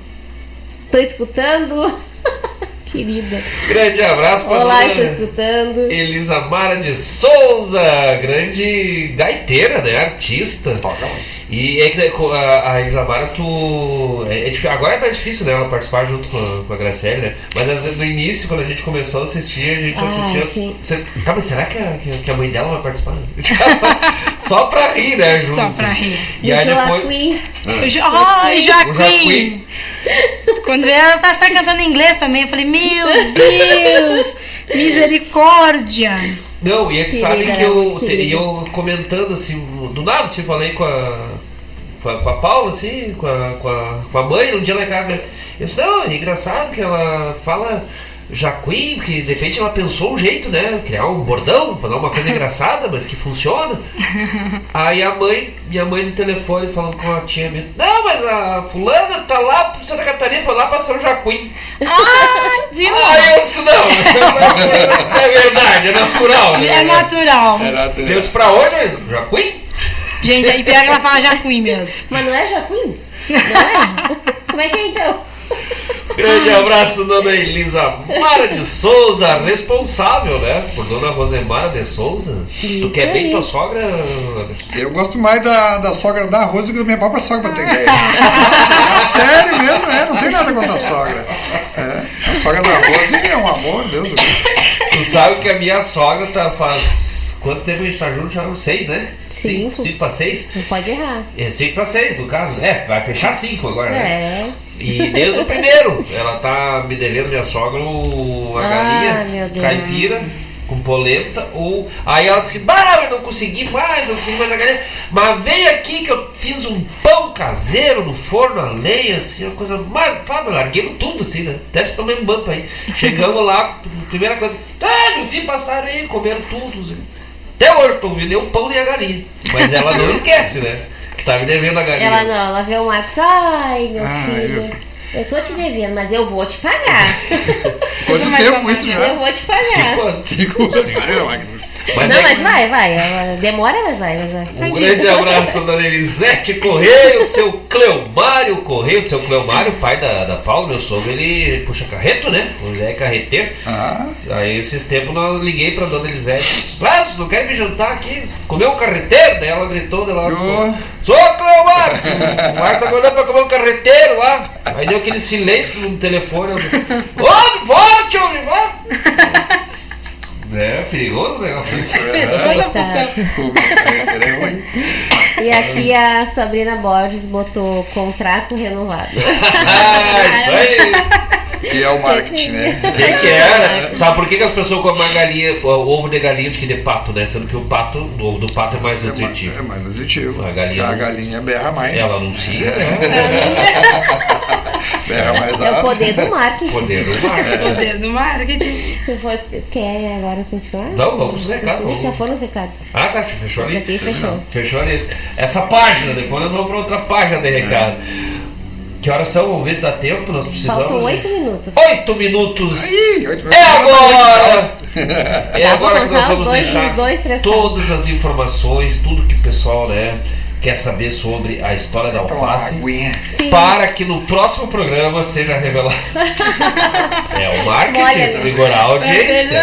Tô escutando. Querida. Grande abraço pra Olá, estou escutando. Elisa Mara de Souza, grande gaiteira, né? Artista. E é que né, a, a Isamara, tu. É, é agora é mais difícil né, ela participar junto com a, com a Graciele, né? Mas no início, quando a gente começou a assistir, a gente Ah, assistia. sim. Cê- tá, mas será que a, que a- mãe dela vai participar? só, só pra rir, né? Junto. Só pra rir. E aí depois. Joaquim. O Jo- Ai, O Joaquim. Joaquim. Quando ela passar cantando em inglês também, eu falei, meu Deus, misericórdia. Não, e é que Querida, sabe que eu, e eu comentando assim, do nada, assim, falei com a, com a, com a Paula, assim, com a, com, a, com a mãe, um dia lá em casa. Eu disse, não, é engraçado que ela fala Jacuim, porque de repente ela pensou um jeito, né? Criar um bordão, falar uma coisa engraçada, mas que funciona. Aí a mãe, minha mãe no telefone falando com a tia minha, não, mas a fulana tá lá pro Santa Catarina, foi lá pra São Jacuim. Ai, viu? Aí eu disse, não, isso não é verdade, é natural. né? É natural. Eu disse, pra onde? Jacuim? Gente, aí pior que ela fala Jacuim mesmo. Mas não é Joaquim? Não é? Como é que é então? Grande abraço, dona Elisa Mara de Souza, responsável, né? Por dona Rosemara de Souza. tu Isso quer bem aí. tua sogra? Eu gosto mais da, da sogra da Rose do que da minha própria sogra, pra ter ideia. Sério mesmo, é, não tem nada contra a sogra. É, a sogra da Rose é um amor, Deus do céu. Tu sabe que a minha sogra tá faz. Quanto tempo a gente tá junto? Já seis, né? Cinco. Cinco pra seis? Não pode errar. É cinco pra seis, no caso. É, vai fechar cinco agora, né? É. E desde o primeiro, ela tá me devendo minha sogra o- a Ah, galinha meu Deus. caipira com polenta. Ou, aí ela disse que, bah, eu não consegui mais, não consegui mais a galinha. Mas vem aqui que eu fiz um pão caseiro no forno, a lenha, assim, uma coisa mais. Pá, mas larguemos tudo assim, né? Até se tomei um banco aí. Chegamos lá, primeira coisa, ah, meu filho passaram aí, comeram tudo. assim. Até hoje tô ouvindo nem o pão nem a galinha. Mas ela não esquece, né? Que tá me devendo a galinha. Ela não, ela vê o Marcos, ai meu Ai, filho, meu eu tô te devendo, mas eu vou te pagar. Quanto tempo isso já? Eu vou te pagar. Cinco anos. Cinco anos. Mas não, é mas que- vai, vai. ela Demora, mas vai, mas vai. Um grande abraço, dona Elisete Correio, seu Cleomário Correio, seu Cleomário, pai da, da Paula, meu sogro, ele puxa carreto, né? Ele é carreteiro. Aí esses tempos eu liguei pra dona Elisete, disse, ah, você não quer vir jantar aqui? Comer um carreteiro? Daí ela gritou, daí ela sou, sou Cleomário! O Marcos tá acordando pra comer um carreteiro lá. Aí deu aquele silêncio no telefone. eu, Homem, volte, homem, volte! É perigoso o negócio. E aqui a Sabrina Borges botou contrato renovado. Ah, isso aí! E é o marketing, né? Quem que era? Sabe por que, que as pessoas comem mais galinha, o ovo de galinha do que de pato, né? Sendo que o pato, o ovo do pato é mais nutritivo. É mais nutritivo. A galinha, A galinha berra mais. Ela anuncia. berra mais É o alto. poder do marketing. Poder do marketing. Poder do marketing. Quer agora continuar? Não, vamos pro recado, vamos. Já foram os recados. Ah, tá, fechou ali? Isso aqui fechou. Fechou ali. Essa página, depois nós vamos pra outra página de recado. Que horas são? Vamos ver se dá tempo. Nós precisamos. Faltam de- oito minutos. Oito minutos! oito é agora! É agora pra que nós vamos dois- deixar os dois, três todas as informações, tudo que o pessoal né, quer saber sobre a história da alface. Sim. para que no próximo programa seja revelado. é o marketing, Olha, segurar a audiência.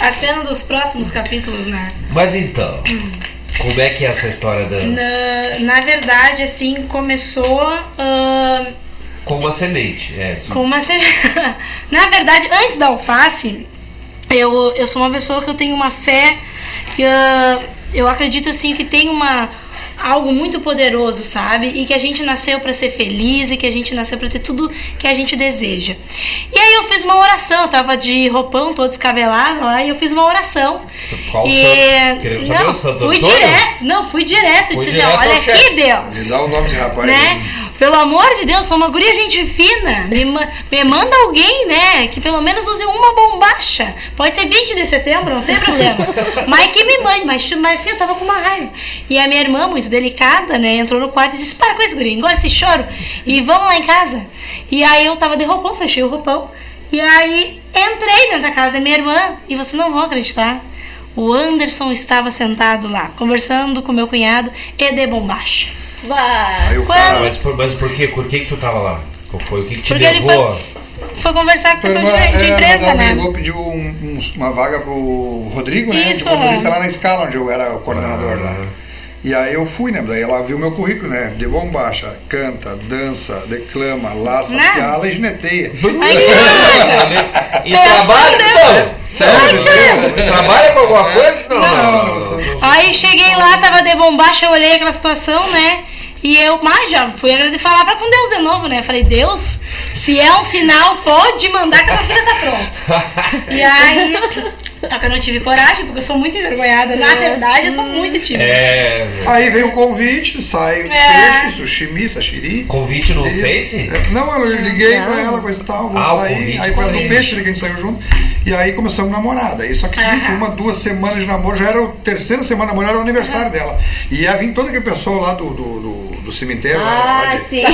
a cena dos próximos capítulos, né? Mas então, como é que é essa história da. Na, na verdade, assim, começou ah, Com uma semente, é. com uma se- Na verdade, antes da alface, eu, eu sou uma pessoa que eu tenho uma fé que ah, eu acredito assim que tem uma algo muito poderoso, sabe? E que a gente nasceu para ser feliz e que a gente nasceu para ter tudo que a gente deseja. E aí eu fiz uma oração, eu tava de roupão todo descabelado lá e eu fiz uma oração. Qual e santo? Não, fui direto, não, fui direto, Fui disse direto assim, ao olha chefe. aqui, Deus. Me dá o nome desse rapaz. Né? Pelo amor de Deus, sou uma guria gente fina. Me, me manda alguém, né? Que pelo menos use uma bombacha. Pode ser 20 de setembro, não tem problema. mas que me mande. Mas, mas sim, eu tava com uma raiva. E a minha irmã, muito delicada, né? Entrou no quarto e disse: Para com isso, guria, engole esse choro. E vamos lá em casa. E aí eu tava de roupão, fechei o roupão. E aí entrei dentro da casa da minha irmã. E vocês não vão acreditar. O Anderson estava sentado lá, conversando com meu cunhado e de bombacha. Vai. Aí o Quando- cara. Mas por, mas por quê? Por que, que tu tava lá? Qual foi? O que, que te Porque ele levou? foi, foi conversar com Tua pessoa de, de é, empresa, né? ligou, pediu um- um- uma vaga pro Rodrigo, né? Isso, de motorista aham. lá na escala, onde eu era o coordenador lá. E aí eu fui, né? Daí ela viu meu currículo, né? De bombacha, canta, dança, declama, laça, Né? piala e gineteia. E trabalha? Não. Sério? Ai, Trabalha com alguma coisa? Não, Não, não. não, não, não. Aí cheguei lá, tava de bombacha, eu olhei aquela situação, né? E eu, mas já fui agradecer falar pra com Deus de novo, né? Falei, Deus, se é um sinal, pode mandar que a minha filha tá pronta. E aí, só que eu não tive coragem, porque eu sou muito envergonhada. Na verdade, eu sou muito tímida. É. Aí veio o convite, sai É. peixe, sushi, sashiri. Convite no Isso. Face? É, Não, eu liguei Não. pra ela, coisa e tal, vamos Ah, o sair. convite, aí causa do peixe, que a gente saiu junto. E aí começamos a namorar. Daí, só que seguinte, uma, duas semanas de namoro, já era a terceira semana de namoro, era o aniversário dela. E ia vir todo aquele pessoal lá do, do, do, do cemitério, lá, lá Ah, de sim.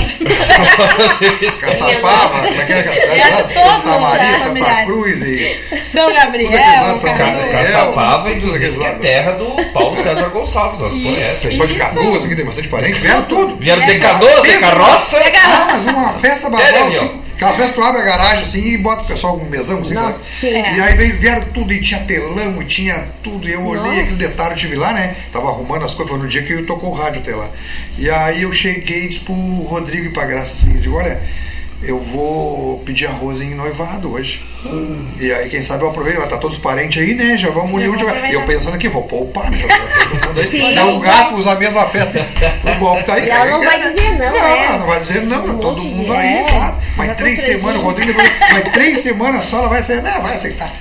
Caçapava, como é que é Santa Maria, Santa. Cruz e São Gabriel, Canu. Gabriel. Caçapava, tudo inclusive, aqueles que é terra do Paulo César Gonçalves, nosso poeta. Pessoal de Canoas, aqui tem bastante parente, vieram tudo. Vieram de canoas, de carroça. Ah, mas uma festa É, babal, assim. Aquelas festas tu abre a garagem assim e bota o pessoal com um mesão, assim, Nossa, sabe? sim. E aí veio, vieram tudo, e tinha telão, e tinha tudo, e eu olhei Nossa. aquele detalhe, eu tive lá, né? Tava arrumando as coisas, foi no dia que eu tocou o rádio até lá. E aí eu cheguei e disse pro Rodrigo e pra Graça assim, eu digo, olha, eu vou pedir arroz em noivado hoje. E aí, quem sabe eu aproveito, vai estar todos os parentes aí, né? Já vamos unir o aproveitar. E eu pensando aqui, vou poupar, né? Tá aí. Sim. Não gasto, usa a mesma festa. O golpe tá aí. E ela não vai dizer não, Não, né? não vai dizer não, tá Um todo mundo aí, é, claro. Mas vai três semanas, o Rodrigo mas três semanas só ela vai aceitar. Não, vai aceitar.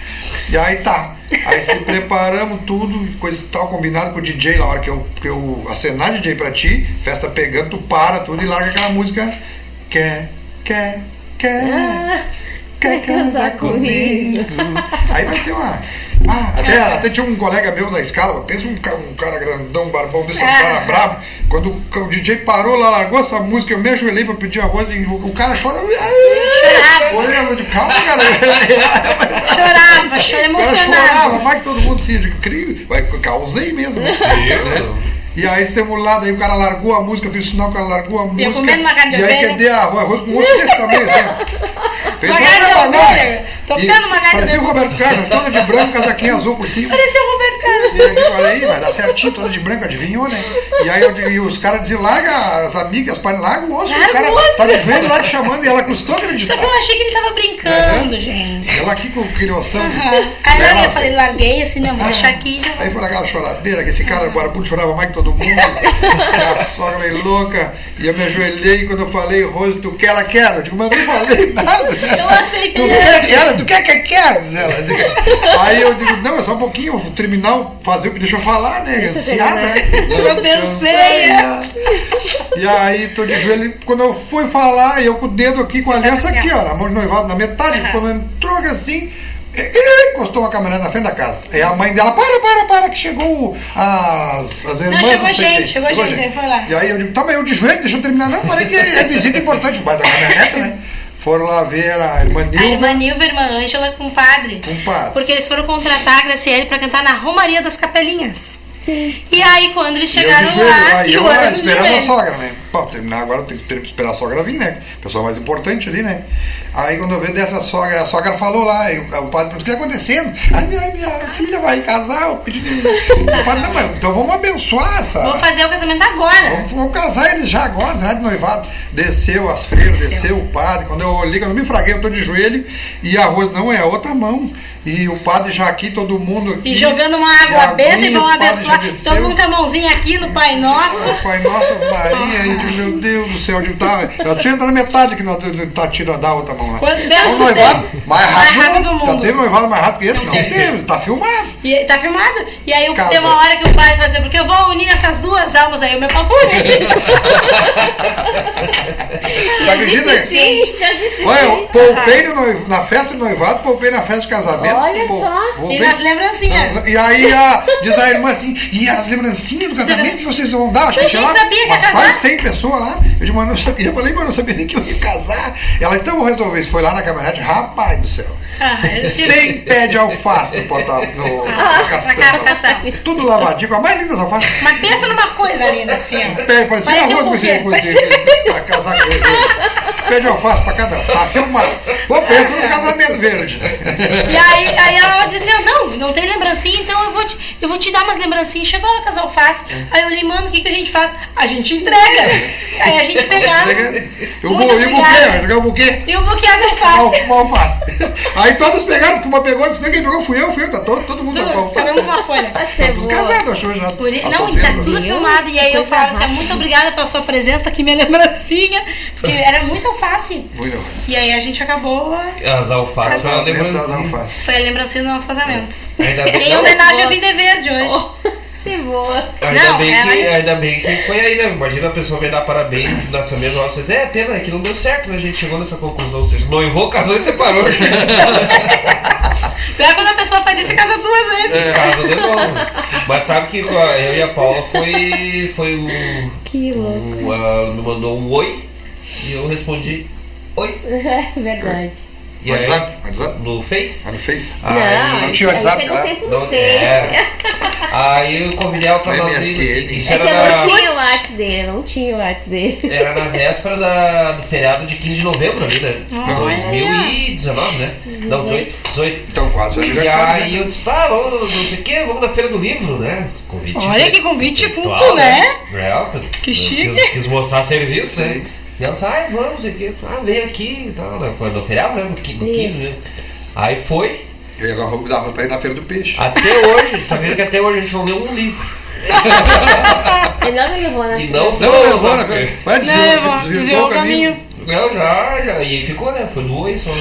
E aí tá. Aí se preparamos tudo, coisa e tal, combinado com o DJ, na hora que eu, que eu acenar DJ pra ti, festa pegando, tu para tudo e larga aquela música. Quer, quer, quer. Ah, Quer casar comigo? Aí vai ser uma. Ah, até, até tinha um colega meu da escala, pensa um, ca- um cara grandão, barbão desse, um cara brabo. Quando o, DJ parou lá, largou essa música, eu me ajoelhei pra pedir arroz e o, o cara chora. Olha, eu digo, calma, cara. Chorava, chorava O cara chorava, emocionado. mais que todo mundo se vai, causei mesmo. Sim, né? E aí estamos lá, daí o cara largou a música, eu fiz o sinal que o cara largou a música. comendo uma carne de e aí ovelha. cadê arroz, com osso desse tamanho assim. Fez Uma carne ovelha, tocando uma carne Parecia o. Roberto Carlos, toda de branco, casaquinho azul por cima. Parecia o Roberto Carlos. E aí, eu falei, aí, vai dar certinho, toda de branco, adivinhou, né? E aí eu e os caras diziam, larga as amigas, pai, larga o osso, Larga o cara o tá de joelho lá te chamando e ela custou Só acreditar. que eu achei que ele tava brincando, gente. Ela aqui com aquele ossão. Aí E eu falei, larguei assim, não, vou deixar aqui. já Aí foi aquela choradeira, que esse cara barbudo chorava mais que todo mundo. e a sogra meio louca. E eu me ajoelhei quando eu falei, Rose, tu quer, ela quer. Eu digo, mas eu não falei nada. Eu aceitei. Tu quer, quer, tu quer, quer, quer. Diz ela. Aí eu digo, não, é só um pouquinho, o- fazer o que deixa eu falar, né? Deixa Ansiada, né? Eu pensei. E aí, tô de joelho. Quando eu fui falar, eu com o dedo aqui, com a aliança assim, aqui, ó, na mão de noivado, na metade. Quando entrou assim, encostou uma caminhonete na frente da casa. Aí a mãe dela, para, para, para, que chegou as, as irmãs. chegou não gente, quem. chegou gente, aí foi lá. E aí eu digo, tá, mas eu de joelho, deixa eu terminar. Não, parei que é visita importante, o pai da caminhonete, né? Foram lá ver a irmã A Nilva. irmã Nilva a irmã Ângela com o padre. Com o padre. Porque eles foram contratar a Graciele pra cantar na Romaria das Capelinhas. Sim. E aí, quando eles eu chegaram de joelho, lá, aí e eu lá, esperando a sogra, né? Pô, terminar agora, tem que ter- esperar a sogra vir, né? Pessoa mais importante ali, né? Aí quando eu vi dessa sogra, a sogra falou lá, e o, padre perguntou, o que está acontecendo? Ai, minha, minha filha vai casar, eu pedi. O padre, não, mas então vamos abençoar essa. Vou fazer o casamento agora. Vamos, vamos casar eles já agora, né? De noivado. Desceu as freiras, desceu o padre. Quando eu olhei, quando eu me fraguei, eu tô de joelho e a Rose, não, é a outra mão. E o padre já aqui, todo mundo. Aqui, E jogando uma água a benta e vão o abençoar. já. Todo mundo com a mãozinha aqui no Pai Nosso. Pai Nossa Maria, e digo, meu Deus do céu, eu tava. Eu tinha entrado na metade que nós tá tirando da outra mão lá. Quando- É Deus do noivado mais rápido, Mais rápido do do mundo. Já teve noivado mais rápido que esse? Não teve, tá filmado. E tá filmado. E aí Casa. tem uma hora que o pai vai dizer, porque eu vou unir essas duas almas aí, eu me apavorei. Tá acredita? sim, já disse Olha, eu poupei no noiv- na festa de noivado, poupei na festa de casamento. Olha só. E nas lembrancinhas. E aí a, diz a irmã assim, e as lembrancinhas do casamento que vocês vão dar? Acho que Eu nem lá sabia que ia casar. quase 100 pessoas lá. Eu disse, mas não sabia. Eu falei, mas não sabia nem que eu ia casar. Ela disse, então vou resolver isso. Foi lá na caminhonete, rapaz do céu. Ah, 100 pé de alface no portal, no, Ah, caçamba. Tudo lavadinho, a mais linda das alfaces. Mas pensa numa coisa linda assim, ó. Pé, com esse, pra casar com ele. Pé de alface pra cada um. Tá filmado. Pô, pensa no casamento verde. E aí, aí ela disse assim, não, não tem lembrancinha, então eu vou te, eu vou te dar umas lembrancinhas. Chegou a hora que o casal faz. Aí eu olhei, mano, o que, que a gente faz? A gente entrega. Aí a gente pegava. E o, e buquê, vai jogar o buquê. E o buquê as alfaces. Mal fácil. Aí todos pegaram, porque uma pegou, disse, ninguém pegou, fui eu, fui eu, tá todo, todo mundo tá Tudo, mal cada um com uma folha. Tá tudo casado, achou já. Por Tá não, e tá né? tudo filmado. E aí eu falo assim, muito obrigada pela sua presença, tá aqui minha lembrancinha. Porque era muito alface. Muito bom. E aí a gente acabou. As alfaces foi das lembrancinha. Foi a lembrancinha do nosso casamento. Ainda bem, Em homenagem ao Vida Verde hoje. Se boa. ainda, Não, bem é, que, aí- ainda bem que foi aí, né? Imagina a pessoa me dar parabéns no nascimento do vocês. É, pena, é que não deu certo, né? A gente chegou nessa conclusão. Ou seja, noivou, casou e separou. Pior quando a pessoa faz isso e casa duas vezes. É. Casa de novo. Mas sabe que a- eu e a Paula foi, foi o. Que louco. o me mandou um oi e eu respondi oi. É verdade. E aí, WhatsApp? WhatsApp? no Face? Ah, no Face? Aí- não, não tinha WhatsApp, chegou né? tempo no Não, Face. é. Aí eu convidei ela pra nós ir. Isso É era que eu na, não tinha o WhatsApp dele, eu não tinha o WhatsApp dele. era na véspera da, do feriado de 15 de novembro ali, né? 2019, né? Não, 18. 18. Então quase o E aniversário. aí né? eu disse, pá, vamos, não sei o quê, vamos na feira do livro, né? Convite. Olha que convite intelectual, culto, né? Real, Que chique. Quis, quis mostrar serviço, né? E ela disse, ai, vamos, não sei o quê. Ah, vem aqui e tal, né? Foi no feriado, né? No 15 Isso. mesmo. Aí foi. Eu ia dar roupa pra ir na feira do peixe. Até hoje, tá vendo que até hoje a gente não leu um livro. Ele não me levou na E feira. não Não, não, não, na feira. Não, desviou, desviou o caminho. Não, já, já. E ficou, né? Foi do oi só.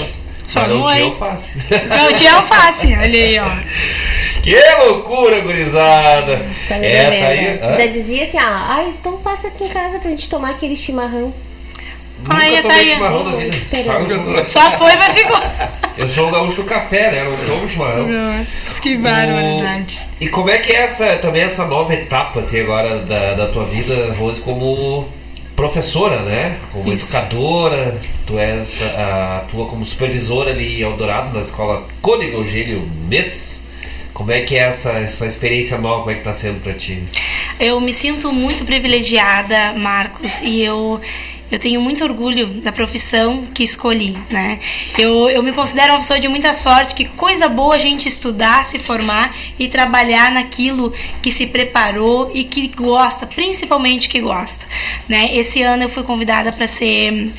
Só no não oi. tinha alface. Não tinha alface, olha aí, ó. que loucura, gurizada. Tá me é, tá aí. né? Ainda dizia assim, ah, ai, então passa aqui em casa pra gente tomar aquele chimarrão. Ai, Nunca tá aí. sou- Só foi, mas ficou. Eu sou o gaúcho do café, né? Eu não tomo chimarrão. Que barbaridade. E como é que é essa, também essa nova etapa, assim, agora da, da tua vida, Rose, como professora, né? Como Isso. educadora, tu és, a, atua como supervisora ali em Eldorado, na escola Cônigo Eugênio Mês. Como é que é essa, essa experiência nova, como é que tá sendo pra ti? Eu me sinto muito privilegiada, Marcos, e eu, eu tenho muito orgulho da profissão que escolhi, né? Eu, eu me considero uma pessoa de muita sorte, que coisa boa a gente estudar, se formar e trabalhar naquilo que se preparou e que gosta, principalmente que gosta, né? Esse ano eu fui convidada para ser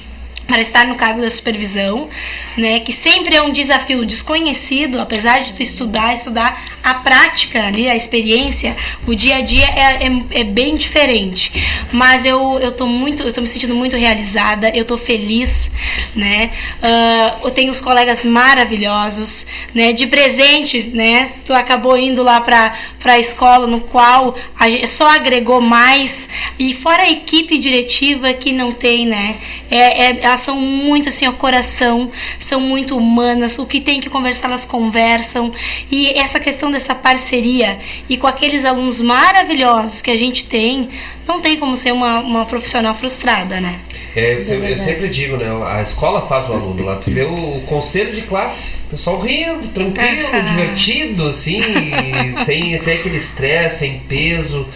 para estar no cargo da supervisão, né, que sempre é um desafio desconhecido, apesar de tu estudar, estudar a prática ali, a experiência, o dia a dia é, é, é bem diferente. Mas eu, eu tô muito, eu tô me sentindo muito realizada, eu tô feliz, né? Ah, eu tenho os colegas maravilhosos, né? De presente, né? Tu acabou indo lá para a escola no qual a só agregou mais e fora a equipe diretiva que não tem, né? É, é- elas são muito assim, ao coração, são muito humanas, o que tem que conversar, elas conversam. E essa questão dessa parceria e com aqueles alunos maravilhosos que a gente tem, não tem como ser uma, uma profissional frustrada, né? É, eu, sempre, eu sempre digo, né? A escola faz o aluno lá. Tu vê o, o conselho de classe, o pessoal rindo, tranquilo, Ah. divertido, assim, sem, sem aquele estresse, sem peso.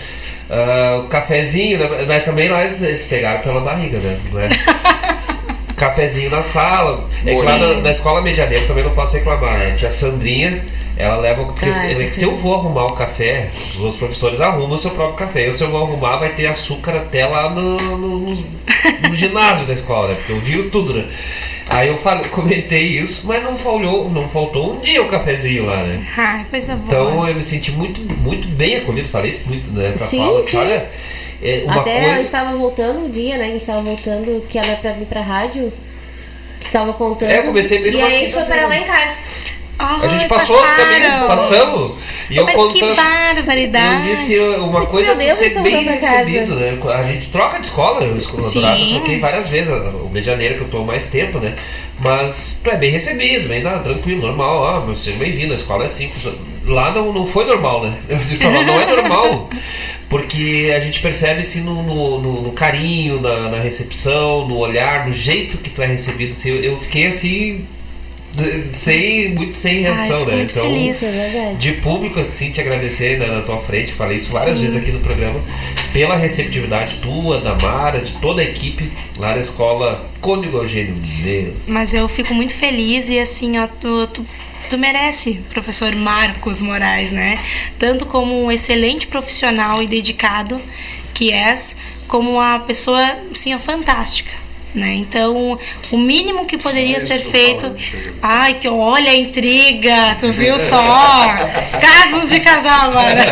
Ah, o cafezinho, né? mas também lá eles, eles pegaram pela barriga, né? Cafezinho na sala. É que lá na, na escola medianeira também não posso reclamar. né? A tia Sandrinha, ela leva. Porque Ah, se, se eu vou arrumar o café, os meus professores arrumam o seu próprio café. Eu, se eu vou arrumar, vai ter açúcar até lá no, no, no- no ginásio da escola, né? Porque eu vi tudo, né? Aí eu falei, comentei isso, mas não falhou, não faltou um dia o cafezinho lá, né? Ai, coisa boa. Então eu me senti muito, muito bem acolhido, falei isso muito, né, pra Sim, Paula. sim. Olha, é uma Até a coisa. gente tava voltando um dia, né? A gente tava voltando, que ela é pra vir pra rádio, que tava contando. É, eu comecei bem E aí a gente foi parar lá em casa. A gente passou no caminho, a gente passamos. E eu Mas contando. que barbaridade. Eu disse uma Disse, coisa meu é Deus, ser bem recebido, né? A gente troca de escola, eu escola eu troquei várias vezes, o medianeiro que eu tô há mais tempo, né? Mas tu é bem recebido, bem nada, tranquilo, normal, ó, seja bem-vindo, a escola é simples. Lá não, não foi normal, né? Eu disse não é normal. Porque a gente percebe assim no, no, no- carinho, na, na recepção, no olhar, no jeito que tu é recebido. Assim, eu, eu fiquei assim. Sem, muito sem reação, fico né? muito feliz. É de público, assim, te agradecer né, na tua frente, falei isso várias Sim. vezes aqui no programa, pela receptividade tua, da Mara, de toda a equipe lá na escola Cônigo Eugênio Mendes. Mas eu fico muito feliz e assim, ó, tu, tu, tu merece, professor Marcos Moraes, né? Tanto como um excelente profissional e dedicado que és, como uma pessoa, assim, fantástica. Né? Então, o mínimo que poderia ser feito. Ai, que olha a intriga, tu viu só? Casos de casal agora.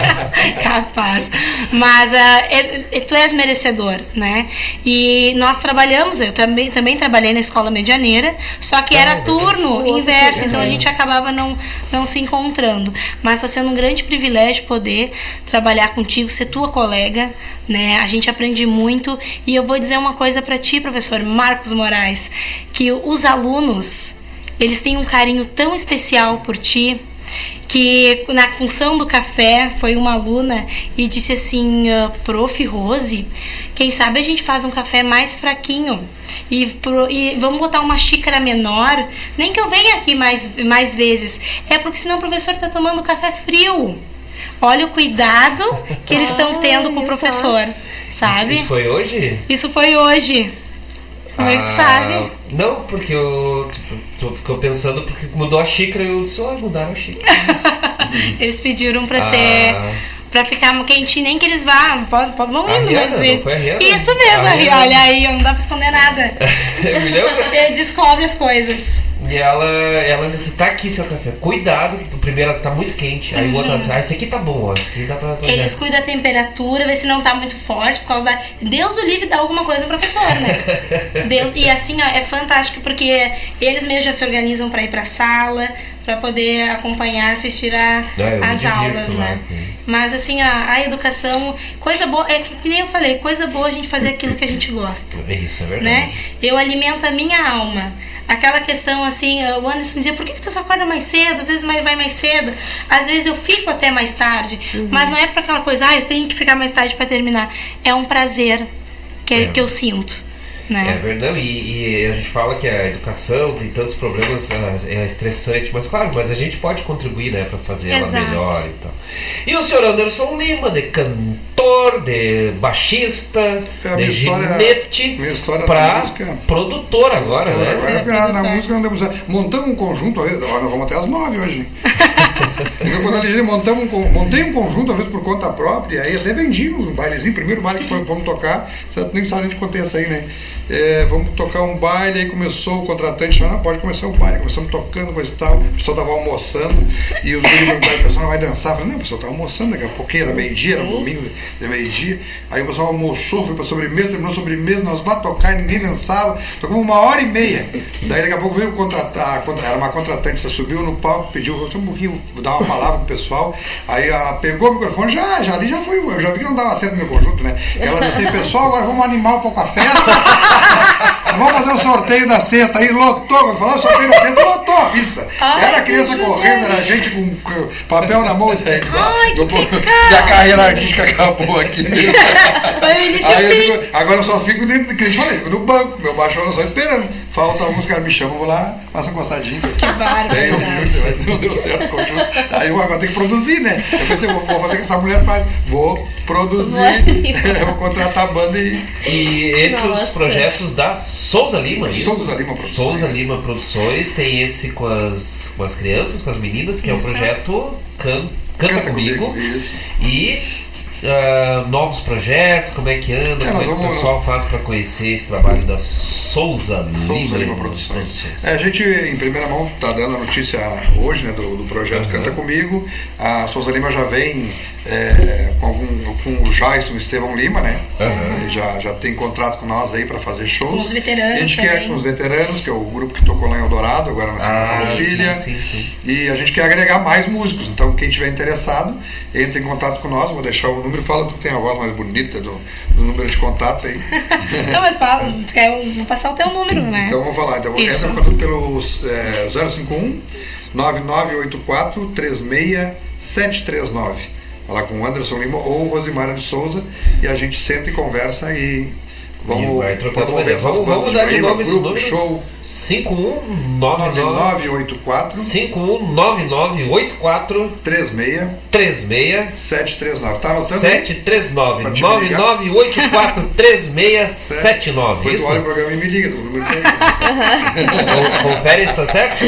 Capaz. Mas ah, é- é- tu és merecedor, né? E nós trabalhamos, eu também, também trabalhei na escola medianeira, só que era turno inverso, então a gente acabava não, não se encontrando. Mas está sendo um grande privilégio poder trabalhar contigo, ser tua colega, né? A gente aprende muito e eu vou dizer uma coisa para ti, professor Marcos Moraes, que os alunos, eles têm um carinho tão especial por ti, que na função do café foi uma aluna e disse assim, ah, prof. Rose, quem sabe a gente faz um café mais fraquinho e, pro- e vamos botar uma xícara menor, nem que eu venha aqui mais, mais vezes, é porque senão o professor está tomando café frio. Olha o cuidado que eles estão tendo com o professor, sabe? Isso, isso foi hoje? Isso foi hoje. Como é que tu Ah, sabe? Não, porque eu tipo, ficou pensando porque mudou a xícara e eu disse, ó, mudaram a xícara. Eles pediram pra Ah. ser. Pra ficar quentinho, nem que eles vá, pode, pode- vão indo Rihanna, mais vezes. Rihanna? Isso mesmo, Rihanna. olha aí, não dá pra esconder nada. Eu me. Ele descobre as coisas. E ela, ela disse, tá aqui seu café. Cuidado, que o primeiro tá muito quente. Aí o outro ela disse, ah, esse aqui tá bom, ó. Esse aqui dá pra. Eles cuidam da temperatura, vê se não tá muito forte, por causa da. Deus o livre dá alguma coisa ao professor, né? Deus, e assim, ó, é fantástico, porque eles mesmos já se organizam pra ir pra sala, pra poder acompanhar, assistir a, me as aulas, lá, né? sim. Mas assim, a, a educação, coisa boa, é que, que nem eu falei, coisa boa a gente fazer aquilo que a gente gosta. Isso é verdade. né? Eu alimento a minha alma. Aquela questão assim, o Anderson dizia, por que, que tu só acorda mais cedo? Às vezes mais- vai mais cedo. Às vezes eu fico até mais tarde. Mas não é para aquela coisa, ah, eu tenho que ficar mais tarde para terminar. É um prazer que, É. que eu sinto. É Né? verdade, e, e a gente fala que a educação tem tantos problemas, ah, é estressante, mas claro, mas a gente pode contribuir, né, para fazer ela Exato. melhor e tal. E o senhor Anderson Lima, de cantor, de baixista, É, de história- ginete, da para produtor agora, né? Agora, na, na música não temos. Montamos um conjunto, nós vamos até as nove hoje. Eu, quando eu liguei, montamos um, montei um conjunto, às vezes por conta própria, aí até vendimos um bailezinho, primeiro baile que foi, vamos tocar, você nem sabe contei essa aí, né? É, vamos tocar um baile, aí começou o contratante, não, pode começar o baile, começamos tocando, coisa e tal, o pessoal tava almoçando, e os meninos perguntaram, o pessoal não vai dançar, eu falei, não, o pessoal tá almoçando, daqui a pouquinho, era meio-dia, era domingo, de meio-dia, aí o pessoal almoçou, foi pra sobremesa, terminou a sobremesa, nós vamos tocar e ninguém dançava, tocamos uma hora e meia, daí daqui a pouco veio o contratar, era uma contratante, ela subiu no palco, pediu, "Só um pouquinho, dar uma palavra pro pessoal. Aí ela pegou o microfone, já, já ali já foi, eu já vi que não dava certo no meu conjunto, né? Ela disse assim, pessoal, agora vamos animar um pouco a festa. Vamos fazer o sorteio da cesta. Aí lotou, quando falou sorteio da cesta, lotou a pista. Ai, era criança que correndo, era gente com, papel na mão. Ai, do, e a carreira artística acabou aqui. Foi o início Aí eu fim. fico- agora eu só fico dentro do que eu falei, fico no banco, meu baixão só esperando. Falta alguns caras me chamam, eu vou lá, faço um costadinho. Que barbaridade. Não deu certo o conjunto. Aí eu agora tenho que produzir, né? Eu pensei, vou, vou fazer o que essa mulher faz. Vou produzir, vou contratar a banda e. E entre os Nossa. projetos da Souza Lima, isso? Souza Lima Produções. Souza Lima Produções tem esse com as, com as crianças, com as meninas, que é Isso. o projeto Can- Canta, Canta Comigo. Comigo, isso. E ah, novos projetos, como é que anda, É, como é nós que o vamos- pessoal faz para conhecer esse trabalho da Souza Lima, Souza Lima? Produções. É, a gente, em primeira mão, está dando a notícia hoje né, do, do projeto Canta Comigo. A Souza Lima já vem é, com, algum, com o Jason Estevão Lima, né? Ele já, já tem contrato com nós aí para fazer shows. Com os veteranos A gente quer também. com os veteranos, que é o grupo que tocou lá em Eldorado, agora na Semana Ah, Farroupilha. sim, sim, sim. E a gente quer agregar mais músicos. Então, quem tiver interessado, entre em contato com nós. Vou deixar o número. Fala tu tem a voz mais bonita do, do número de contato aí. Não, mas fala, tu quer, vou passar o teu número, né? Então vamos falar. Então, Isso. entra em contato pelo é, 051 9984 36739. Falar com o Anderson Lima ou Rosimara de Souza e a gente senta e conversa e vamos E promover essas Vamos, bandas vamos dar de novo esse grupo, número. show 519984 519984 36 36 739. Tá anotando? 739 Pra te ligar? 9984 3679. Depois tu Isso? olha o programa e me liga é. Con- Confere se tá certo?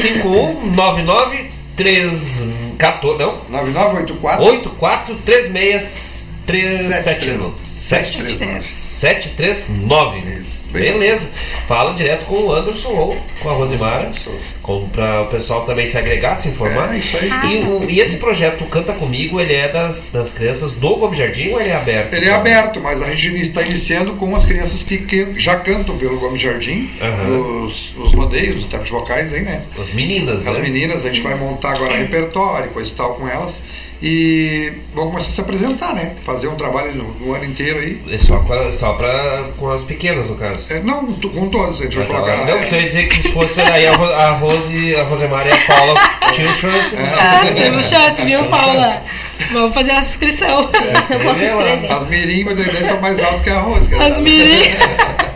5199 314 não? 9984 84 36 379 739. 739 Beleza. Fala direto com o Anderson ou com a Rosimara. Para o pessoal também se agregar, se informar. É, isso aí. E, o- e esse projeto Canta Comigo, ele é das, das crianças do Gomes Jardim ou ele é aberto? Ele é aberto, mas a gente está iniciando com as crianças que, que já cantam pelo Gomes Jardim, Aham. os, os rodeios, os intérpretes vocais aí, né? As meninas, As né? meninas, a gente vai montar agora repertório, coisa e tal com elas. E vamos começar a se apresentar, né? Fazer um trabalho no, no ano inteiro aí. É só, com a- só pra, com as pequenas, no caso. É, não, com todas, a gente vai Vai colocar. Não, porque eu ia dizer que se fosse aí a, Ro- a Rose, a Rosemary e a Paula tinham chance. né? Ah, temos chance, viu, Paula? Vamos fazer essa inscrição. As mirim, mas a ideia são mais altas que a Rose. As mirim.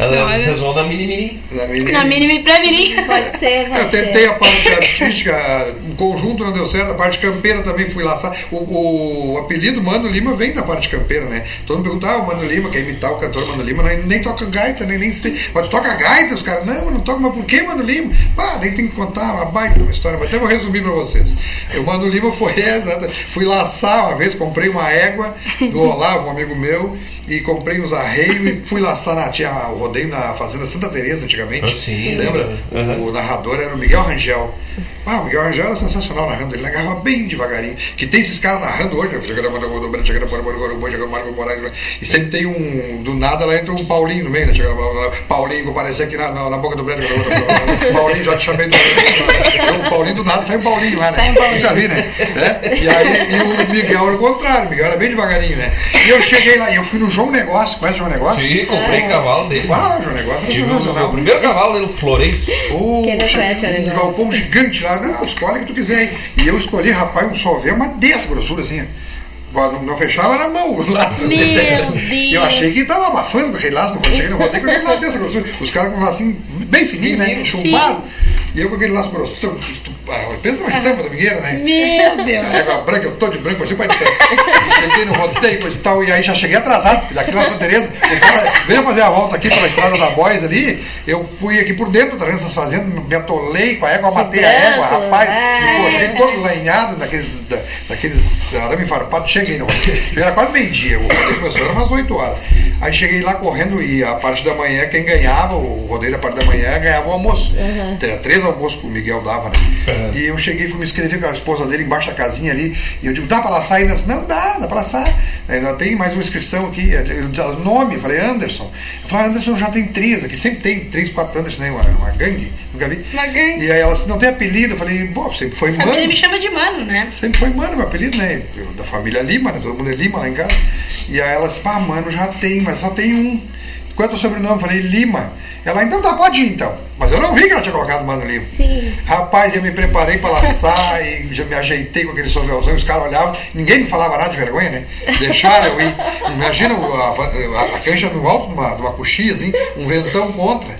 Ela-. Vocês vão na mini mini. Na mini. Na mínima e pré-mirim. Pode ser, Eu tentei a parte artística, o conjunto não deu certo, a parte campeira também fui lá. sabe? O, o apelido Mano Lima vem da parte campeira, né? Todo mundo pergunta, ah, o Mano Lima, quer imitar o cantor Mano Lima, não, nem toca gaita, nem, nem sei. Mas tu toca gaita? Os caras, não, eu não toco, mas por que Mano Lima? Ah, daí tem que contar uma baita uma história, mas até vou resumir pra vocês. O Mano Lima foi essa, fui laçar uma vez, comprei uma égua do Olavo, um amigo meu, e comprei uns arreios e fui laçar na tinha o rodeio na Fazenda Santa Teresa antigamente. Ah, sim, lembra? Uhum. O narrador era o Miguel Rangel. Ah, o Miguel Rangel era sensacional narrando, ele narrava bem devagarinho. Que tem esses caras narrando hoje, né? Né? e sempre tem um, do nada lá entra um Paulinho no meio, né? Paulinho, vou aparecer aqui na, na, na boca do Breno, Paulinho, já te chamei do o Paulinho do nada sai um Paulinho lá, né? Sai um Paulinho. Nunca vi, né? É? E aí e o Miguel era o contrário, o Miguel era bem devagarinho, né? E eu cheguei lá, e eu fui no João Negócio, conhece o João Negócio? Sim, comprei cavalo dele. Ah, Negócio é Tive o, primeiro cavalo dele no Floreio. Oh, Quem não conhece o um negócio? galpão gigante lá, não, escolhe o que tu quiser. E eu escolhi, rapaz, um solvê, uma dessa grossura assim. Não, não fechava na mão o laço. Meu E Eu Deus. achei que tava abafando com aquele laço, quando cheguei no rodeio com aquele laço dessa grossura. Os caras com um lacinho bem fininho, né? Chumbado. E eu com aquele laço grosso. estu- ah, Pensa numa estampa da Migueira, né? Meu Deus. A égua branca, eu tô de branco, assim, pai do céu. Cheguei no rodeio, coisa e tal, e aí já cheguei atrasado, porque daqui na Santa Teresa, o cara veio fazer a volta aqui pela estrada da Boys ali, eu fui aqui por dentro, tá vendo essas fazendas, me atolei com a égua, matei a égua, rapaz, cheguei todo lanhado, daqueles, da, daqueles arame farpado, cheguei no rodeio. Era quase meio-dia, o rodeio começou, era umas 8 horas. Aí cheguei lá correndo e a parte da manhã, quem ganhava, o rodeio da parte da manhã, ganhava o almoço. Uhum. Era três almoços que o Miguel dava, né? E eu cheguei, fui me inscrever com a esposa dele embaixo da casinha ali. E eu digo, dá pra laçar ainda? Ela disse, Não, dá, dá pra laçar. Ainda tem mais uma inscrição aqui. Eu disse, o nome, eu falei, Anderson. Eu falei, Anderson já tem três aqui, sempre tem três, quatro Anderson, né? Uma, uma gangue, nunca vi. Uma gangue. E aí ela disse, não tem apelido? Eu falei, pô, sempre foi Mano. Ele me chama de mano, né? Sempre foi Mano, meu apelido, né? Eu, da família Lima, né? Todo mundo é Lima lá em casa. E aí ela disse, pá, Mano, já tem, mas só tem um. Qual é o teu sobrenome? Eu falei, Lima. Ela, então tá, pode ir então. Mas eu não vi que ela tinha colocado Mano Lima. Sim. Rapaz, eu me preparei pra laçar e já me ajeitei com aquele sovelzão, os caras olhavam, ninguém me falava nada de vergonha, né? Deixaram eu ir. Imagina a, a, a cancha no alto de uma, de uma coxinha, assim, um ventão contra.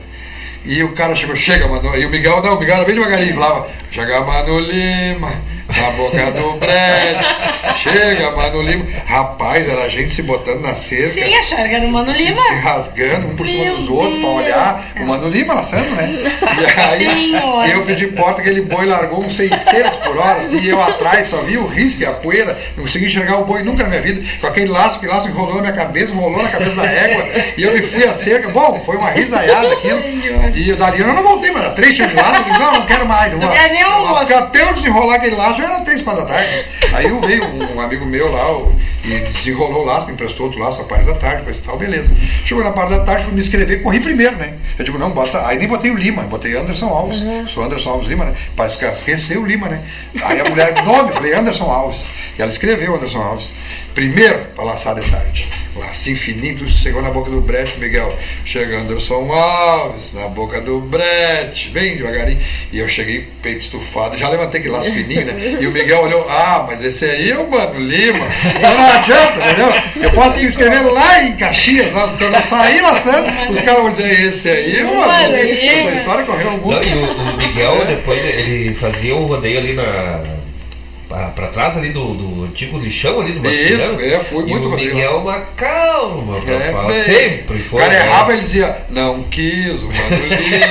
E o cara chegou, chega, mano. E o Miguel, não, o Miguel era bem devagarinho, falava, chega, Mano Lima, na boca do brete, chega, Mano Lima. Rapaz, era a gente se botando na cerca. Sim, acharam que era o Mano se- Lima. Se rasgando um por cima Meu dos outros pra Deus olhar. O Mano Lima laçando, né? E aí Senhor. eu pedi porta, aquele boi largou uns 600 por hora, assim, e eu atrás só vi o risco e a poeira, não consegui enxergar o boi nunca na minha vida, com aquele laço, que laço enrolou na minha cabeça, enrolou na cabeça da égua, e eu me fui a cerca, bom, foi uma risaiada aquilo, e dali eu não voltei, mas era três tiros de laço, eu disse, não, não quero mais, eu vou, porque até eu desenrolar aquele laço, já era três para da tarde, aí eu veio um, amigo meu lá, o- e desenrolou o laço, me emprestou outro laço a parte da tarde, coisa e tal, beleza. Chegou na parte da tarde, fui me inscrever, corri primeiro, né? Eu digo, não, bota. Aí nem botei o Lima, botei Anderson Alves. Sou Anderson Alves Lima, né? Parece que esqueceu o Lima, né? Aí a mulher, nome, falei Anderson Alves. E ela escreveu Anderson Alves. Primeiro, para laçar de tarde. Lacinho fininho, tudo chegou na boca do brete, Miguel. Chega Anderson Alves, na boca do brete, bem devagarinho. E eu cheguei, peito estufado, já levantei aquele laço fininho, né? E o Miguel olhou, ah, mas esse aí é o Mano Lima. Então não adianta, entendeu? Eu posso me inscrever lá em Caxias, lá, quando eu sair laçando, os caras vão dizer, esse aí é o Mano. Essa história correu muito. Não, e o, o Miguel, depois, ele fazia um rodeio ali na. Pra, pra trás ali do, do antigo lixão ali do Isso, Marcelo. é, fui muito E o Miguel uma calma, pra É, falar. bem. Sempre O foi. cara né? errava, ele dizia, não quis, o Mano Lima.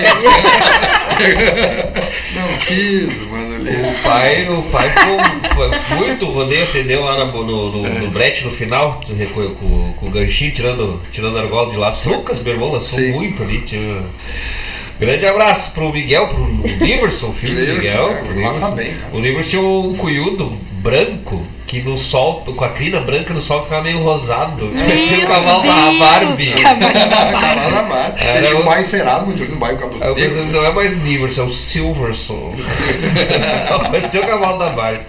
não quis, o Mano Lima. O pai, o pai foi, foi muito rodeio, atendeu lá no, no, no, no brete no final, com, com, com o ganchinho, tirando, tirando argola de laço. Lucas, meu irmão, lançou muito ali. Tinha... Grande abraço pro Miguel, pro Liverson, filho do Miguel. é, Liverson. bem, né? O Liverson tinha um cunhudo branco que no sol, com a crina branca no sol ficava meio rosado. Parecia o cavalo da Deus, Barbie. cavalo da Barbie. Cavalo da Barbie. Era Ele tinha um o- bairro cerado, muito um bairro pensei, não é mais Liverson, é o Silverson. Vai ser o cavalo da Barbie.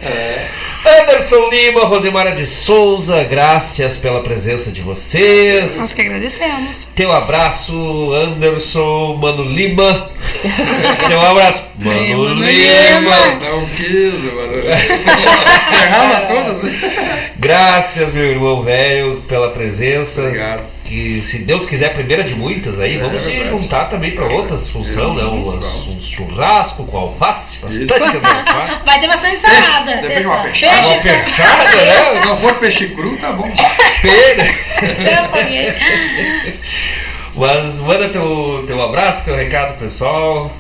Anderson Lima, Rosemara de Souza, graças pela presença de vocês. Nós que agradecemos. Teu abraço, Anderson, Mano Lima. Teu abraço, Mano Mano Lima. Não quis, Mano Lima. Errava todas. Graças, meu irmão velho, pela presença. Obrigado. Que se Deus quiser, a primeira de muitas aí, É, vamos é se verdade. juntar também para outras funções, né? Um, um churrasco com alface, bastante alface. Vai ter bastante salada. Depende de uma Peixe, peixada. Uma peixada, né? Não for peixe cru, tá bom. Pena. Mas manda teu, teu abraço, teu recado pessoal.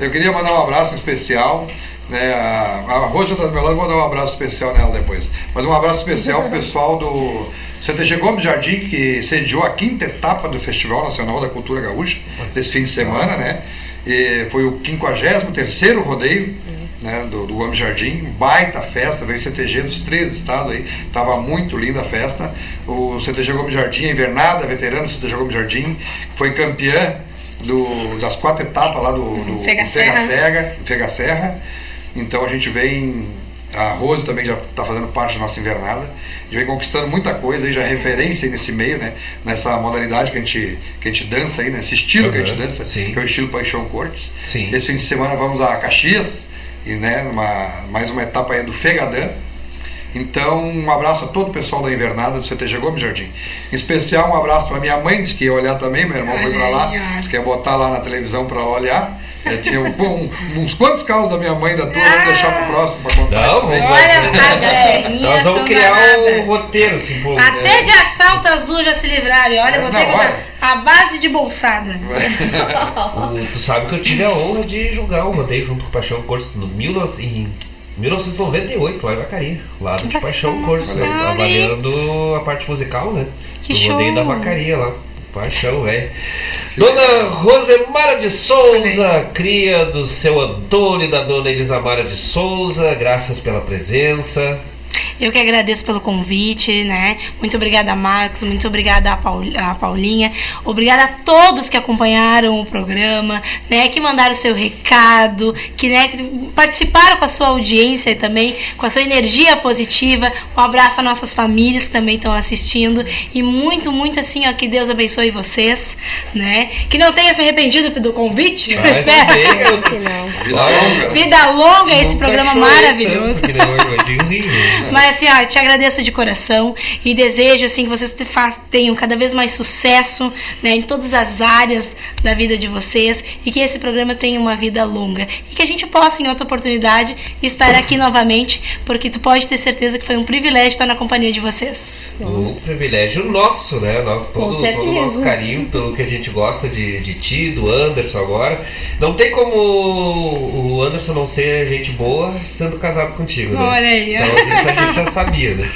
Eu queria mandar um abraço especial. Né, a, a meu lado, eu vou dar um abraço especial nela depois. Mas um abraço especial pro pessoal do CTG Gomes Jardim, que sediou a quinta etapa do Festival Nacional da Cultura Gaúcha, desse fim de semana, né? E foi o 53 rodeio né, do, do Gomes Jardim, baita festa, veio CTG dos três estados aí, tava muito linda a festa. O CTG Gomes Jardim, a Invernada, veterano do CTG Gomes Jardim, foi campeã do, das quatro etapas lá do, do Fega do Serra. Serra, Fega Serra. Então a gente vem, a Rose também já está fazendo parte da nossa invernada, a gente vem conquistando muita coisa aí, já é referência aí nesse meio, né? Nessa modalidade que a gente, que a gente dança aí, nesse estilo que a gente Uhum, dança, sim. que é o estilo Paixão Cortes. Sim. Esse fim de semana vamos a Caxias, e né, numa, mais uma etapa aí do Fegadã. Então, um abraço a todo o pessoal da Invernada do CTG Gomes Jardim. Em especial, um abraço para minha mãe, disse que ia olhar também, meu irmão foi para lá, disse que ia botar lá na televisão para olhar. É, tinha um- um- uns quantos carros da minha mãe da tua, vamos deixar pro próximo para contar. Não, também. vamos- Olha. Nós vamos criar danadas. um roteiro assim, pô. Até de assalto azul já se livraram. Olha, É, vou não, ter que olha. a base de bolsada. O- tu sabe que eu tive a honra de julgar o rodeio junto com o Paixão Corso no 19, em 1998, lá em Vacaria. Lá do Paixão Corso, né? Avaliando a parte musical, né? Que do show. rodeio da Vacaria lá. Paixão, velho. Dona Rosemara de Souza, cria do seu Antônio e da dona Elisamara de Souza, graças pela presença. Eu que agradeço pelo convite, né? Muito obrigada, Marcos. Muito obrigada a, Paul, a Paulinha. Obrigada a todos que acompanharam o programa, né? Que mandaram seu recado, que, né, que participaram com a sua audiência também com a sua energia positiva. Um abraço a nossas famílias que também estão assistindo. E muito, muito assim, ó, que Deus abençoe vocês, né? Que não tenha se arrependido do convite, eu Mas espero. dizer, Que não. Vida longa. Vida longa esse Nunca programa maravilhoso. tanto que hoje, eu digo rir, né? Mas assim, ó, eu te agradeço de coração e desejo assim que vocês tenham cada vez mais sucesso né, em todas as áreas da vida de vocês e que esse programa tenha uma vida longa e que a gente possa em outra oportunidade estar aqui novamente, porque tu pode ter certeza que foi um privilégio estar na companhia de vocês. Um privilégio nosso, né? Nós, todo, todo o nosso carinho pelo que a gente gosta de, de ti, do Anderson agora. Não tem como o Anderson não ser gente boa sendo casado contigo, né? Olha aí. Então a gente, a gente já sabia, né?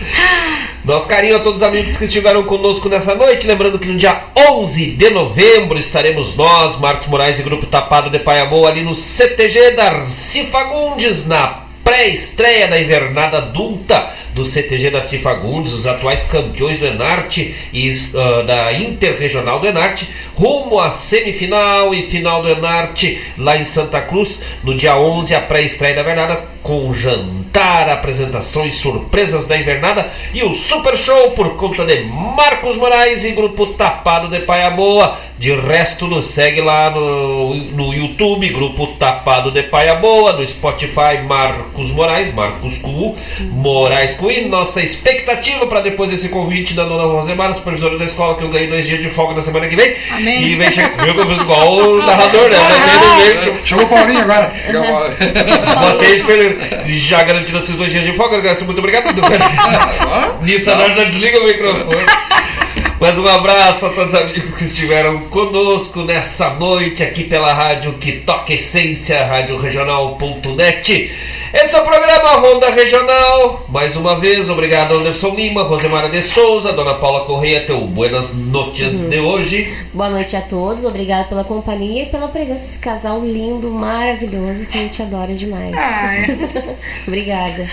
Nosso carinho a todos os amigos que estiveram conosco nessa noite. Lembrando que no dia 11 de novembro estaremos nós, Marcos Moraes e Grupo Tapado de Paiamô, ali no CTG Darcy Fagundes, na pré-estreia da invernada adulta do CTG da Cifagundes, os atuais campeões do Enarte e ah, da Interregional do Enarte, rumo à semifinal e final do Enarte lá em Santa Cruz, no dia 11, a pré-estreia da invernada, com jantar, apresentações, surpresas da invernada e o super show por conta de Marcos Moraes e Grupo Tapado de Paiaboa. De resto, nos segue lá no, no YouTube, Grupo Tapado de Paiaboa, no Spotify, Marcos Moraes, Marcos Cu, Moraes E nossa expectativa para depois desse convite da dona Rosemara, supervisora da escola, que eu ganhei dois dias de folga na semana que vem. Amém. E vem chegar comigo igual o narrador, né? Vem, vem, Chamou o Paulinho agora. Botei ele. Já garantindo esses dois dias de folga, muito obrigado. Nisso a já desliga o microfone. Mas um abraço a todos os amigos que estiveram conosco nessa noite aqui pela rádio que toca essência, radioregional.net. Esse é o programa Ronda Regional. Mais uma vez, obrigado Anderson Lima, Rosemara de Souza, Dona Paula Correia, teu buenas notícias de hoje. Boa noite a todos, obrigada pela companhia e pela presença desse casal lindo, maravilhoso, que a gente adora demais. obrigada.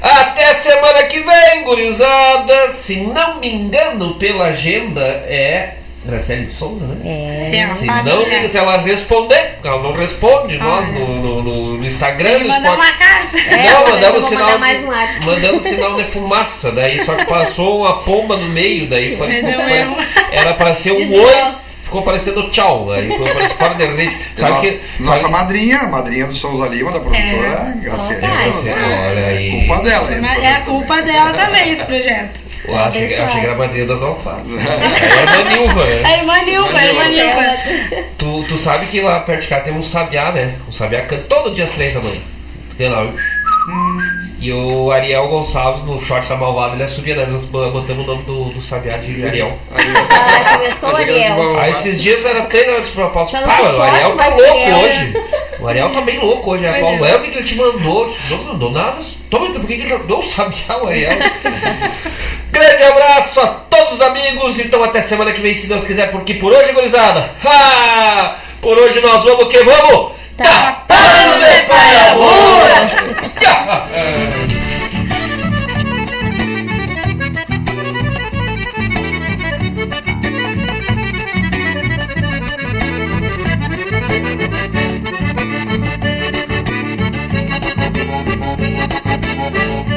Até semana que vem, gurizada. Se não me engano, pela agenda é. Graciele de Souza, né? É. Se, não, me- se ela responder, ela não responde, nós no, no- no- Instagram, no Mandar Spotify. uma carta. É, não, mandamos sinal. mais um WhatsApp. mandamos sinal de fumaça, daí só que passou uma pomba no meio, daí foi, Deu parece- era para ser um Desviou. oi, ficou parecendo tchau, aí ficou parecendo fora de rede. Sabe que. Nossa sabe- madrinha, a madrinha do Souza Lima, da produtora Graciela. Nossa, Souza. Olha aí. Culpa dela. é a culpa também. dela também, esse projeto. Eu achei, que- achei que era a madrinha das alfaces. Aí é da Nilva, né? A irmã Nilva, a irmã Nilva. Tu, tu sabe que lá perto de cá tem um sabiá, né? Um sabiá canta todo dia às três da manhã. Tem lá. E o Ariel Gonçalves, no short da Malvada, ele assobia, né? Nós botamos o nome do, do sabiá de Ariel. Ah, começou o Ariel. Aí esses dias era treino de propósito. Pá, o Ariel tá louco ser Ariel. hoje. O Ariel tá bem louco hoje. Aí falou, é o que que ele te mandou? Não, não mandou nada. Toma, então, por que que ele não sabiá o Ariel? Grande abraço a todos os amigos. Então até semana que vem, se Deus quiser, porque por hoje, gurizada. Ha! Por hoje nós vamos o que vamos? Tá tapando de palabra! Thank